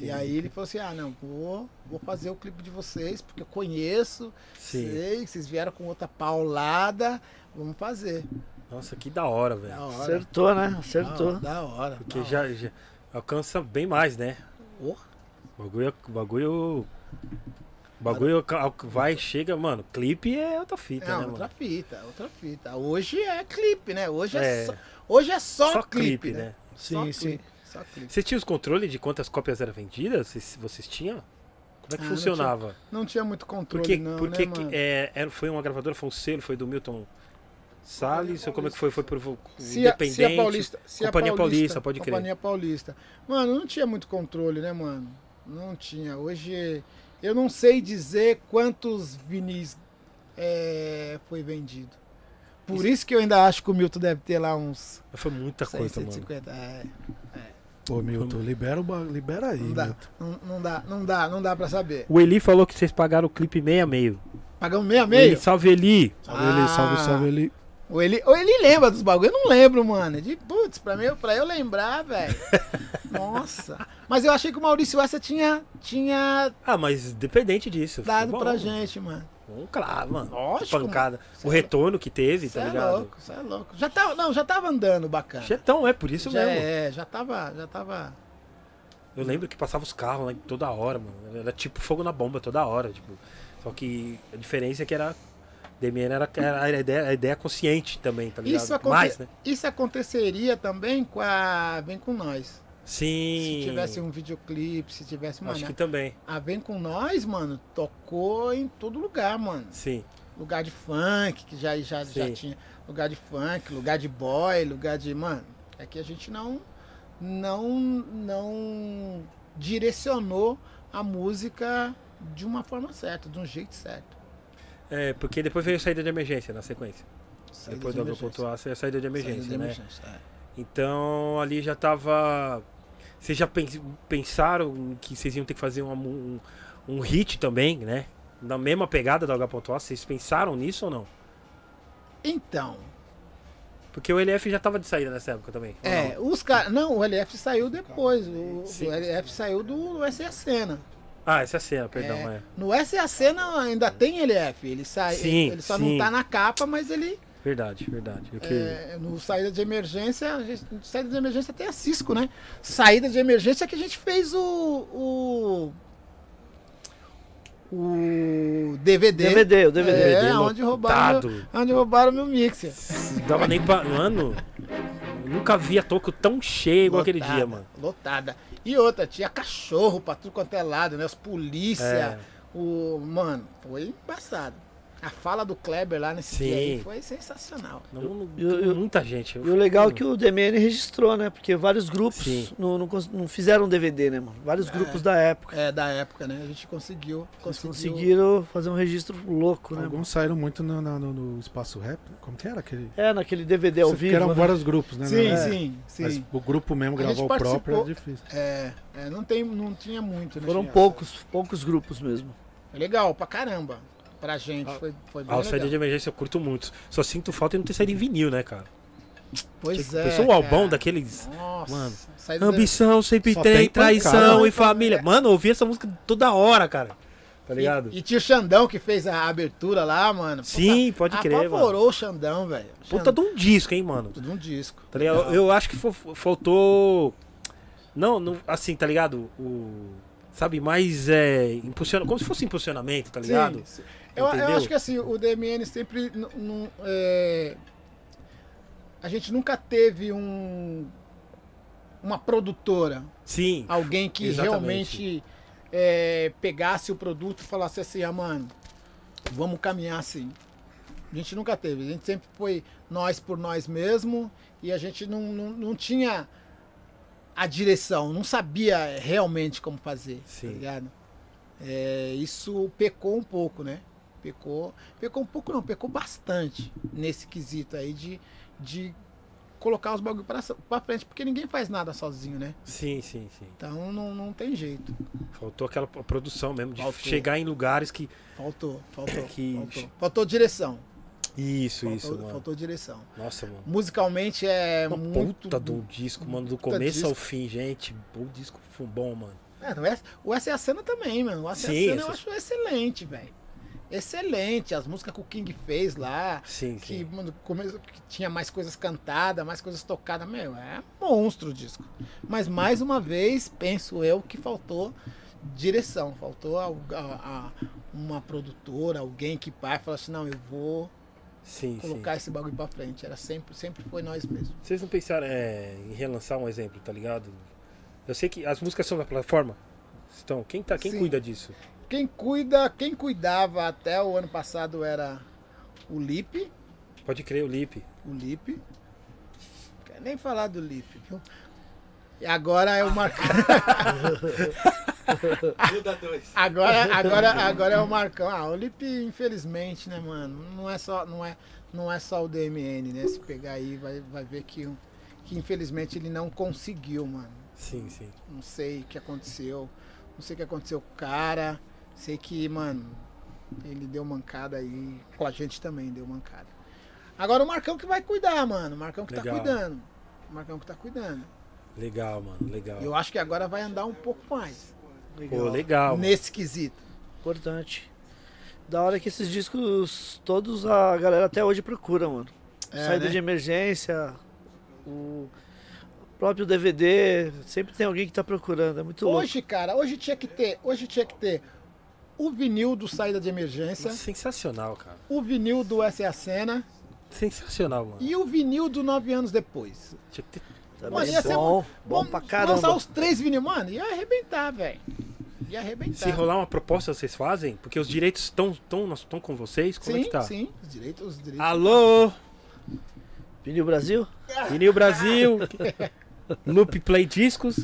Sim. E aí ele falou assim: ah, não, vou, vou fazer o clipe de vocês, porque eu conheço, Sim. sei, vocês vieram com outra paulada, vamos fazer. Nossa, que da hora, velho. Da hora. Acertou, né? Acertou. Da hora. Porque da já, hora. já alcança bem mais, né? Porra. O bagulho. o bagulho. bagulho vai, chega, mano. Clipe é outra fita, Não, né, outra mano? fita, outra fita. Hoje é clipe, né? Hoje é, É. só, hoje é só, Só clipe, clipe, né? né? Só Sim, sim. clipe, Só. Você tinha os controles de quantas cópias eram vendidas? Vocês, vocês tinham? Como é que Ah, não funcionava? Não tinha muito controle, Porque, não, porque né, é, era- foi uma gravadora, foi um selo, foi do Milton Salles, ou como é que foi? Foi por Se independente? se a Paulista, se a Companhia Paulista, pode crer. Companhia Paulista. Mano, não tinha muito controle, né, mano? Não tinha. Hoje, eu não sei dizer quantos vinis é, foi vendido. Por isso que eu ainda acho que o Milton deve ter lá uns Foi muita coisa, mano. 650. É, Pô, Milton, libera, o ba- libera aí, não dá, não, não dá, não dá, não dá pra saber. O Eli falou que vocês pagaram o clipe meio a meio. Pagamos meia Eli, meio? salve Eli! Salve ele, salve, Ah. salve ele. Ou ele, ou ele lembra dos bagulho, eu não lembro, mano. De putz, pra, mim, pra eu lembrar, velho. Nossa. Mas eu achei que o Maurício Essa tinha, tinha Ah, mas dependente disso. dado pra gente, mano. Bom, claro, mano. Lógico, Pancada. O retorno que teve, Você tá é ligado? louco, você é louco. Já tava, não, já tava andando bacana. Chetão, é por isso já, mesmo. é, já tava, já tava. Eu lembro que passava os carros lá toda hora, mano. Era tipo fogo na bomba toda hora, tipo. Só que a diferença é que era. DMN era, era a, ideia, a ideia consciente também, tá ligado? Isso, aconte- Mais, né? isso aconteceria também com a Vem Com Nós. Sim. Se tivesse um videoclipe, se tivesse, mano. Acho que também. A Vem Com Nós, mano, tocou em todo lugar, mano. Sim. Lugar de funk, que já, já, já tinha. Lugar de funk, lugar de boy, lugar de. Mano, é que a gente não. Não. Não direcionou a música de uma forma certa, de um jeito certo. É, porque depois veio a saída de emergência na sequência. Saída depois de do emergência. pontuar, a saída de emergência, Saída de né? emergência, é. Então ali já tava. Vocês já pens- pensaram que vocês iam ter que fazer mu- um, um hit também, né? Na mesma pegada da H.A. Vocês pensaram nisso ou não? Então, Porque o LF já tava de saída nessa época também. é, não? os caras. Não, o LF saiu depois. O, Sim. o LF saiu do, do SA Cena. Ah, essa é a cena, perdão. É, É. No SA Cena ainda tem LF. Ele sai. Sim, ele só sim. não tá na capa, mas ele. Verdade, verdade. Que- é, no saída de emergência. a gente- Saída de emergência tem a Cisco, né? Saída de emergência que a gente fez o. o o DVD. DVD, o DVD. É, DVD onde roubaram, lotado. onde roubaram meu mixer. Não dava nem pra. Mano, nunca via toco tão cheio igual aquele dia, mano. Lotada. E outra, tinha cachorro pra tudo quanto é lado, né? Os polícia. É. O. Mano, foi embaçado. A fala do Kleber lá nesse dia aí Sim. foi sensacional. Eu- eu- muita gente. E o legal é que o DMN registrou, né? Porque vários grupos Sim. não, não, não fizeram DVD, né, mano? Vários grupos da época. É, da época, né? A gente conseguiu. Eles conseguiu conseguiram fazer um registro louco, né? mano? Alguns saíram muito no, no- no espaço rap. Como que era aquele? É, naquele DVD ao vivo. eram né? vários grupos, né? Sim, né? sim, Mas sim. o grupo mesmo gravar o próprio é difícil. É, é, não, tem, não tinha muito, né? Foram poucos, poucos grupos mesmo. É Legal, pra caramba. Pra gente, foi, foi bem Ah, o legal. saída de emergência eu curto muito. Só sinto falta de não ter saído em vinil, né, cara? Pois é. Pensou um albão daqueles. Nossa, Mano, Ambição sempre tem, tem traição pancada. e família. Mano, eu ouvi essa música toda hora, cara. Tá ligado? E, e tinha o Xandão que fez a abertura lá, mano. Sim, pode crer, mano. Apavorou o Xandão, velho. Puta de um disco, hein, mano. Puta de um disco. Tá ligado? Eu, eu acho que faltou. Não, não, assim, tá ligado? O. Sabe, mais é. Impulsiona, como se fosse impulsionamento, tá ligado? Sim, sim. Eu, eu acho que assim, o DMN sempre. é, a gente nunca teve um. Uma produtora, Sim. alguém que Exatamente. realmente é, pegasse o produto e falasse assim, ah, mano, vamos caminhar assim. A gente nunca teve. A gente sempre foi nós por nós mesmo e a gente não, não, não tinha a direção, não sabia realmente como fazer, Sim. tá ligado? É, isso pecou um pouco, né? Pecou, pecou um pouco não, pecou bastante nesse quesito aí de, de colocar os bagulho pra, pra frente, porque ninguém faz nada sozinho, né? Sim, sim, sim. Então não, não tem jeito. Faltou aquela produção mesmo, de Faltou. chegar em lugares que. Faltou, faltou, Que- faltou. Faltou direção. Isso, Faltou, isso, mano. faltou direção. Nossa, mano. Musicalmente é Uma muito. puta um disco, mano, do começo ao fim, gente. O disco foi bom, mano. É, é- o S é a cena também, mano. O S é a cena eu acho excelente, velho. Excelente. As músicas que o King fez lá. Sim, Que, sim. mano, que tinha mais coisas cantadas, mais coisas tocadas. Meu, é monstro o disco. Mas mais uma vez, penso eu que faltou direção. Faltou a- a- a- uma produtora, alguém que vai falar assim, não, eu vou Sim, sim. colocar esse bagulho pra frente. Era sempre, sempre foi nós mesmos. Vocês não pensaram é, em relançar um exemplo, tá ligado? Eu sei que as músicas são da plataforma. Então, quem, tá, quem Sim. cuida disso? Quem cuida, quem cuidava até o ano passado era o Lipe, Pode crer, o Lip. o Lipe. Não quero nem falar do Lipe, viu? E agora é o Marcão. Agora, agora, agora é o Marcão. Ah, o Lipe, infelizmente, né, mano? Não é só, não é, não é só o DMN, né? Se pegar aí, vai, vai ver que, que infelizmente ele não conseguiu, mano. Sim, sim. Não sei o que aconteceu. Não sei o que aconteceu com o cara. Sei que, mano, ele deu mancada aí. Com a gente também deu mancada. Agora o Marcão que vai cuidar, mano. O Marcão que Legal. tá cuidando. O Marcão que tá cuidando. Legal, mano, legal. Eu acho que agora vai andar um pouco mais. Pô, legal. Nesse quesito. Importante. Da hora que esses discos todos a galera até hoje procura, mano. É, Saída né? de emergência, o próprio DVD, sempre tem alguém que tá procurando, é muito louco. Hoje, cara, hoje tinha que ter, hoje tinha que ter o vinil do saída de emergência, Sensacional, cara. o vinil do Essa é a Cena Sensacional, mano. e o vinil do Nove Anos Depois. Tinha que ter... Também Mano, ia ser bom, bom pra Lançar caramba. os três vinil, mano, ia arrebentar, velho. Ia arrebentar. Se rolar uma proposta, vocês fazem? Porque os direitos estão estão estão com vocês? Como sim, é que tá? sim, os direitos, os direitos. Alô, Vinil Brasil, Vinil Brasil, Loop Play Discos,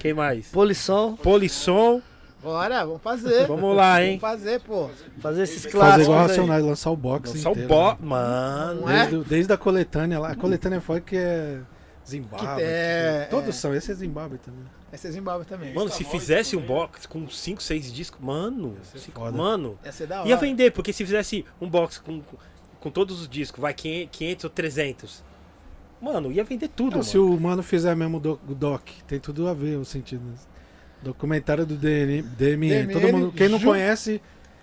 quem mais? Polisson, Polisson, Bora, vamos fazer. vamos lá, hein? Vamos fazer, pô. fazer esses Fazer clássicos igual aí. Racionais, lançar o box Só o inteiro. bo... né? Mano, é? Desde, o- desde a coletânea lá. A coletânea foi que é Zimbábue. Que é- tipo, todos é. são. Esse é Zimbábue também. Essa é Zimbábue também. mano, se fizesse um box com 5, 6 discos, mano, cinco- foda. mano, Ia ser da hora. ia vender, porque se fizesse um box com, com, todos os discos, vai 500, 500 ou 300, mano, ia vender tudo, Não, mano. se o mano fizer mesmo o doc, o doc, tem tudo a ver o sentido. Documentário do DN, DMN. Todo mundo, quem não conhece,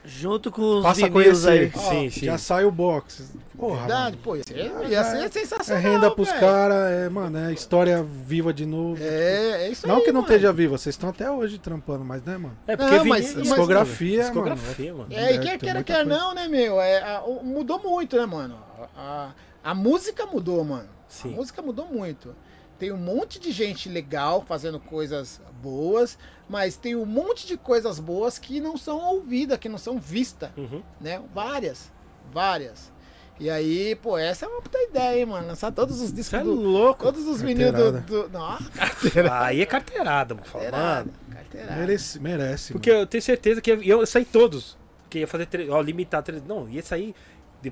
Junto com os Passa a vinis aí. conhecer. Sim, sim. já sai o box. Porra, Verdade, mano. pô, ia ser, ia ser É sensacional. renda pros caras, é, mano, é história viva de novo. É, é isso não aí. que não mano. esteja viva, vocês estão até hoje trampando, mas né, mano? É porque Não, vinil- mas- mas- Discografia, discografia, mano. É, e É, quer queira, quer não, né, meu? É, a- mudou muito, né, mano? A, a música mudou, mano. Sim. A música mudou muito. Tem um monte de gente legal fazendo coisas boas, mas tem um monte de coisas boas que não são ouvidas, que não são vistas, Uhum. né? Várias, várias. E aí, pô, essa é uma puta ideia, hein, mano? Lançar todos os Você discos é do, louco. Todos os vinil do. Carteirada. do nossa, carteira. Aí é carteirada, mano. Fala, Carteirada. mano. Carteirada. Merece, merece. Porque eu tenho certeza que ia, sair todos. Que ia fazer, tre- ó, limitar, tre- não, ia sair,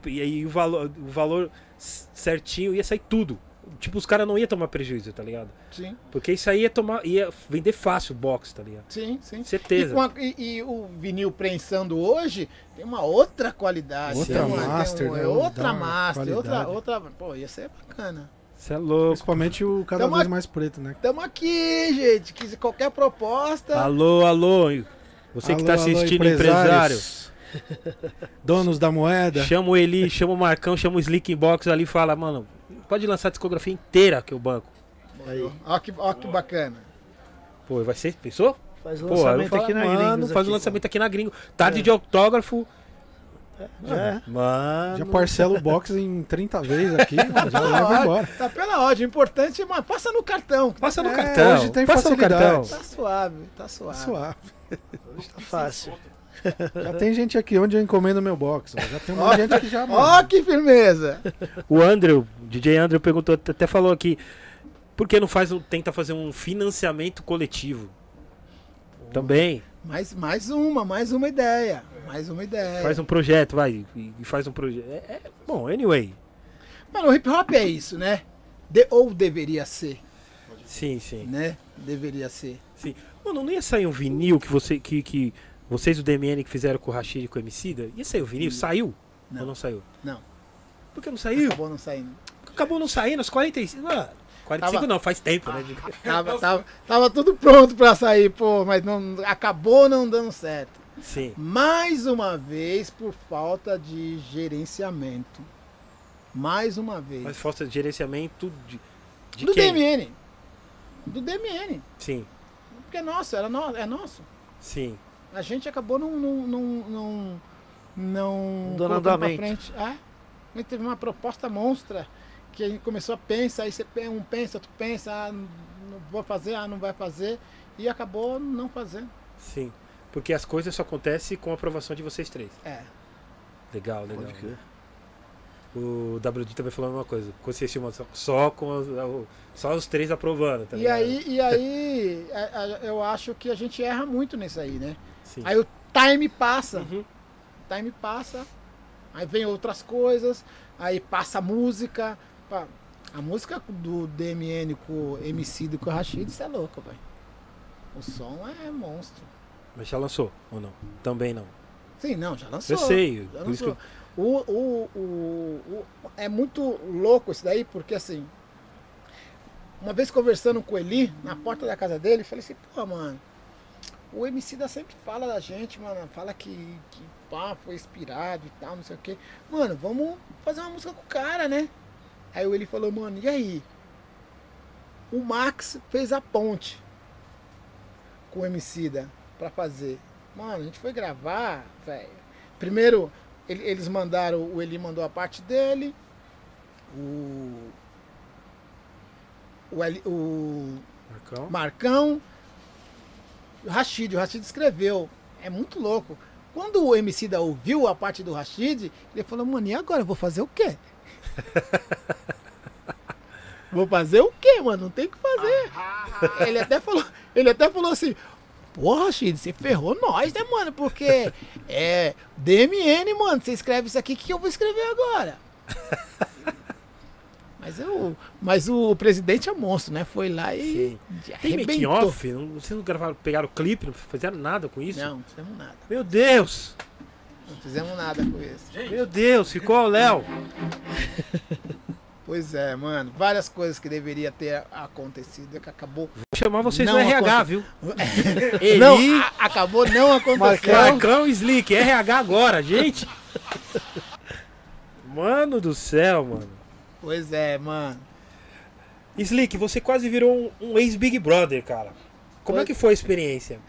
e aí o valor, o valor certinho ia sair tudo. Tipo, os caras não iam tomar prejuízo, tá ligado? Sim, Porque isso aí ia tomar, ia vender fácil o box, tá ligado? sim, sim. E, Certeza. com a- e- e o vinil prensando hoje tem uma outra qualidade. Outra tem uma- master, tem né? é outra master, outra, qualidade. outra. Pô, ia ser bacana. Você é louco. Principalmente o cada Tamo vez mais preto, né? Tamo aqui, gente. Que qualquer proposta. Alô, alô. Você que tá Alô, alô, assistindo, empresário. empresários. Donos da moeda. Chama o Eli, chama o Marcão, chama o Slick Box ali e fala, mano, pode lançar a discografia inteira que eu banco. Aí, Ó que, ó que bacana. Pô, vai ser, pensou? faz o Pô, lançamento falo, aqui na mano, Gringos. faz o lançamento aqui na Gringo. Tarde É. de autógrafo. Já é. Mano. Já parcela o box em 30 vezes aqui, mano, já leva hora. embora. Tá pela ordem. O importante, mano, passa no cartão. Passa no É, cartão. hoje tem Passa no cartão. facilidade. Tá suave, tá suave. Suave. Tá fácil. Já tem gente aqui onde eu encomendo meu box. ó. Já tem uma gente que já. Ó mano. que firmeza. O Andrew, DJ Andrew perguntou, até falou aqui, por que não faz um, tenta fazer um financiamento coletivo? Também. Mais, mais uma, mais uma ideia. Mais uma ideia. Faz um projeto, vai. E faz um projeto. É, é- bom, anyway. Mano, o hip hop é isso, né? De- ou deveria ser, Sim, sim. né? Deveria ser. Mano, não ia sair um vinil que, você, que, que vocês do DMN que fizeram com o Rashid e com o Emicida? Ia sair o vinil? Saiu? Não. Ou não saiu? Não. Por que não saiu? Acabou não saindo. Acabou não saindo, aos 45. Mano, 45 Tava- não, faz tempo, né? de- Tava, tava, tava tudo pronto pra sair, pô, mas não, acabou não dando certo. Sim. Mais uma vez por falta de gerenciamento. Mais uma vez. Mas falta de gerenciamento de, de Do quem? DMN. Do DMN. Sim, Porque é nosso, era no, é nosso. sim. A gente acabou não. não, não, não, não andamento. frente. É. A gente teve uma proposta monstra que a gente começou a pensar, aí você um pensa, tu pensa, ah, não vou fazer, ah, não vai fazer. E acabou não fazendo. Sim. Porque as coisas só acontecem com a aprovação de vocês três. É. Legal, legal. Pode crer. O WD também falou a mesma coisa. Consciência só, só com os, só os três aprovando, tá E ligado? aí, e aí eu acho que a gente erra muito nisso aí, né? Sim. Aí o time passa. Uhum. O time passa. Aí vem outras coisas. Aí passa a música. pá. A música do DMN com o MC e com o Rashid, isso é louco, velho. O som é monstro. Mas já lançou ou não? Também não. Sim, não, já lançou. Eu sei. Já lançou. O, o, o, o- é muito louco isso daí, porque assim, uma vez conversando com o Eli, na porta da casa dele, eu falei assim, pô, mano, o MC da sempre fala da gente, mano, fala que, que pá, foi inspirado e tal, não sei o quê. Mano, vamos fazer uma música com o cara, né? Aí o Eli falou, mano, e aí? O Max fez a ponte com o Emicida pra fazer. Mano, a gente foi gravar, velho. Primeiro, ele- eles mandaram, o Eli mandou a parte dele, o. O, Eli- o Marcão. Marcão, o Rashid, o Rashid escreveu. É muito louco. Quando o Emicida ouviu a parte do Rashid, ele falou, mano, e agora? Eu vou fazer o quê? vou fazer o quê, mano? Não tem o que fazer. ele, até falou, ele até falou assim, pô, Rashid, você ferrou nós, né, mano? Porque é DMN, mano, você escreve isso aqui, o que eu vou escrever agora? Mas, eu, mas o presidente é monstro, né? Foi lá e Tem making off? Não- Vocês não gravaram, pegaram o clipe, não fizeram nada com isso? Não, não fizemos nada. Meu Deus! Não fizemos nada com isso. Meu Deus, ficou o Léo. Pois é, mano. Várias coisas que deveria ter acontecido que acabou. Vou chamar vocês Não no RH, aconte- viu? Eli, Não, a- acabou não acontecendo. Marcão Slick, RH agora, gente. Mano do céu, mano. Pois é, mano. Slick, você quase virou um, um ex-Big Brother, cara. Como é Foi. que foi a experiência?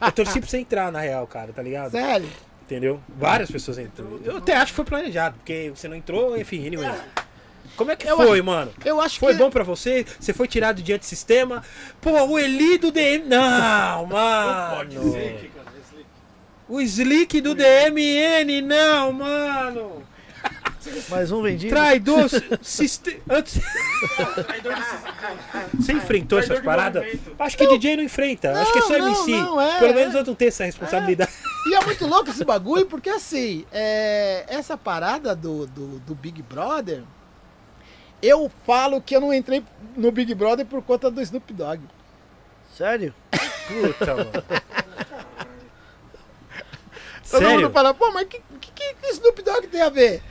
Eu torci pra você entrar, na real, cara, tá ligado? Sério? Entendeu? Várias pessoas entrou. Eu até acho que foi planejado, porque você não entrou, enfim, anyway. Como é que Eu foi, acho- mano? Eu acho Foi que. bom pra você? Você foi tirado de antissistema? Pô, o Eli do DM. Não, mano. O Slick do DMN, não, mano. Mais um vendido. Traidor. Siste... Antes... Você enfrentou essas paradas? Acho que DJ não enfrenta. Acho que é só Não, MC. não, é, Pelo é. menos eu não tenho essa responsabilidade. E é muito louco esse bagulho, porque assim, é, essa parada do, do, do Big Brother, eu falo que eu não entrei no Big Brother por conta do Snoop Dogg. Sério? Puta, mano. Todo mundo Sério? fala, pô, mas o que, que, que Snoop Dogg tem a ver?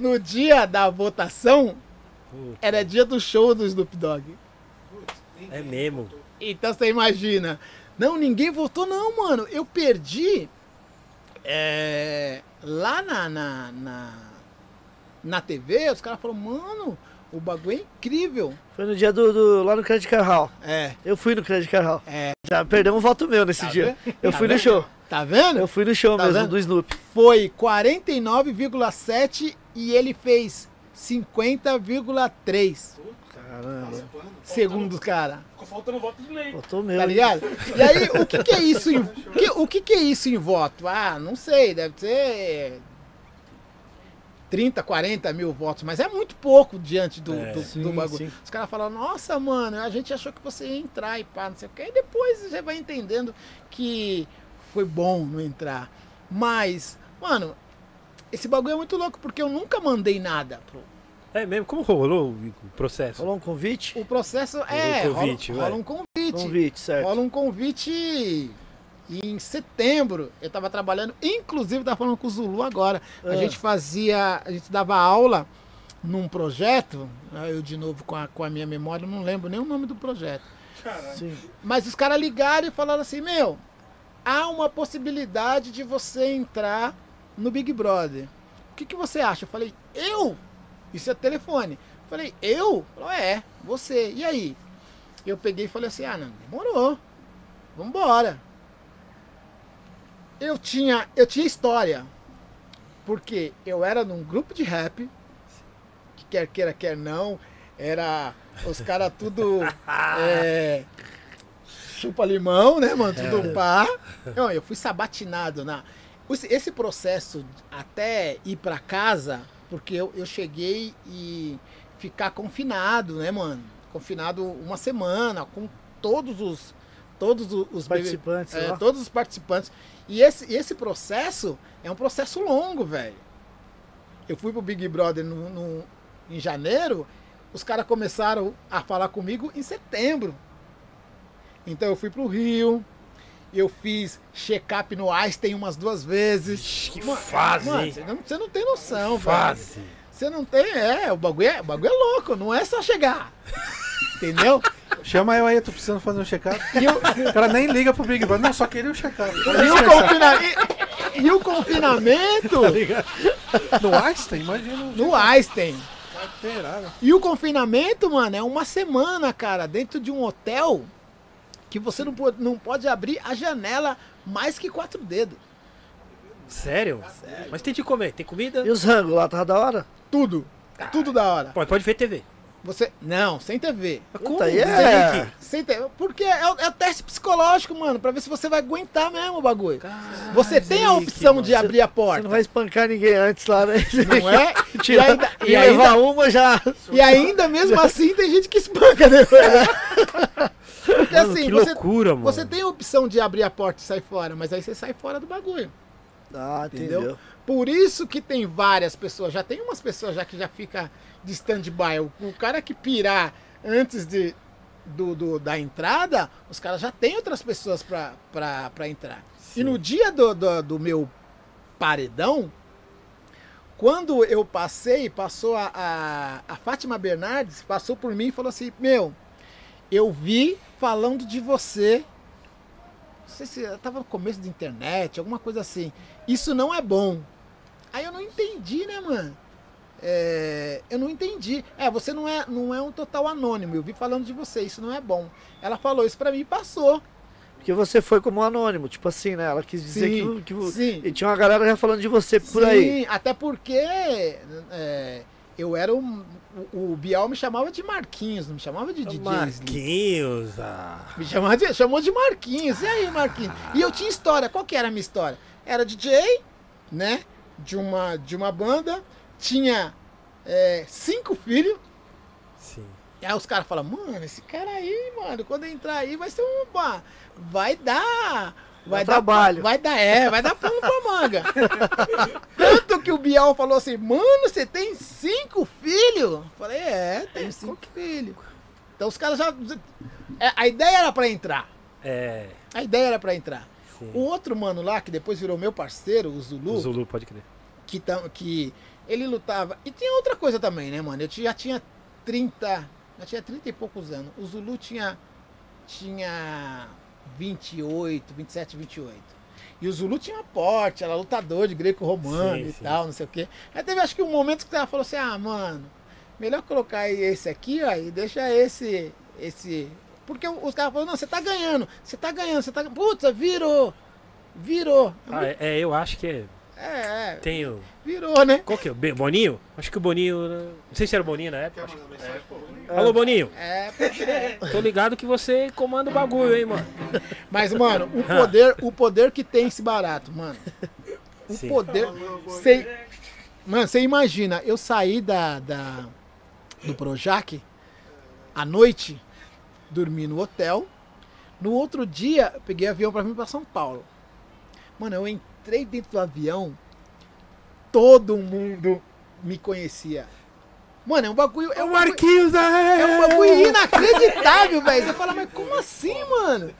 No dia da votação, Puta, era dia do show do Snoop Dogg. É mesmo. Então você imagina. Não, ninguém votou, não, mano. Eu perdi. é, lá na, na, na, na TV, os caras falaram, mano, o bagulho é incrível. Foi no dia do, do- lá no Credit Card Hall. É, Eu fui no Credit Card Hall. é. Já perdeu um voto meu nesse Tá dia. vendo? Eu Tá fui no vendo? show. Tá vendo? Eu fui no show Tá mesmo vendo? do Snoop. Foi 49,7 e ele fez 50,3 Caramba. segundo os caras. Ficou faltando voto do Ney. Votou meu. Tá ligado? E aí, o que, que é isso em, que- o que, que é isso em voto? Ah, não sei, deve ser 30, 40 mil votos, mas é muito pouco diante do, É, do, sim, do bagulho. sim. Os caras falam, nossa, mano, a gente achou que você ia entrar e pá, não sei o que. E depois você vai entendendo que foi bom não entrar. Mas, mano, esse bagulho é muito louco, porque eu nunca mandei nada. pro- É mesmo? Como rolou o processo? Rolou um convite? O processo é. um convite, rola, rola um convite. Convite, certo. Rola um convite em setembro. Eu tava trabalhando, inclusive tava falando com o Zulu agora. A Ah. gente fazia, a gente dava aula num projeto, ah, eu de novo com a, com a minha memória, não lembro nem o nome do projeto. Sim. Mas os caras ligaram e falaram assim, meu, há uma possibilidade de você entrar no Big Brother. O que, que você acha? Eu falei, eu? Isso é telefone. Eu falei, eu? Falou, é, você. E aí? Eu peguei e falei assim, ah, não, demorou. Vambora. Eu tinha, eu tinha história. Porque eu era num grupo de rap, que quer queira, quer não, era os caras tudo é, chupa limão, né, mano? Tudo pá. Não, eu fui sabatinado na. Esse- processo até ir pra casa, porque eu, eu cheguei e ficar confinado, né, mano? Confinado uma semana, com todos os. Todos os, os Participantes, é, todos os participantes. E esse, esse processo é um processo longo, velho. Eu fui pro Big Brother no, no- em janeiro, os caras começaram a falar comigo em setembro. Então eu fui pro Rio. Eu fiz check-up no Einstein umas duas vezes. Ixi, que Ma- fase, Mano, você não, você não tem noção, velho. Fase. Você não tem, é, o bagulho é, o bagulho é louco, não é só chegar. Entendeu? Chama eu aí, tô precisando fazer um check-up. O, cara nem liga pro Big Brother. Não, só queria um check-up. e o, confina- e- e o confinamento No Einstein, imagina. um no Einstein. carteirada. E o confinamento, mano, é uma semana, cara, dentro de um hotel que você não pode, não pode abrir a janela mais que quatro dedos. Sério? Mas tem de comer, tem comida? E os rangos lá, tava da hora? Tudo. Tudo da hora. Pode, pode ver TV. Você. Não, sem TV. Mas Puta, aí Sem é... Sem TV. Porque é, o- é o teste psicológico, mano, pra ver se você vai aguentar mesmo o bagulho. você tem a opção de abrir a Você porta. não vai espancar ninguém antes lá, né? Não é? E Tira, ainda, e e, ainda, uma já. e ainda mesmo assim tem gente que espanca depois. né? Porque Mano, assim, que você, loucura, mano. você tem a opção de abrir a porta e sair fora, mas aí você sai fora do bagulho. Ah, Entendeu? entendeu? Por isso que tem várias pessoas, já tem umas pessoas já que já fica de stand-by. O, o cara que pirar antes de, do, do- da entrada, os caras já tem outras pessoas pra, pra, pra entrar. E no dia do, do, do meu paredão, quando eu passei, passou a, a, a Fátima Bernardes, passou por mim e falou assim, meu, eu vi falando de você. Não sei se tava no começo da internet, alguma coisa assim. Isso não é bom. Aí eu não entendi, né, mano? É, eu não entendi. É, você não é, não é um total anônimo. Eu vi falando de você, isso não é bom. Ela falou isso pra mim e passou. Porque você foi como anônimo, tipo assim, né? Ela quis dizer Sim, que, que sim. e tinha uma galera já falando de você por aí. Sim, até porque é, eu era um. O, o Biel me chamava de Marquinhos, não me chamava de DJ. Marquinhos, ah. Me chamava de, chamou de Marquinhos. E aí, Marquinhos? E eu tinha história. Qual que era a minha história? Era DJ, né? De uma, de uma banda. Tinha é, cinco filhos. Sim. E aí os caras falam, mano, esse cara aí, mano, quando entrar aí vai ser um. Vai dar. Vai Dá dar trabalho. Vai dar, é, vai dar pano pra manga. Tanto que o Biel falou assim, mano, você tem cinco filhos? Eu Falei, é, tenho cinco filhos. Então os caras já. é, A ideia era pra entrar. É. A ideia era pra entrar. Sim. O outro mano lá, que depois virou meu parceiro, o Zulu, O Zulu, pode crer. que, tam- que ele lutava. E tinha outra coisa também, né, mano? Eu já tinha 30. Já tinha 30 e poucos anos. O Zulu tinha. Tinha 28, 27, 28. E o Zulu tinha porte, era lutador de greco-romano e sim. tal, não sei o quê. Aí teve acho que um momento que ela falou assim: ah, mano, melhor colocar esse aqui, ó, e deixa esse. esse. Porque os caras falaram, não, você tá ganhando, você tá ganhando, você tá ganhando. Putz, virou! Virou! Ah, é, é, eu acho que é. É, é, Tenho. virou, né? Qual que é? Boninho? Acho que o Boninho. Não sei se era o Boninho na época. Quer mandar mensagem pro Boninho? Alô, Boninho. É, é. Tô ligado que você comanda o bagulho, hein, mano. Mas, mano, o poder, o poder que tem esse barato, mano. O Sim. poder. Cê, mano, você imagina, eu saí da, da, do Projac à noite, dormi no hotel. No outro dia, peguei avião pra vir pra São Paulo. Mano, eu entrei dentro do avião, todo mundo me conhecia. Mano, é um bagulho. É um bagulho, Marquinhos, é um bagulho inacreditável, velho. Você fala, mas como assim, mano?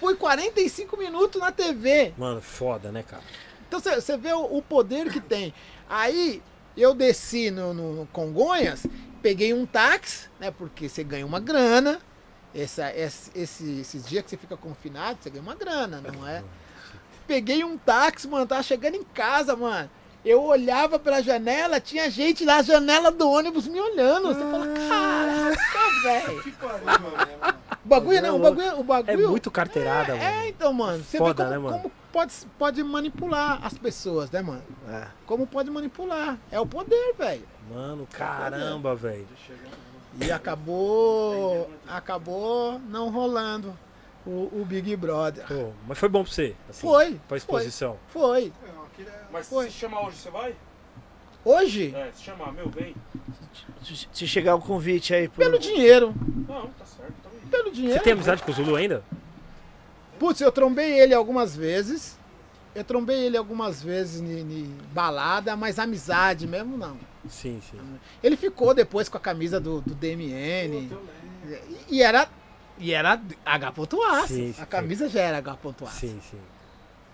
Foi 45 minutos na TV. Mano, foda, né, cara? Então você- você vê o, o poder que tem. Aí eu desci no, no- no Congonhas, peguei um táxi, né? Porque você ganha uma grana. Essa, esse, esse- esses dias que você fica confinado, você ganha uma grana, não é? Peguei um táxi, mano, tava chegando em casa, mano. Eu olhava pela janela, tinha gente na janela do ônibus me olhando. Você fala, caraca, velho. Que pariu, mano. O bagulho, não, o bagulho, o É bagulho. muito carteirada, É, mano. então, mano, você Foda, vê né, como, mano? como pode, pode manipular as pessoas, né, mano? É. Como pode manipular. É o poder, velho. Mano, caramba, velho. E acabou. Acabou não rolando o, o Big Brother. Pô, mas foi bom pra você? assim, Foi. Pra Foi. exposição. Foi. Mas Foi. se chamar hoje, você vai? Hoje, É, se chamar, meu, vem. Se- Se chegar o convite aí pro... pelo dinheiro. Não, tá certo, tá bem. Pelo Você dinheiro. tem amizade com o Zulu ainda? Putz, eu trombei ele algumas vezes. Eu trombei ele algumas vezes em balada, mas amizade mesmo não. Sim, sim. Ele ficou depois com a camisa do, do DMN. E, e era E era H.A. Sim, A sim. camisa já era H.A. Sim, sim.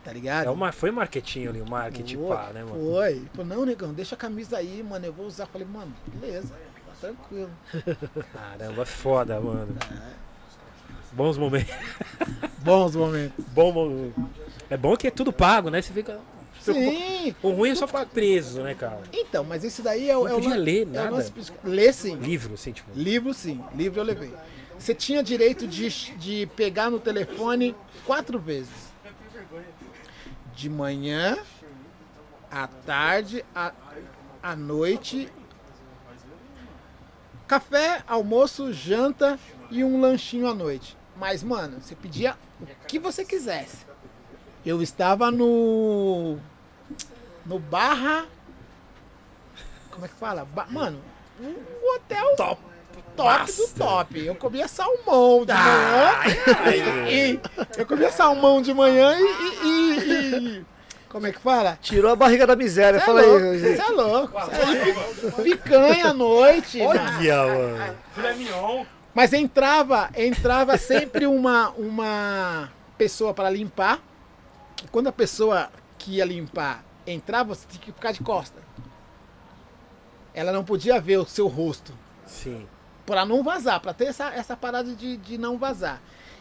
Tá ligado? É uma, foi marketing ali, o marketing Foi, pá, né, mano? Foi. Falou, não, negão, deixa a camisa aí, mano. Eu vou usar. Eu falei, mano, beleza, tá tranquilo. Caramba, foda, mano. Bons momentos. Bons momentos. Bom, mo- é bom que é tudo pago, né? Você fica. Sim. O ruim é só ficar preso, né, cara? Então, mas esse daí é o. Não é o podia ler é o nada. psico- Ler sim. Livro, assim, tipo. Livro sim, livro eu levei. Você tinha direito de, de pegar no telefone quatro vezes. De manhã, à tarde, à, à noite. Café, almoço, janta e um lanchinho à noite. Mas, mano, você pedia o que você quisesse. Eu estava no. No Barra. Como é que fala? Ba- mano, um hotel Top! Top Massa. do top. Eu comia salmão de manhã. e, eu comia salmão de manhã e, e- e- e- Como é que fala? Tirou a barriga da miséria. Cê é Fala louco, aí, Você é louco. é. Picanha à noite. Olha, mano. Filé mignon. Mas entrava, entrava sempre uma, uma pessoa para limpar. E quando a pessoa que ia limpar entrava, você tinha que ficar de costa. Ela não podia ver o seu rosto. Sim. Pra não vazar, pra ter essa, essa parada de, de não vazar.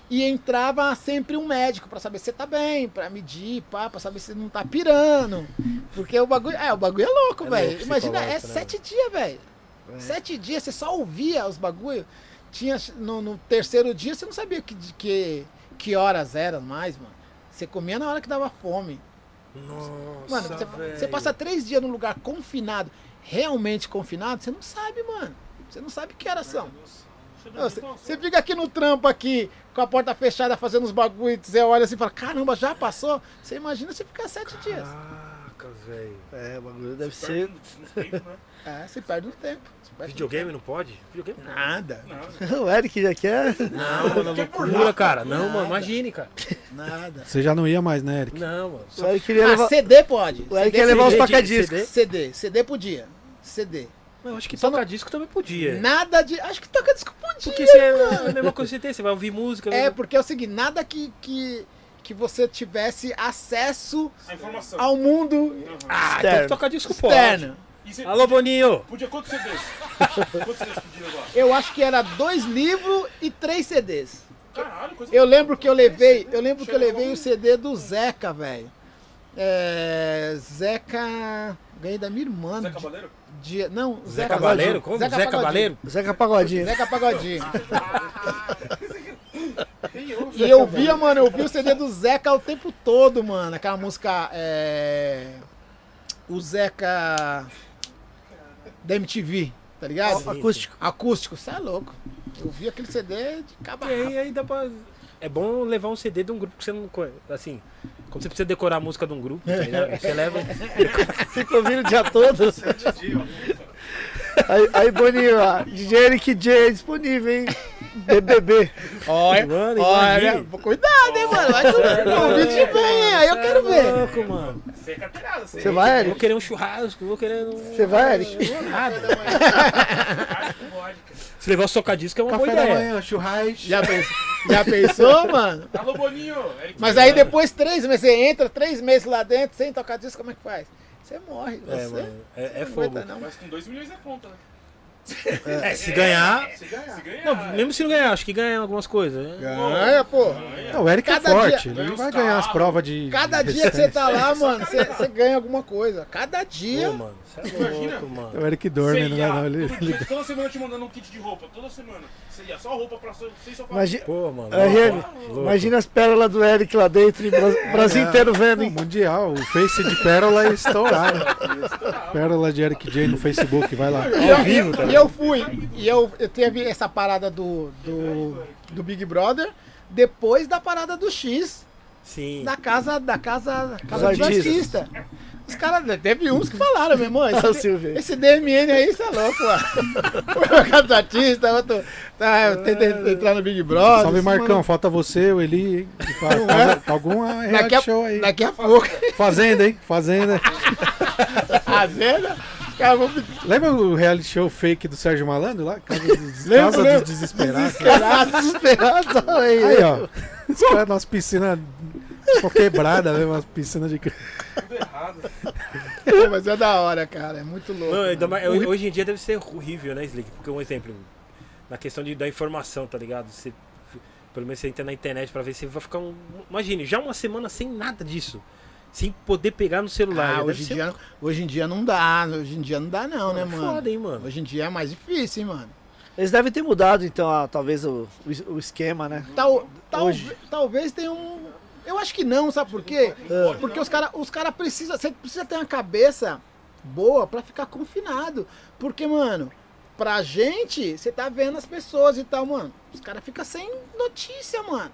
E entrava sempre um médico pra saber se você tá bem, pra medir, pá, pra saber se não tá pirando. Porque o bagulho. É, o bagulho é louco, É velho. Imagina, é né, sete dias, velho. Sete dias, você só ouvia os bagulho. Tinha no, no terceiro dia, você não sabia que, de que, que horas eram mais, mano. Você comia na hora que dava fome. Nossa, Mano, você, você passa três dias num lugar confinado, realmente confinado, você não sabe, mano. Você não sabe que horas são. Você, você fica aqui no trampo aqui, com a porta fechada, fazendo os bagulho, e você olha assim e fala, caramba, já passou? Você imagina você ficar sete dias. Caraca, velho. É, o bagulho deve ser. É, você perde tempo. Você perde Videogame não pode? Videogame tempo. Nada, O Eric já quer. Não, mano, é loucura, cara. Não, mano, imagine, cara. nada. Você já não ia mais, né, Eric? Não, mano. O queria Ah, levar. CD pode. O Eric CD, quer levar os CD, tocadiscos. CD. CD, CD podia. CD. Eu acho que Só tocar disco também podia. Nada de. Acho que toca disco podia. Porque você, é a mesma coisa que você tem, você vai ouvir música. É, vai- porque é o seguinte, nada que, que, que você tivesse acesso ao mundo Ah, externo. então tocar disco pode. externo. Você Alô, Boninho. podia quantos CDs? quantos CDs podia levar? Eu acho que era dois livros e três CDs. Caralho, coisa Eu lembro que eu levei, eu lembro que eu levei o CD do Zeca, velho. É, Zeca, ganhei da minha irmã. Zé de- De- não, Zé? Pagodinho. Como? Zeca Zé Pagodinho. Cabaleiro? Zeca Pagodinho. Zeca Pagodinho. E eu via, mano, eu vi o CD do Zeca o tempo todo, mano. Aquela música. É... O Zeca. Da MTV, tá ligado? Acústico. Acústico, você é louco. Eu vi aquele CD de a E aí, aí dá pra. É bom levar um CD de um grupo que você não conhece. Assim, quando você precisa decorar a música de um grupo, tá ligado? Você leva. Fica ouvindo o dia todo. Aí, aí Boninho, ó, DJ Eric J disponível, hein? BBB. Olha, Mano, olha, imagine. cuidado, hein, mano. Vai convite vem, aí eu quero é ver. louco, mano. Você é carteirada, você Você vai, Vou Eric? querer um churrasco, vou querer um. Você vai, Eric? Não vou nada. Se levar o socadisco é uma Café boa da ideia. manhã, churrasco. Já pensou, já pensou, mano? Alô, Boninho. Eric Mas aí depois, três meses, você entra três meses lá dentro, sem tocar disco, como é que faz? Você morre, você. É, mano. É, é não fogo. aguenta, não. Mas com 2 milhões na conta, né? É, se ganhar. Se ganhar. Se ganhar. Não, mesmo se não ganhar, acho que ganha algumas coisas. né? Ganha, pô. Não, o Eric é Cada forte. dia- Ele Ganha vai ganhar as provas de. Cada de dia que você tá lá, mano, você, você ganha alguma coisa. Cada dia. Pô, mano. Você é louco, mano. O Eric dorme, não vai não. Ele, dia, toda semana eu te mandando um kit de roupa. Toda semana. Você ia só roupa pra você só. Imagina, Pô, mano. Louco. imagina as pérolas do Eric lá dentro, e o Bras- Brasil inteiro vendo, Não, mundial. O Face de Pérola é estourado. Pérola de Eric J no Facebook, vai lá. E eu, e eu fui. E eu, eu teve essa parada do, do, do Big Brother depois da parada do X. Sim. Da casa, da casa, casa Dos artistas. artistas. Os caras, teve uns que falaram, meu irmão. Ah, o Esse, Silvio. esse DMN aí, você é louco, mano. O casa dos artistas, outro. Tá, tenta entrar no Big Brother. Salve Marcão, mano- falta você, o Eli. Não faz- é? Alguma Daqui a, show aí. daqui a pouco. Fazenda, hein? Fazenda. Fazenda. Cara, vou Lembra o reality show fake do Sérgio Malandro lá? Casa dos, Lembro, Casa dos Desesperados. desesperado. Desesperado. Aí, Aí, ó. Os caras nas piscinas ficou quebrada, né? Umas piscinas de. Tudo errado. Mas é da hora, cara. É muito louco. Não, mais- hoje em dia deve ser horrível, né, Slick? Porque um exemplo, na questão de, da informação, tá ligado? Você, pelo menos você entra na internet pra ver se vai ficar um. Imagine, já uma semana sem nada disso. Sem poder pegar no celular. Ah, hoje, em dia, hoje em dia não dá. Hoje em dia não dá, não, né, foda, mano? hein, mano? Hoje em dia é mais difícil, hein, mano. Eles devem ter mudado, então, a- talvez o, o, o esquema, né? Tal, tal, Hoje. Talvez tenha um. Eu acho que não, sabe por quê? Ah. Porque os caras os cara precisam. Você precisa ter uma cabeça boa pra ficar confinado. Porque, mano, pra gente, você tá vendo as pessoas e tal, mano. Os caras ficam sem notícia, mano.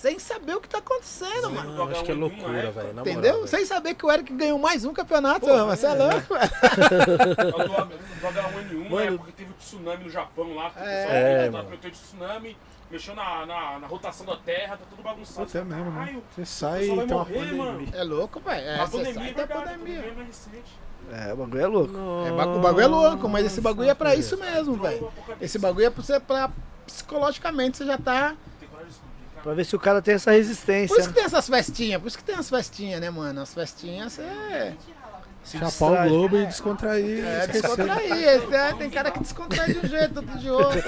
Sem saber o que tá acontecendo, mano. Não, acho que é H1N1 loucura, velho. Entendeu? moral. Sem saber que o Eric ganhou mais um campeonato, Pô, mano. Você é louco, velho. Do H1N1, na Mano. época que teve o tsunami no Japão lá. Que o É, pessoal é, mano. tsunami, mexeu na, na, na rotação da terra, tá tudo bagunçado. Putz, é mesmo, né? Caralho, Você o sai e tem uma morrer, pandemia. mano. É louco, velho. É, a pandemia, sai é pandemia. pandemia é. É, o bagulho é louco. É, o bagulho é louco, mas esse bagulho é pra isso mesmo, velho. Esse bagulho é pra você, pra psicologicamente você já tá. Tem coragem de explicar. Pra ver se o cara tem essa resistência. Por isso que né? tem essas festinhas, por isso que tem as festinhas, né, mano? As festinhas você. Se Chapar o globo e descontrair. É, descontrair. Esse, é, tem cara que descontrai de um jeito, outro de outro.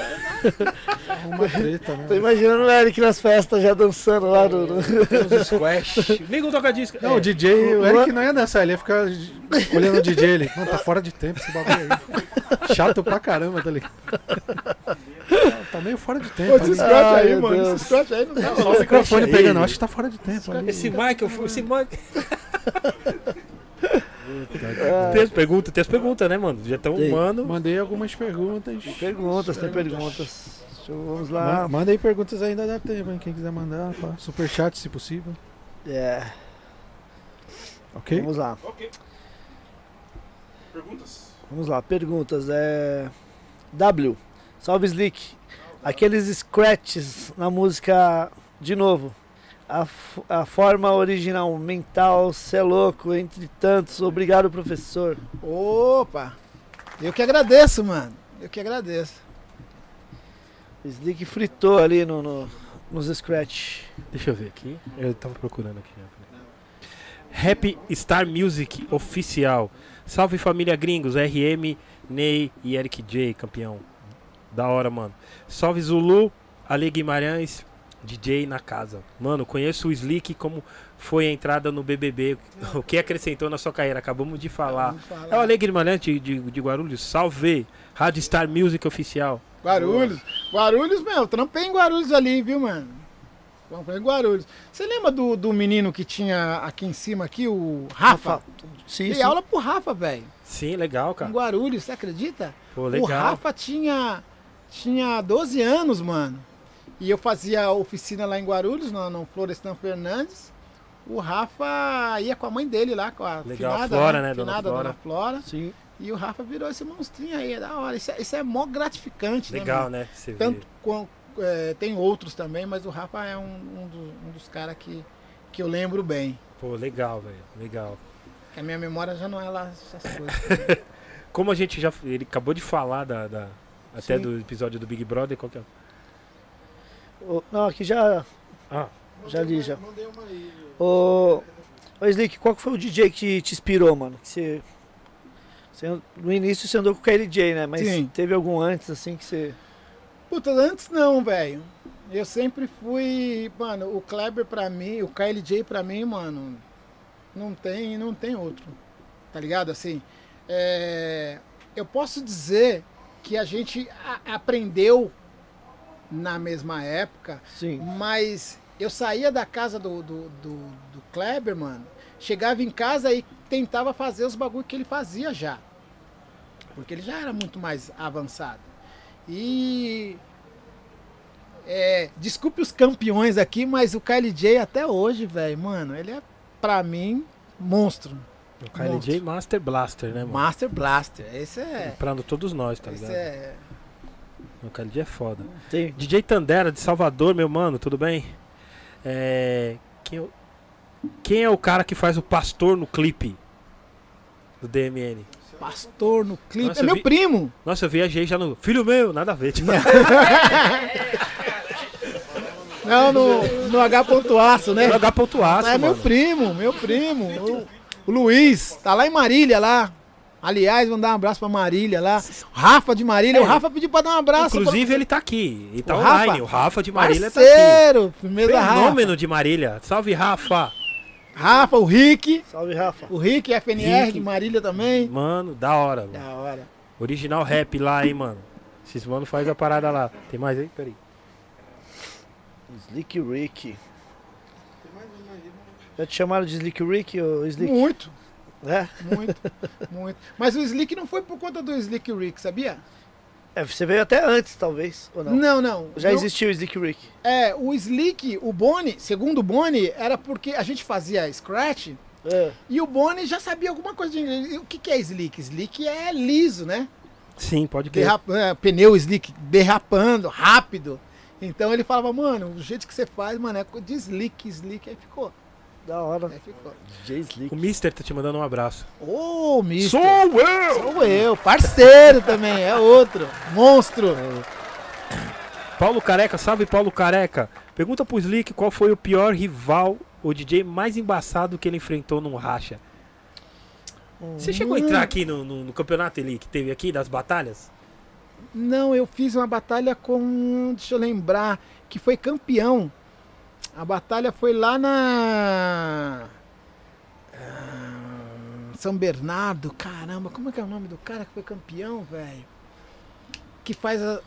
Uma treta, Tô né? imaginando o Eric nas festas já dançando lá no. uns squash. Liga o toca-disco. Não, o É, DJ, o Eric não ia dançar, ele ia ficar olhando o DJ. Ele, não, tá fora de tempo esse bagulho aí. Chato pra caramba, tá ligado? Tá meio fora de tempo. Pô, esse scratch aí, mano. Deus. Esse scratch aí não dá. Só o microfone pegando, eu acho que tá fora de tempo. Esse Michael, esse Michael. Tem as perguntas, tem as perguntas, né, mano? Já estão, Tem. mano. Mandei algumas perguntas. Perguntas, tem perguntas. Deixa eu- vamos lá. Manda aí perguntas ainda dá tempo, hein? Quem quiser mandar, pá. Superchat se possível. É, Ok? vamos lá. Ok. Perguntas? Vamos lá, perguntas. É... W. Salve Slick. Aqueles scratches na música de novo. A, a forma original mental, cê é louco, entre tantos. Obrigado, professor. Opa! Eu que agradeço, mano. Eu que agradeço. O Slick fritou ali no, no- nos scratch. Deixa eu ver aqui. Eu tava procurando aqui. né? Rap Star Music Oficial. Salve família gringos. RM, Ney e Eric J, campeão. Da hora, mano. Salve Zulu, Ale Guimarães, DJ na casa. Mano, conheço o Slick como foi a entrada no BBB. O que acrescentou na sua carreira? Acabamos de falar. Falar. É o Ale Guimarães de, de, de Guarulhos. Salve! Rádio Star Music Oficial. Guarulhos. Guarulhos, meu, trampei em Guarulhos ali, viu, mano? Trampei em Guarulhos. Você lembra do, do menino que tinha aqui em cima, aqui, o Rafa? Sim, Dei sim. aula pro Rafa, velho. Sim, legal, Em cara. Guarulhos, você acredita? Pô, O legal. Rafa tinha, tinha 12 anos, mano. E eu fazia oficina lá em Guarulhos, no, no Florestan Fernandes. O Rafa ia com a mãe dele lá, com a Legal, finada, Flora, né, dona Finada, Flora. dona Flora. Sim. E o Rafa virou esse monstrinho aí, é da hora. Isso é, isso é mó gratificante, né, Legal, mano? né? Você vê. Tanto com, é, tem outros também, mas o Rafa é um, um dos, um dos caras que, que eu lembro bem. Pô, legal, velho. Legal. Que a minha memória já não é lá essas coisas. Como a gente já. Ele acabou de falar da. da- até Sim. do episódio do Big Brother, qual que é? Ô, não, aqui já. Ah. Já li, já. Ô, ô Slick, qual que foi o DJ que te inspirou, mano? Que você, você- no início você andou com o KLJ, né? Mas Sim. teve algum antes, assim, que você. Puta, antes não, velho. Eu sempre fui, mano, o Kleber pra mim, o KLJ pra mim, mano, não tem, não tem outro. Tá ligado? Assim, é, eu posso dizer que a gente a- aprendeu na mesma época, Sim. mas eu saía da casa do, do, do, do Kleber, mano, chegava em casa e tentava fazer os bagulho que ele fazia já. Porque ele já era muito mais avançado. E. É, desculpe os campeões aqui, mas o Kylie J até hoje, velho, mano, ele é, pra mim, monstro. O Kylie J Master Blaster, né, mano? Master Blaster. Esse é. Pra todos nós, tá Esse ligado? é. O Kylie J é foda. Tem. DJ Tandera de Salvador, meu mano, tudo bem? É. Quem, é o- quem é o cara que faz o pastor no clipe do DMN? Pastor no clipe. Nossa, é eu meu vi- primo. Nossa, eu viajei já no. Filho meu, nada a ver. Tipo, Não, no, no H aço, né? jogar ponto aço, é meu primo, meu primo. O, o Luiz, tá lá em Marília lá. Aliás, mandar um abraço pra Marília lá. Rafa de Marília. É. O Rafa pediu pra dar um abraço. Inclusive, ele tá aqui. E tá O online. Rafa? o Rafa de pra... Marília tá aqui. Parceiro, firmeza Rafa. Fenômeno de Marília. Salve, Rafa. Rafa, o Rick. Salve, Rafa. O Rick, FNR Rick. de Marília também. Mano, da hora. Mano. Da hora. Original rap lá, hein, mano. Esses mano faz a parada lá. Tem mais aí? Peraí. Slick Rick. Já te chamaram de Slick Rick ou Slick? Muito, É? muito, muito. Mas o Slick não foi por conta do Slick Rick, sabia? É, Você veio até antes, talvez, ou não? Não, não. Já Não- existiu o Slick Rick. É, o Slick, o Boni, segundo o Boni, era porque a gente fazia scratch É. e o Boni já sabia alguma coisa de inglês. O que, que é Slick? Slick é liso, né? Sim, pode crer. Derrap- é, pneu Slick derrapando, rápido. Então ele falava, mano, o jeito que você faz, mano, é de Slick, Slick. Aí ficou. Da hora. Aí ficou. Slick. O Mister tá te mandando um abraço. Ô, mister. Sou eu! Sou eu, parceiro também, é outro. Monstro. Paulo Careca, salve Paulo Careca. Pergunta pro Slick qual foi o pior rival, o DJ mais embaçado que ele enfrentou num racha. Você chegou a entrar aqui no, no- no campeonato ali que teve aqui, das batalhas? Não, eu fiz uma batalha com. Deixa eu lembrar. Que foi campeão. A batalha foi lá na. ah, São Bernardo. Caramba, como é que é o nome do cara que foi campeão, velho? Que faz a.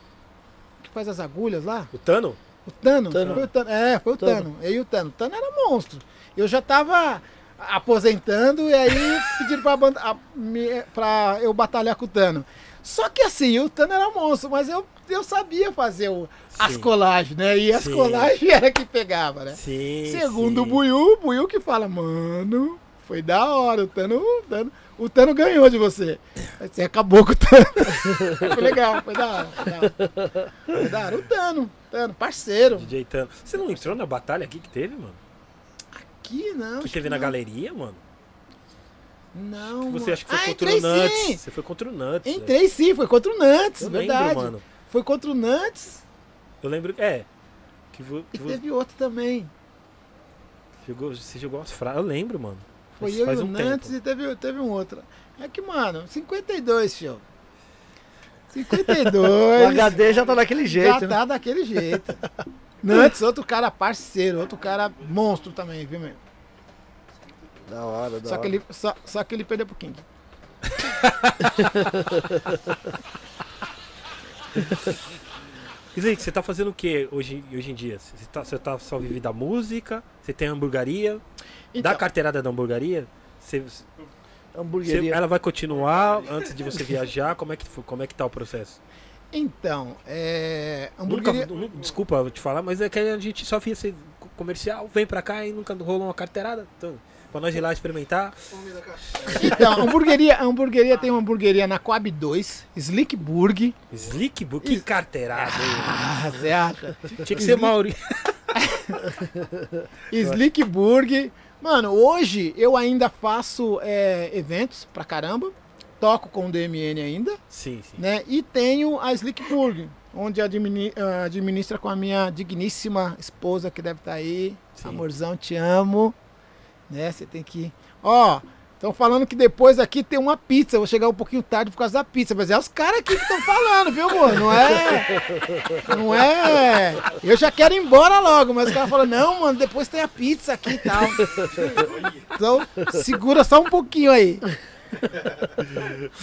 Que faz as agulhas lá? O Tano? O Tano. Tano. Foi o Tano. É, foi o Tano. Tano. Eu e o Tano. O Tano era monstro. Eu já tava aposentando e aí pediram pra, banda- a- me- pra eu batalhar com o Tano. Só que assim, o Tano era monstro, mas eu, eu sabia fazer o- as colagens, né? E as Sim. colagens era que pegava, né? Sim. Segundo o sim. Buiu, o Buiu que fala, mano, foi da hora, o Tano, o Tano, o Tano ganhou de você. Aí Você acabou com o Tano. foi legal, foi da hora. Foi da hora, foi da hora. O Tano, Tano, parceiro. DJ Tano. Você não entrou na batalha aqui que teve, mano? Aqui não. Que teve na não. galeria, mano? Não. Você mano. acha que foi ah, contra o Nuts? sim. Você foi contra o Nuts. né? Entrei sim, foi contra o Nantes, Eu verdade. lembro, mano. Foi contra o Nantes Eu lembro. É. Que, vo, e que vo- teve outro também. jogou, você jogou umas frases. Eu lembro, mano. Foi Faz- eu e o um Nantes tempo. e teve, teve um outro. É que, mano, 52, fio. 52. O HD já tá daquele Já jeito, né? tá daquele jeito. Nantes, outro cara parceiro, outro cara monstro também, viu, meu? Da hora, da Só hora. que, ele, só, só que ele perdeu pro King. Slick, você tá fazendo o que hoje, hoje em dia? Você tá, você tá só vive da música? Você tem hamburgueria? Então, Dá carteirada da hamburgueria? Você, você- Hamburgueria. ela vai continuar antes de você viajar? Como é que, como é que tá o processo? então é, Nunca, hamburgueria... nu- desculpa te falar, mas é que a gente só via esse comercial, vem pra cá e nunca rolou uma carteirada. Então, pra nós ir lá experimentar. Então, hamburgueria, a hamburgueria tem uma hamburgueria na Coab 2, Slick Burg. Slick, bu- que carteirada. Ah, você acha? Tinha que ser Mauri. Slick Burg. Mano, hoje eu ainda faço é, eventos pra caramba. Toco com o DMN ainda, Sim, sim. né? E tenho a Slick Burg, onde ah, administra com a minha digníssima esposa que deve estar aí. Sim. Amorzão, te amo. Né? Você tem que. Ó, estão falando que depois aqui tem uma pizza. Eu vou chegar um pouquinho tarde por causa da pizza. Mas é os caras aqui que estão falando, viu, amor? Não é. Não é. Eu já quero ir embora logo, mas os caras falam, não, mano, depois tem a pizza aqui e tal. Então, segura só um pouquinho aí.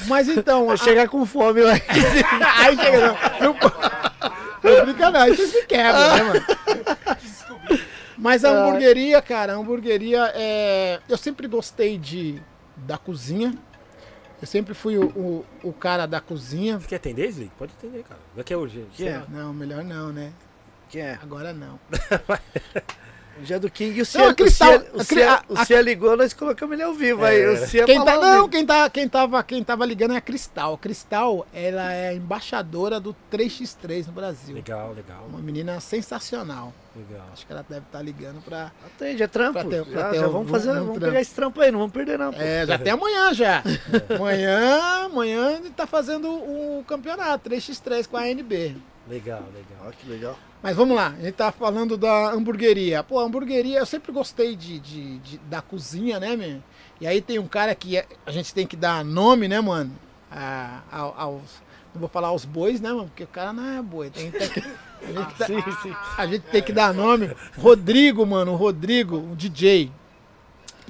Mas então. A- chegar com fome lá. Aí chega, não. Não, po- não brinca não, aí vocês me quebram, né, mano? Mas a hamburgueria, cara, a hamburgueria é. Eu sempre gostei de da cozinha. Eu sempre fui o, o, o cara da cozinha. Você quer atender, Slick? Pode atender, cara. Daqui é urgente. Que é? Não, melhor não, né? Quem é? Agora não. Dia do King, o Não, Cia, a Cristal- o Cia, a o Cia, a- o Cia ligou, nós colocamos ele ao vivo aí. O Cia Quem tá, não, quem, tá, quem, tava, quem tava ligando é a Cristal. A Cristal, ela é a embaixadora do 3x3 no Brasil. Legal, legal, Uma menina sensacional. Legal. Acho que ela deve estar ligando pra. Atende, é trampo. Pra ter- pra já, ter já um- vamos um- fazer, um vamos trampo. pegar esse trampo aí, não vamos perder não. pô. É, já tem amanhã já. Amanhã, amanhã ele tá fazendo o campeonato 3x3 com a ANB. Legal, legal. Ó, que legal. Mas vamos lá, a gente tá falando da hamburgueria. Pô, a hamburgueria, eu sempre gostei de, de- de- da cozinha, né, meu? E aí tem um cara que é- a gente tem que dar nome, né, mano? A- ao- aos, não vou falar aos bois, né, mano? Porque o cara não é boi. Tem, tem- a, gente tá- Sim, sim. a gente tem que dar nome. Rodrigo, mano, o Rodrigo, o DJ.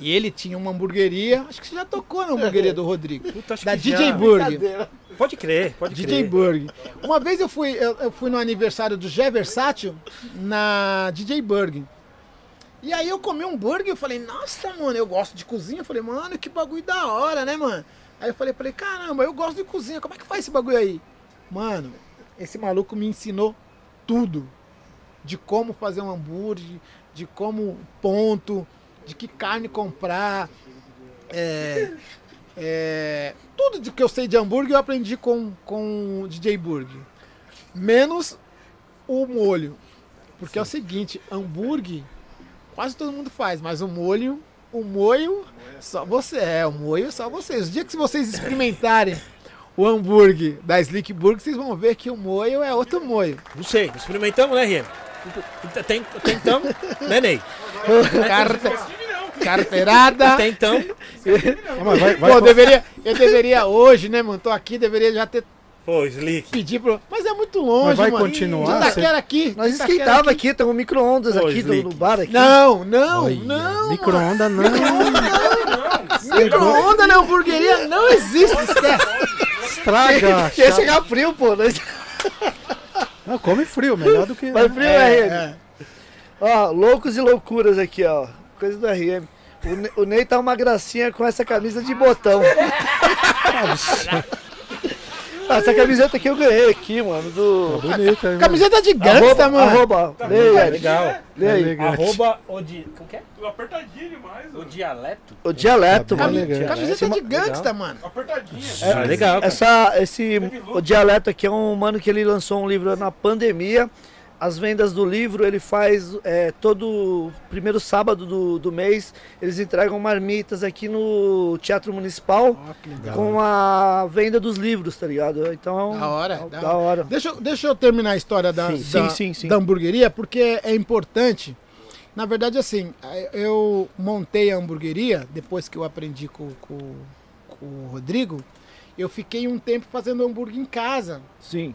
E ele tinha uma hamburgueria. Acho que você já tocou na hamburgueria do Rodrigo. Puta, acho Da que DJ já. Burger. Pode crer, pode DJ crer. Burg. Uma vez eu fui, eu, eu fui no aniversário do Gé Versátil na DJ Burg. E aí eu comi um burger e eu falei, nossa, mano, eu gosto de cozinha. Eu falei, mano, que bagulho da hora, né, mano? Aí eu falei, falei, caramba, eu gosto de cozinha, como é que faz esse bagulho aí? Mano, esse maluco me ensinou tudo. De como fazer um hambúrguer, de como ponto, de que carne comprar. É, é, tudo de que eu sei de hambúrguer eu aprendi com, com o DJ Burger. Menos o molho. Porque é o seguinte, hambúrguer quase todo mundo faz, mas o molho, o molho só você é, o molho só vocês. O dia que vocês experimentarem o hambúrguer da Slick Burger, vocês vão ver que o molho é outro molho. Não sei, experimentamos, né, Rian? Tem- Tentamos, né, Ney? Carte... Carteirada. Tentamos. Não, mas vai, vai Pô, deveria, eu deveria hoje, né, mano? Tô aqui, deveria já ter Pô, Slick. pedido pro. Mas é muito longe, Mas vai mano. continuar? De Itaquera aqui. Nós esquentava aqui, tem um micro-ondas aqui do, no bar aqui. Não, não, Olha, não. Micro-ondas não. Micro-onda na hamburgueria não existe, esquece. Estraga. Ia chegar frio, pô. Nós... Não, come frio, melhor do que. Vai frio, é, É, Ó, loucos e loucuras aqui, ó. Coisa do RM. O, o Ney tá uma gracinha com essa camisa de botão. Ah, essa camiseta aqui eu ganhei aqui, mano. Do. Bonita, hein, Camiseta de gangsta, Arroba, mano. arroba. Lê aí, Eric. Legal. Lê mano? aí. Arroba o di... Como que é? Apertadinho demais, O mano. dialeto. O dialeto, Tá mano. Camiseta de gangsta, mano. Apertadinho. Ah, legal, cara. Essa, esse, o dialeto aqui é um mano que ele lançou um livro na pandemia. As vendas do livro ele faz é, todo primeiro sábado do, do mês. Eles entregam marmitas aqui no Teatro Municipal legal. com a venda dos livros, tá ligado? Então, Da hora, da, da hora. Deixa, eu- deixa eu terminar a história da, Sim, da, sim, sim, sim. da hamburgueria, porque é importante. Na verdade, assim, eu montei a hamburgueria depois que eu aprendi com, com- com o Rodrigo. Eu fiquei um tempo fazendo hambúrguer em casa. Sim.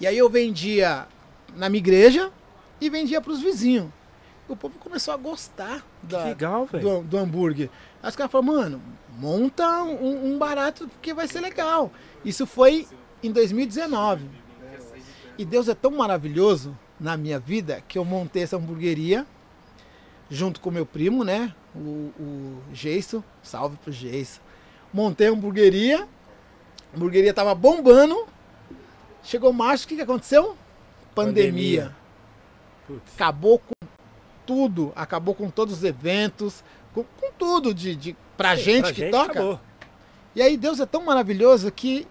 E aí eu vendia na minha igreja e vendia para os vizinhos. O povo começou a gostar da, Legal, do, do hambúrguer. Aí os caras falaram, mano, monta um, um barato porque vai ser legal. Isso foi em 2019. E Deus é tão maravilhoso na minha vida que eu montei essa hamburgueria junto com meu primo, né? O, o Geiso, salve pro Geiso. Montei a hamburgueria, a hamburgueria tava bombando. Chegou março, o que, que aconteceu? Pandemia. Pandemia. Acabou com tudo, acabou com todos os eventos, com, com tudo de, de pra gente Pra que toca. acabou. E aí Deus é tão maravilhoso que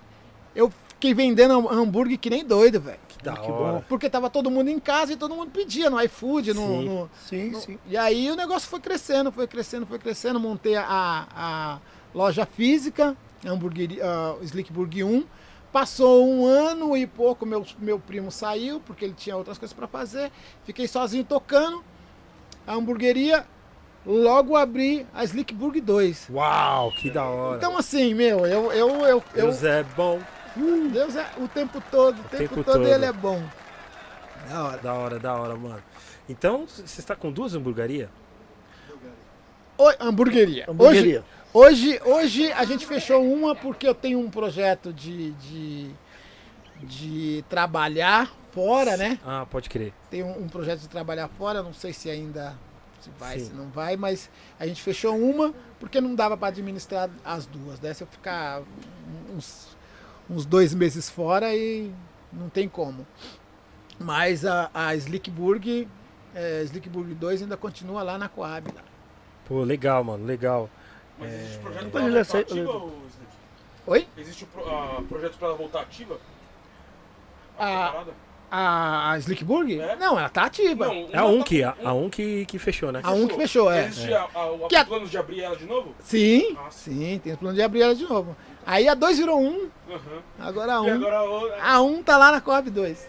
eu fiquei vendendo hambúrguer que nem doido, velho. Que da Que hora. bom. Porque tava todo mundo em casa e todo mundo pedia no iFood, no, Sim. no- Sim, no- sim. E aí o negócio foi crescendo, foi crescendo, foi crescendo. Montei a, a loja física, a hamburgueria, a Slick Burger 1. Passou um ano e pouco, meu, meu primo saiu, porque ele tinha outras coisas para fazer. Fiquei sozinho tocando a hamburgueria. Logo abri a Slick Burger 2. Uau, que da hora. Então assim, meu, eu, eu, eu, eu Deus é bom. Deus é o tempo todo, o tempo, tempo todo, todo. ele é bom. Da hora. Da hora, da hora, mano. Então, você está com duas hamburguerias? Oi, hamburgueria. Hamburgueria. Hoje, hoje, hoje a gente fechou uma porque eu tenho um projeto de, de, de trabalhar fora, né? Ah, pode crer. Tem um, um projeto de trabalhar fora, não sei se ainda se vai, Sim. se não vai, mas a gente fechou uma porque não dava para administrar as duas. Né? Se eu ficar uns, uns dois meses fora e não tem como. Mas a, a Slickburg é, Slickburg 2 ainda continua lá na Coab. Lá. Pô, legal, mano, legal. Mas existe projeto pra ele voltar ativa, Slick? Oi? Existe o pro- projeto pra voltar ativa? A-? A, a Slickburg? É? Não, ela tá ativa. Não, É a um tá- que, a, a um que, que fechou, né? A um que fechou, é. Existe a- a- o Que a- planos de abrir ela de novo? Sim, Ah, sim, tem plano de abrir ela de novo. Aí a 2 virou 1, um, Aham. agora a E 1. Um. agora. A 1 um tá lá na Coab 2.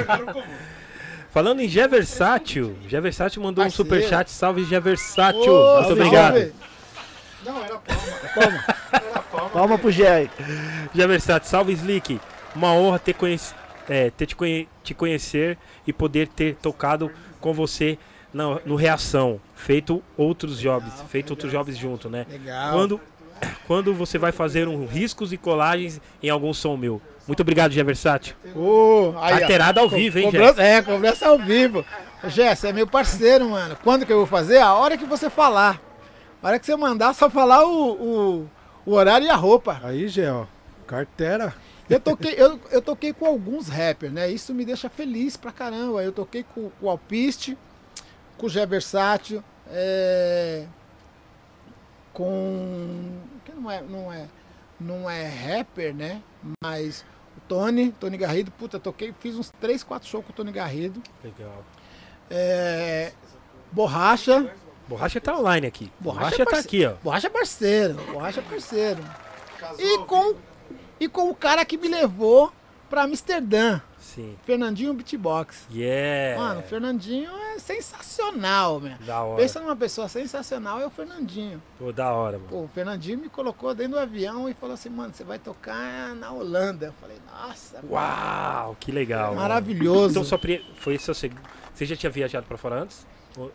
Agora o comum. Falando em Geversátil, Geversátil mandou um Parceiro. superchat. Salve, Geversátil. Ô, Muito salve. obrigado. Não, era palma. Era palma. Palma pro Jerry. Geversátil, salve, Slick. Uma honra ter, conhec- é, ter te, conhe- te conhecer e poder ter tocado com você na- no Reação. Feito outros jobs, feito outros jobs junto, né? Legal. Quando, quando você vai fazer um riscos e colagens em algum som meu? Muito obrigado, aí, ó. Carteirada ao vivo, hein? Cobrança, é, cobrança ao vivo. Jé, você é meu parceiro, mano. Quando que eu vou fazer? A hora que você falar. A hora que você mandar, só falar o, o, o horário e a roupa. Aí, Gé, ó. Carteira. Eu toquei, eu, eu toquei com alguns rappers, né? Isso me deixa feliz pra caramba. Eu toquei com, com o Alpiste, com o Gé Versátil, é, com. que não é, não é, não é rapper, né? Mas o Tony, Tony Garrido, puta, toquei, fiz uns 3, 4 shows com o Tony Garrido. Legal. É, Borracha, Borracha tá online aqui. Borracha Borracha, é tá aqui, ó. Borracha parceiro, Borracha parceiro. Casou, E com, e com o cara que me levou pra Amsterdã, Sim. Fernandinho Beatbox. Yeah. Mano, o Fernandinho é sensacional, meu. Da hora. Pensa numa pessoa sensacional, é o Fernandinho. Pô, da hora, mano. Pô, o Fernandinho me colocou dentro do avião e falou assim, mano, você vai tocar na Holanda. Eu falei, nossa, Uau, que legal. mano. maravilhoso. Então só pri- foi seu segundo. Você já tinha viajado pra fora antes?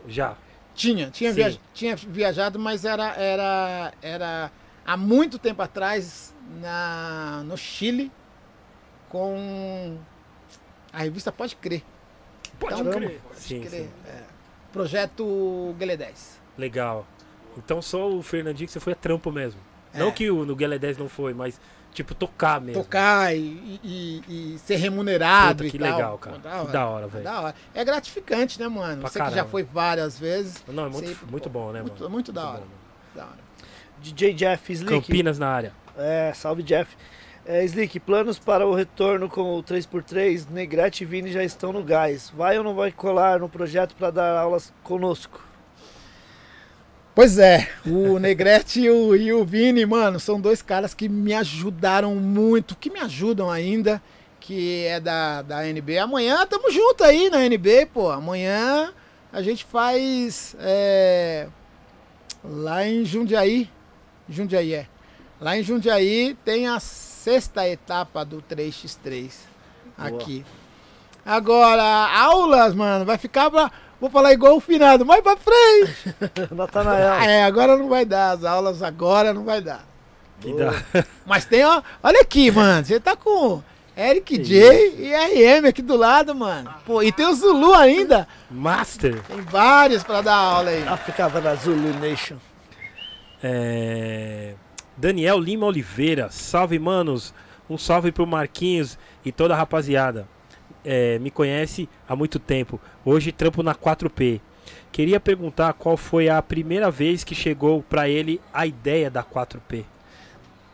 Já. Tinha, tinha, viaj- tinha viajado, mas era, era, era há muito tempo atrás na, no Chile com a revista Pode Crer. Pode Então, crer. Pode Sim, Crer. sim. é. Projeto Guelé 10. Legal. Então só o Fernandinho que você foi a trampo mesmo. É. Não que o no Guelé 10 não foi, mas tipo tocar mesmo. Tocar e, e- e ser remunerado Puta, e que tal. legal, cara. Pô, Que da hora, velho. Da hora. É gratificante, né, mano? Pra Você que já caramba. foi várias vezes. Não, é muito, Sempre, muito bom, né, muito, mano? muito da Muito hora. bom, mano. Da hora. DJ Jeff Slick. Campinas na área. É, salve Jeff. É, Slick, planos para o retorno com o 3x3, Negrete e Vini já estão no gás. Vai ou não vai colar no projeto para dar aulas conosco? Pois é, o Negrete e o, e o Vini, mano, são dois caras que me ajudaram muito, que me ajudam ainda, que é da, da NB. Amanhã tamo junto aí na NB, pô. Amanhã a gente faz é, lá em Jundiaí. Jundiaí é. Lá em Jundiaí tem a sexta etapa do 3x3 aqui. Agora, aulas, mano, vai ficar pra. Vou falar igual o finado, mais pra frente. Natanael. É, agora não vai dar. As aulas agora não vai dar. Que da... Mas tem, ó. Olha aqui, mano. Você tá com Eric J e RM aqui do lado, mano. Pô, e tem o Zulu ainda. Master. Tem vários pra dar aula aí. África na Zulu Nation. É, Daniel Lima Oliveira. Salve, manos. Um salve pro Marquinhos e toda a rapaziada. É, me conhece há muito tempo. Hoje trampo na 4P. Queria perguntar qual foi a primeira vez que chegou pra ele a ideia da 4P.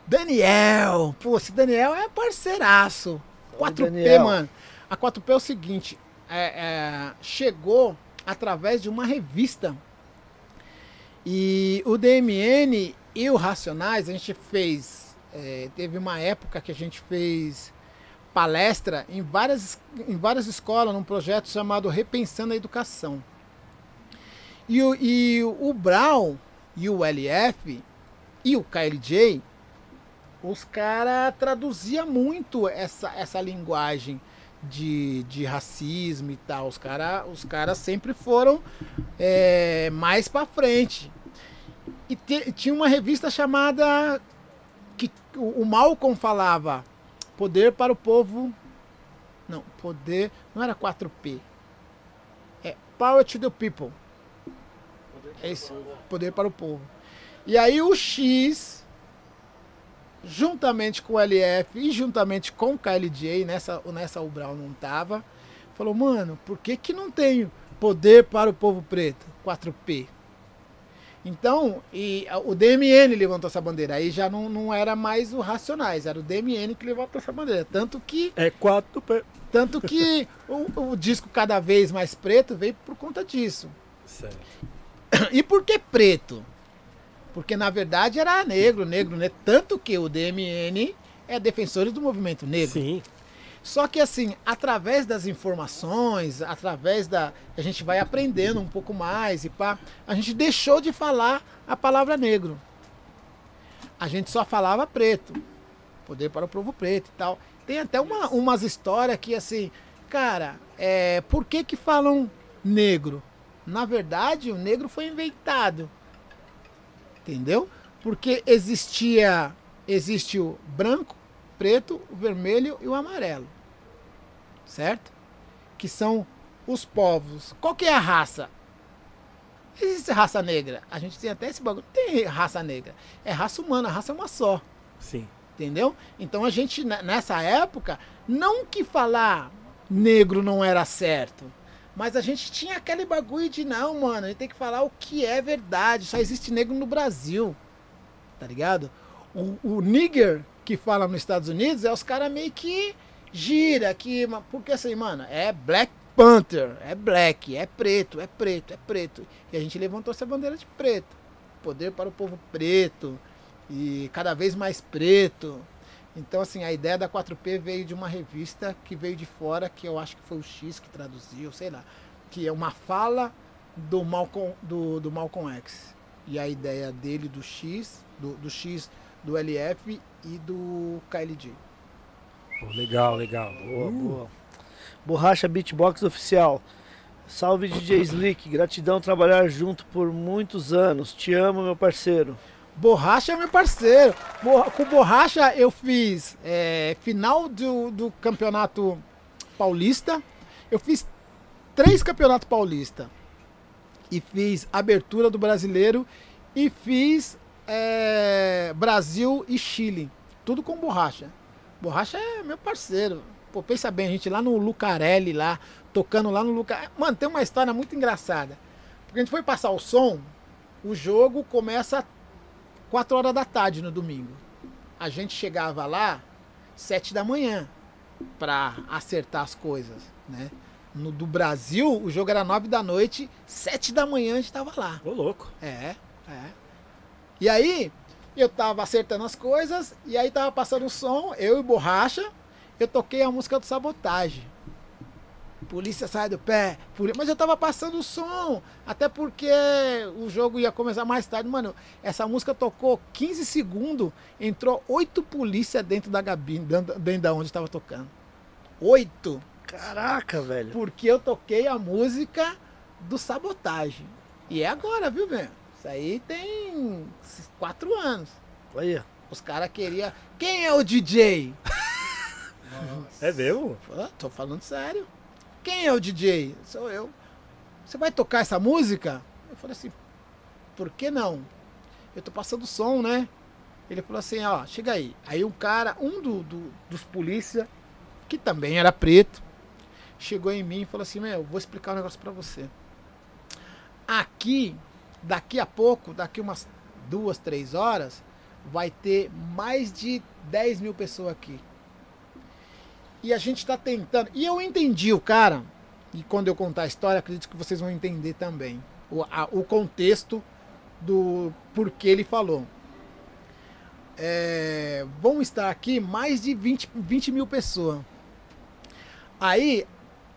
Daniel. Pô, esse Daniel é parceiraço. 4P, Daniel. mano. A 4P é o seguinte. é, é, chegou através de uma revista. E o DMN e o Racionais, a gente fez. é, teve uma época que a gente fez palestra em várias, em várias escolas, num projeto chamado Repensando a Educação. E o, e o Brown e o LF e o KLJ, os caras traduziam muito essa, essa linguagem de, de racismo e tal. Os caras os cara sempre foram é, mais pra frente. E te- tinha uma revista chamada. que o, o Malcolm falava: Poder para o povo. Não, poder. Não era 4P. É Power to the People. É isso. Poder para o povo. E aí o X, juntamente com o LF e juntamente com o KLJ, nessa, nessa o Brown não tava, Falou, mano, por que que não tem poder para o povo preto? 4P. Então, e o DMN levantou essa bandeira. Aí já não, não era mais o Racionais, era o DMN que levantou essa bandeira. Tanto que, É quatro tanto que o, o disco cada vez mais preto veio por conta disso. Certo. E por que preto? Porque na verdade era negro, negro, né? Tanto que o DMN é defensores do movimento negro. Sim. Só que assim, através das informações, através da. A gente vai aprendendo um pouco mais e pá, a gente deixou de falar a palavra negro. A gente só falava preto. Poder para o povo preto e tal. Tem até uma, umas histórias que assim, cara, é, por que que falam negro? Na verdade, o negro foi inventado. Entendeu? Porque existia. Existe o branco, preto, o vermelho e o amarelo. Certo? Que são os povos. Qual que é a raça? Existe raça negra. A gente tem até esse bagulho. Tem raça negra. É raça humana, a raça é uma só. Sim. Entendeu? Então a gente, ne- nessa época, não que falar negro não era certo. Mas a gente tinha aquele bagulho de, não, mano, a gente tem que falar o que é verdade. Só existe negro no Brasil. Tá ligado? O, o nigger que fala nos Estados Unidos é os caras meio que gira, ma- Porque assim, mano, é Black Panther, é black, é preto, é preto, é preto. E a gente levantou essa bandeira de preto. Poder para o povo preto. E cada vez mais preto. Então, assim, a ideia da 4P veio de uma revista que veio de fora, que eu acho que foi o X que traduziu, sei lá. Que é uma fala do Malcolm, do, do Malcolm X. E a ideia dele do X, do, do X, do LF e do KLJ. Pô, legal, legal. Boa, boa. Borracha Beatbox Oficial. Salve DJ Slick, gratidão trabalhar junto por muitos anos. Te amo, meu parceiro. Borracha é meu parceiro. Borra- com Borracha eu fiz é, final do, do campeonato paulista. Eu fiz três campeonatos paulista. E fiz abertura do brasileiro. E fiz é, Brasil e Chile. Tudo com Borracha. Borracha é meu parceiro. Pô, pensa bem, a gente lá no Lucarelli, lá, tocando lá no Lucarelli. Mano, tem uma história muito engraçada. Porque a gente foi passar o som, o jogo começa 4 horas da tarde no domingo. A gente chegava lá 7 da manhã pra acertar as coisas, né? No do Brasil, o jogo era 9 da noite, 7 da manhã a gente tava lá. Ô, louco. É, é. E aí, eu tava acertando as coisas, e aí tava passando o som, eu e Borracha, eu toquei a música do Sabotagem. Polícia sai do pé. poli- Mas eu tava passando o som. Até porque o jogo ia começar mais tarde. Mano, essa música tocou 15 segundos. Entrou oito polícia dentro da gabine, dentro da onde estava tocando. Oito. Caraca, velho. Porque eu toquei a música do Sabotagem. E é agora, viu, velho? Isso aí tem quatro anos. Olha. Os caras queriam. Quem é o DJ? É mesmo? Tô falando sério. Quem é o DJ? Sou eu. Você vai tocar essa música? Eu falei assim, por que não? Eu tô passando som, né? Ele falou assim, ó, chega aí. Aí um cara, um do, do- dos polícia, que também era preto, chegou em mim e falou assim, meu, vou explicar um negócio pra você. Aqui, daqui a pouco, daqui umas duas, três horas, vai ter mais de 10 mil pessoas aqui. E a gente tá tentando. E eu entendi o cara. E quando eu contar a história, acredito que vocês vão entender também. O, a- o contexto do porquê ele falou. É, vão estar aqui mais de 20, 20 mil pessoas. Aí,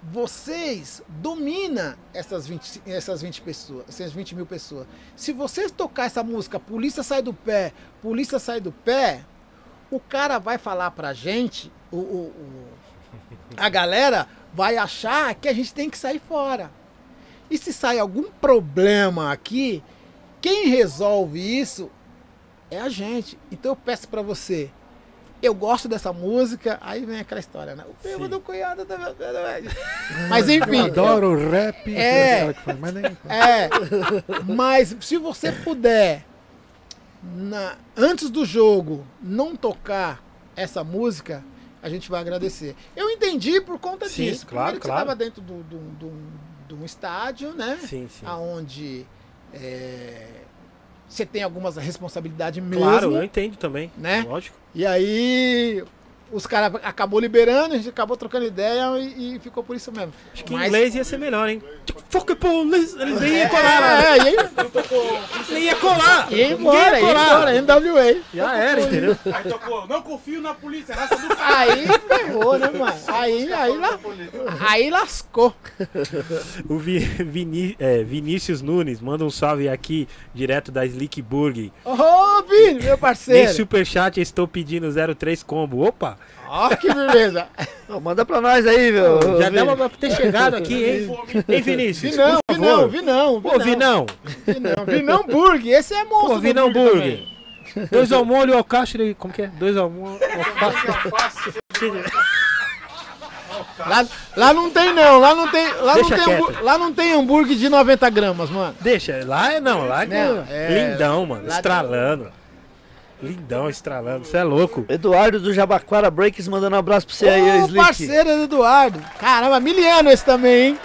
vocês dominam essas 20, essas 20 pessoas, essas 20 mil pessoas. Se vocês tocar essa música, polícia sai do pé, polícia sai do pé, o cara vai falar pra gente, o, o- o- a galera vai achar que a gente tem que sair fora. E se sai algum problema aqui, quem resolve isso é a gente. Então eu peço pra você, eu gosto dessa música, aí vem aquela história, né? O primo do cunhado tá meu- Mas enfim. Eu adoro o rap. É. que faz, mas nem... É, mas se você puder, na- antes do jogo, não tocar essa música, a gente vai agradecer. Eu entendi por conta Sim, disso. claro, Primeiro que claro. você estava dentro do- do- do- de um estádio, né? Sim, sim. Aonde é, você tem algumas responsabilidades mesmo. Claro, eu entendo também. Né? Lógico. E aí os caras acabou liberando, a gente acabou trocando ideia e, e ficou por isso mesmo. Acho que em Mas- inglês ia ser melhor, hein? Tipo, fuck police. Eles nem iam colar, né? É, e aí, Nem ia colar. ia embora, ia colar. embora, NWA. Já era, entendeu? Aí tocou, não confio na polícia, raça do cara. Aí ferrou, né, mano? Aí, aí, la- aí lascou. O Vi- Vini- é, Vinícius Nunes manda um salve aqui, direto da Slick Burger. Ô, Vini, meu Nem parceiro. superchat, estou pedindo 03 combo. Opa! Ó, que beleza. Ô, manda pra nós aí, meu. Já dava pra ter chegado aqui, hein? Hein, Vinícius? Vinão, Por Vinão, favor. Vinão, Pô, Vinão. Vinão. Vinão Burger, esse é monstro Pô, do Vinão burger. Dois ao molho, alcachre. Como que é? Dois ao molho, alcachre. Lá, lá não tem não, lá não tem, lá não tem, quieto. hambú- lá não tem hambúrguer de 90 gramas, mano. Deixa, lá é não, lá é, Não, é- lindão, mano. lá- Estralando. Lindão, estralando. Você é louco. Breaks do Jabaquara Breaks mandando um abraço pra você aí, Ô, Slick. parceiro do Eduardo. Caramba, miliano esse também, hein?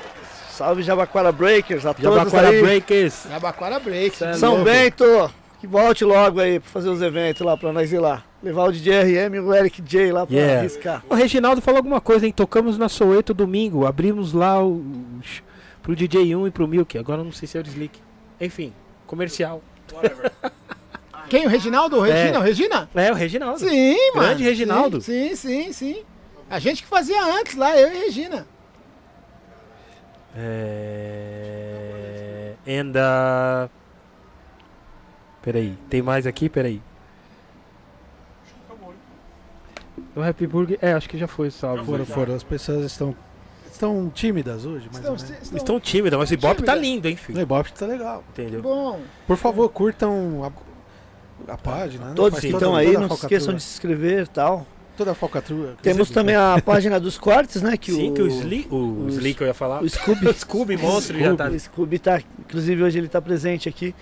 Salve Jabaquara Breakers, a todos Jabaquara aí. Breakers. Jabaquara Break. Cê é São louco. Bento, que volte logo aí pra fazer os eventos lá pra nós ir lá. Levar o DJ RM e o Eric J lá pra Yeah. arriscar. O Reginaldo falou alguma coisa, hein? Tocamos na Soweto domingo, abrimos lá o, o pro DJ1 e pro Milk. Agora eu não sei se é o Slick. Enfim, comercial. Quem? O Reginaldo? O Regina? É. O Regina? É, o Reginaldo. Sim, mano. Grande Reginaldo. Sim, sim, sim, sim. A gente que fazia antes lá, eu e Regina. É... Enda. Peraí, tem mais aqui? Peraí. O Happy Burger. É, acho que já foi, salve. Foram, foram. As pessoas estão, estão tímidas hoje, mas Estão, estão- tímidos, mas o Ibope tá lindo, hein, O filho? Ibope tá legal. Entendeu? Bom, Por favor, curtam a, página. né? Todos que estão aí, não se esqueçam de se inscrever e tal. Toda a falcatrua. Temos também a página dos cortes, né? Que Sim, o, que o Slick. O, o- Slick eu ia falar. o Scooby. O Scooby Monstro já tá. O Scooby tá, inclusive hoje ele tá presente aqui.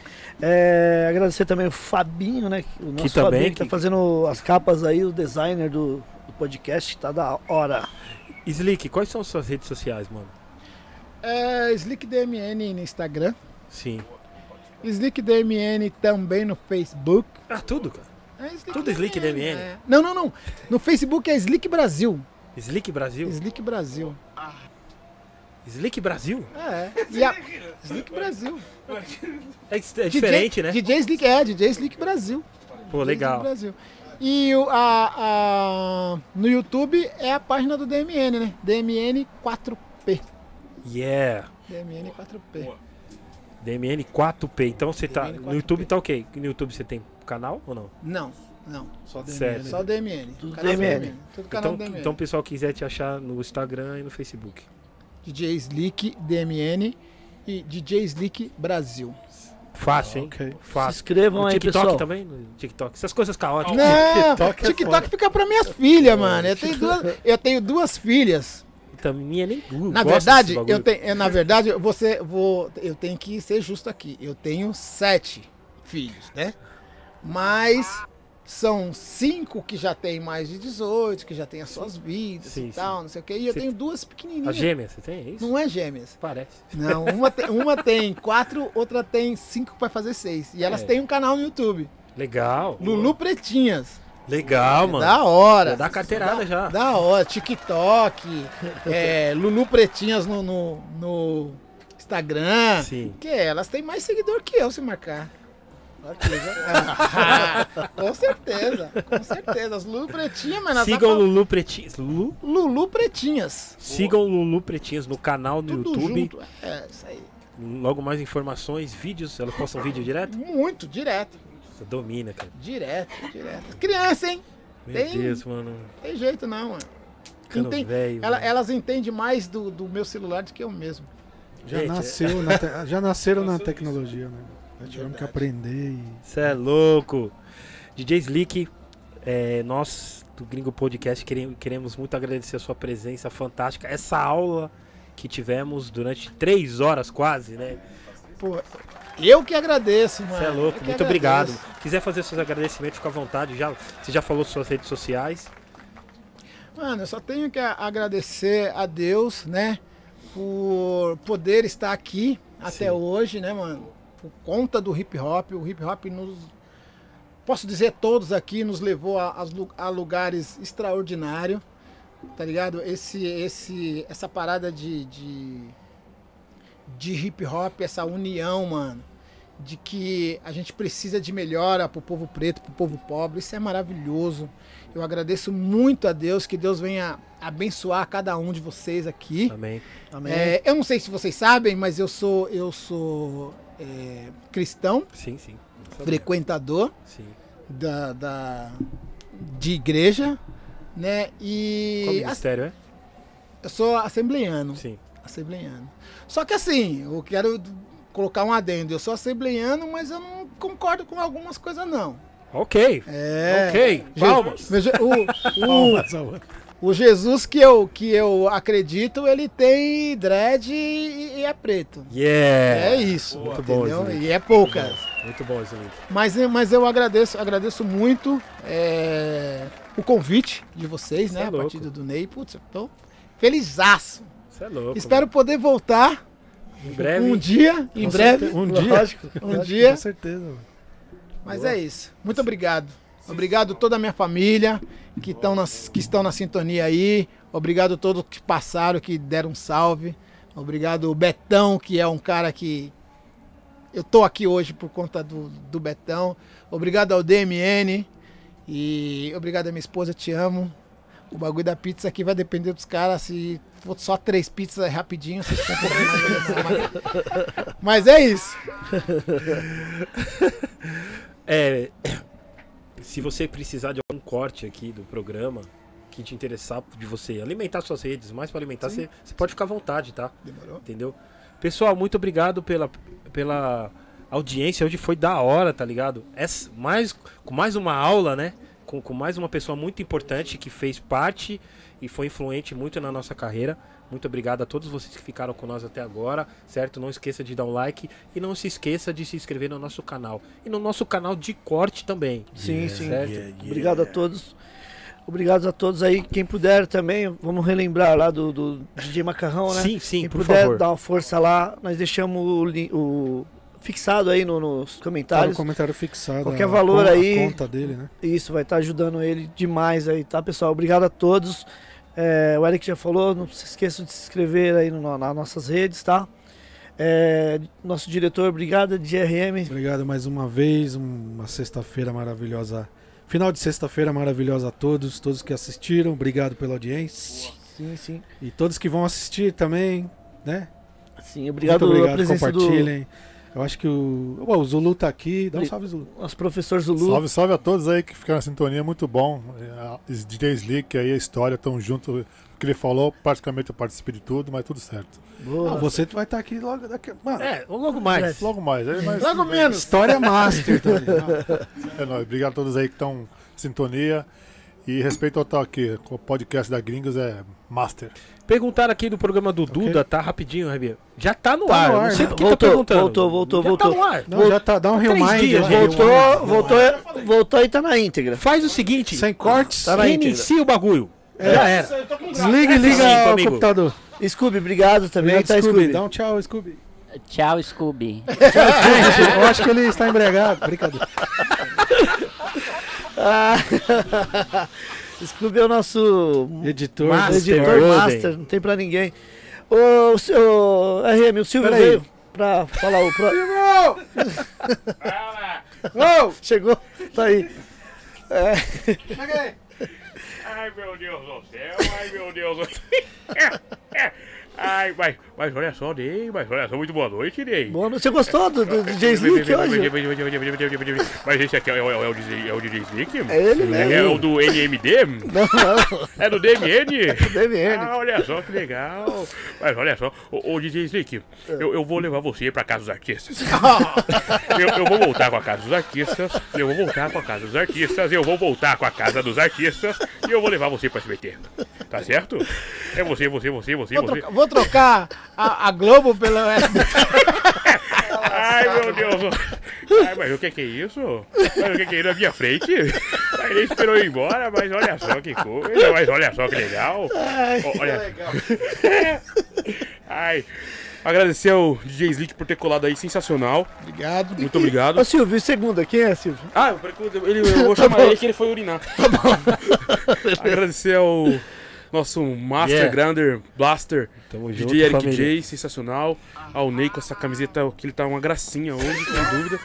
É, agradecer também o Fabinho, né? O nosso também, Fabinho que tá que- fazendo as capas aí, o designer do, do podcast, tá da hora. Slick, quais são suas redes sociais, mano? é SlickDMN no Instagram. Sim. SlickDMN também no Facebook. Ah, tudo, cara. É Slick Tudo Slick DMN? é. Não, não, não. No Facebook é Slick Brasil. Slick Brasil? Slick Brasil. Slick Brasil? É. E a... Slick Brasil. É, é diferente, DJ, né? DJ Slick, é, DJ Slick Brasil. Pô, DJ legal. Slick Brasil. E o, a, a- no YouTube é a página do DMN, né? DMN 4P. Yeah. DMN 4P. DMN 4P. Então você tá. DMN 4P. No YouTube tá ok. No YouTube você tem canal ou não? Não, não. Só Certo. DMN. Só DMN. Tudo Canal DMN. Tudo canal Então, DMN. então o pessoal quiser te achar no Instagram e no Facebook. DJ Slick DMN e DJ Slick Brasil. Fácil, hein? Ok. Se Fácil. inscrevam No aí, TikTok pessoal. também? No TikTok. Essas coisas caóticas. Não, TikTok TikTok, é fica pra minhas filhas, mano. Eu tenho duas, eu tenho duas filhas. Minha nem Google. Na verdade, eu tenho, na verdade, você vou, eu tenho que ser justo aqui. Eu tenho sete filhos, né? Mas são cinco que já têm mais de 18, que já têm as suas vidas Sim, e tal, não sei o quê. E eu Você- tenho duas A pequenininhas. gêmea, você tem? É isso? Não é gêmeas. Parece. Não, uma tem, uma tem quatro, outra tem cinco pra fazer seis. E elas É. têm um canal no YouTube. Legal. Lulu Pretinhas. Legal, mano. Da hora. Já dá carteirada já. Da hora. TikTok. é, Lulu Pretinhas no, no, no Instagram. Sim. Que elas têm mais seguidor que eu, se marcar. Com certeza, com certeza. As Lulu Pretinhas, mas Sigam tá Lulu Pretinhas. Lulu? Lulu Pretinhas. Sigam Lulu Pretinhas no canal do Tudo YouTube. junto. É, isso aí. Logo mais informações, vídeos. Elas postam vídeo direto? Muito, direto. Você domina, cara. Direto, direto. Criança, hein? Meu Tem- Deus, mano. Tem jeito não, mano. Enten- velho. Ela- mano. elas entendem mais do, do meu celular do que eu mesmo. Já, Gente, nasceu na te- já nasceram na tecnologia, né? Já tivemos que aprender e. Você é louco. DJ Slick, é, nós do Gringo Podcast querem- queremos muito agradecer a sua presença fantástica. Essa aula que tivemos durante três horas quase, né? Pô, eu que agradeço, mano. Você é louco, muito obrigado. agradeço. Quiser fazer seus agradecimentos, fica à vontade. Já, você já falou suas redes sociais. Mano, eu só tenho que agradecer a Deus, né? Por poder estar aqui até Sim. hoje, né, mano? Por conta do hip hop. O hip hop nos. Posso dizer, todos aqui nos levou a, a lugares extraordinários. Tá ligado? Esse, esse, essa parada de, de, de hip hop, essa união, mano. De que a gente precisa de melhora pro povo preto, pro povo pobre. Isso é maravilhoso. Eu agradeço muito a Deus, que Deus venha abençoar cada um de vocês aqui. Amém. Amém. É, eu não sei se vocês sabem, mas eu sou eu sou é, cristão, Sim, sim. frequentador Sim. da, da- de igreja, né? Qual E as- ministério, é? eu sou assembleiano, Sim. assembleiano. Só que assim, eu quero colocar um adendo. Eu sou assembleiano, mas eu não concordo com algumas coisas não. Ok. É. Ok. Palmas. Mas O, o, Palmas O Jesus que eu, que eu acredito, ele tem dread e, e é preto. Yeah. É isso. Muito bom, entendeu? Zé. E é poucas. Muito bom, Zé. Mas, mas eu agradeço, agradeço muito é, o convite de vocês, Cê né? é a louco. partir do Ney. Putz, eu tô felizaço. Você é louco. Espero poder voltar mano. Em breve. um dia, em breve. certeza. Um dia. Lógico. Um dia. Com certeza. mano. Mas é isso. Muito obrigado. Obrigado a toda a minha família que, tão nas, que estão na sintonia aí. Obrigado a todos que passaram, que deram um salve. Obrigado o Betão, que é um cara que. Eu tô aqui hoje por conta do, do Betão. Obrigado ao DMN. E obrigado à minha esposa, te amo. O bagulho da pizza aqui vai depender dos caras. Se for só três pizzas é rapidinho, vocês compram mais. mas- Mas é isso. É, se você precisar de algum corte aqui do programa que te interessar de você alimentar suas redes, mais para alimentar, você, você pode ficar à vontade, tá? Demorou? Entendeu? Pessoal, muito obrigado pela, pela audiência. Hoje foi da hora, tá ligado? Essa, mais, com mais uma aula, né? Com, com mais uma pessoa muito importante que fez parte e foi influente muito na nossa carreira. Muito obrigado a todos vocês que ficaram com nós até agora, certo? Não esqueça de dar um like e não se esqueça de se inscrever no nosso canal. E no nosso canal de corte também. Sim, sim. Certo? Obrigado a todos. Obrigado a todos aí. Quem puder também, vamos relembrar lá do, do DJ Macarrão, né? Sim, sim, Quem por puder favor. dar uma força lá, nós deixamos o, o fixado aí no- nos Tá no comentários. comentário fixado. Qualquer a valor aí. A conta dele, né? Isso vai estar ajudando ele demais aí, tá, pessoal? Obrigado a todos. É, o Eric já falou, não se esqueçam de se inscrever aí no- nas nossas redes, tá? É, nosso diretor, obrigado, DRM. Obrigado mais uma vez. Uma sexta-feira maravilhosa. Final de sexta-feira maravilhosa a todos. Todos que assistiram. Obrigado pela audiência. Sim, sim. E todos que vão assistir também, né? Sim, obrigado, Muito a obrigado. presença do Compartilhem. Eu acho que o. O Zulu tá aqui. Dá um salve, Zulu. nosso professor Zulu. Salve, salve a todos aí que ficaram na sintonia, muito bom. É, Os DJ Slick aí, a história, tão junto. O que ele falou, praticamente eu participei de tudo, mas tudo certo. Boa. Ah, você vai estar aqui logo daqui. Mano, É, logo mais. Logo mais, mas Logo menos. história master, tá é nóis. Obrigado a todos aí que estão em sintonia. E respeito total aqui, o podcast da Gringos é master. Perguntaram aqui do programa do Ok. Duda, tá rapidinho, Rebi. Já tá no Tá ar. no não ar, sei né? por que Voltou, tá perguntando. voltou, voltou, Já voltou. tá no ar. Não, já tá. Dá um Três remind. dias, gente. Voltou, voltou, voltou e tá na íntegra. Faz o seguinte, Sem cortes. Tá reinicia o bagulho. Já era. Desliga e liga Cinco, o amigo. computador. Scooby, obrigado também, Obrigado, tá, Scooby. Scooby? Dá um tchau, Scooby. Tchau, Scooby. Gente, eu acho que ele está embriagado. Brincadeira. Ah, Scooby é o nosso Editor. Master. editor master, não tem pra ninguém. Ô, o seu RM, o Silvio Peraí. veio pra falar o pro... Ô! Chegou, tá aí. Ai, meu Deus do céu, ai, meu Deus do céu. Ai, mas, mas olha só, Ney, mas olha só, muito boa noite, Ney. Bom, você gostou do, do DJ Slick hoje? Mas esse aqui é, o- é o DJ, é o DJ Slick? É ele mesmo. É o do NMD? Não, não, É do DMN? DMN. Ah, olha só que legal. Mas olha só, ô, ô DJ Slick, eu, eu vou levar você pra casa dos artistas. Eu, eu vou voltar com a casa dos artistas, eu vou voltar com a casa dos artistas, eu vou voltar com a casa dos artistas e eu vou levar você pra SBT. Tá certo? É você, você, você, você, Vou você. trocar, vou trocar a, a Globo pela SBT. Ai, meu Deus. Ai, mas o que que é isso? Mas o que que é isso na minha frente? Ele esperou ir embora, mas olha só que coisa, mas olha só que legal. Ó, Olha. Ai, Agradecer ao DJ Slick por ter colado aí, sensacional. Obrigado. Muito obrigado. Ô Silvio, e segunda, quem é Silvio? Ah, eu, ele, eu vou chamar ele que ele foi urinar. Agradecer ao nosso Master Yeah. Grander Blaster, Tamo junto, DJ Eric família. J, sensacional. Ao Ney com essa camiseta que ele tá uma gracinha hoje, sem dúvida.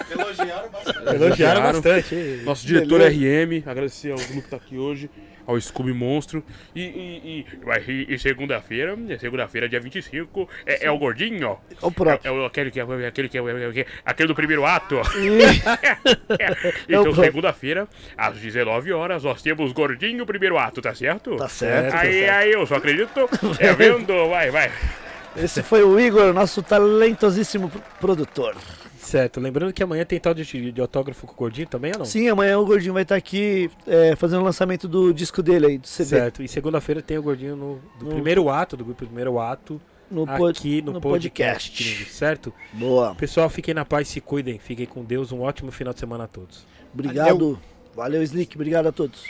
Elogiaram bastante. hein? Nosso diretor RM, agradecer ao Lu que tá aqui hoje, ao Scooby Monstro. e, e, e, e- segunda-feira, segunda-feira, dia 25, é, é o gordinho? É o próprio. É, o- aquele que é aquele que é aquele do primeiro ato. É então, segunda-feira, às 19 horas, nós temos Gordinho primeiro ato, tá certo? Tá certo. tá Aí, certo. aí, eu só acredito. É vendo, vai, vai. Esse foi o Igor, nosso talentosíssimo pro- produtor. Certo, lembrando que amanhã tem tal de, de autógrafo com o Gordinho também ou não? Sim, amanhã o Gordinho vai estar aqui é, fazendo o lançamento do disco dele aí, do CD. Certo, e segunda-feira tem o Gordinho no, do No- primeiro ato, do grupo Primeiro Ato, No, aqui no, no podcast. podcast. certo? Boa. Pessoal, fiquem na paz, se cuidem, fiquem com Deus, um ótimo final de semana a todos. Obrigado. Valeu, Slick. Obrigado a todos.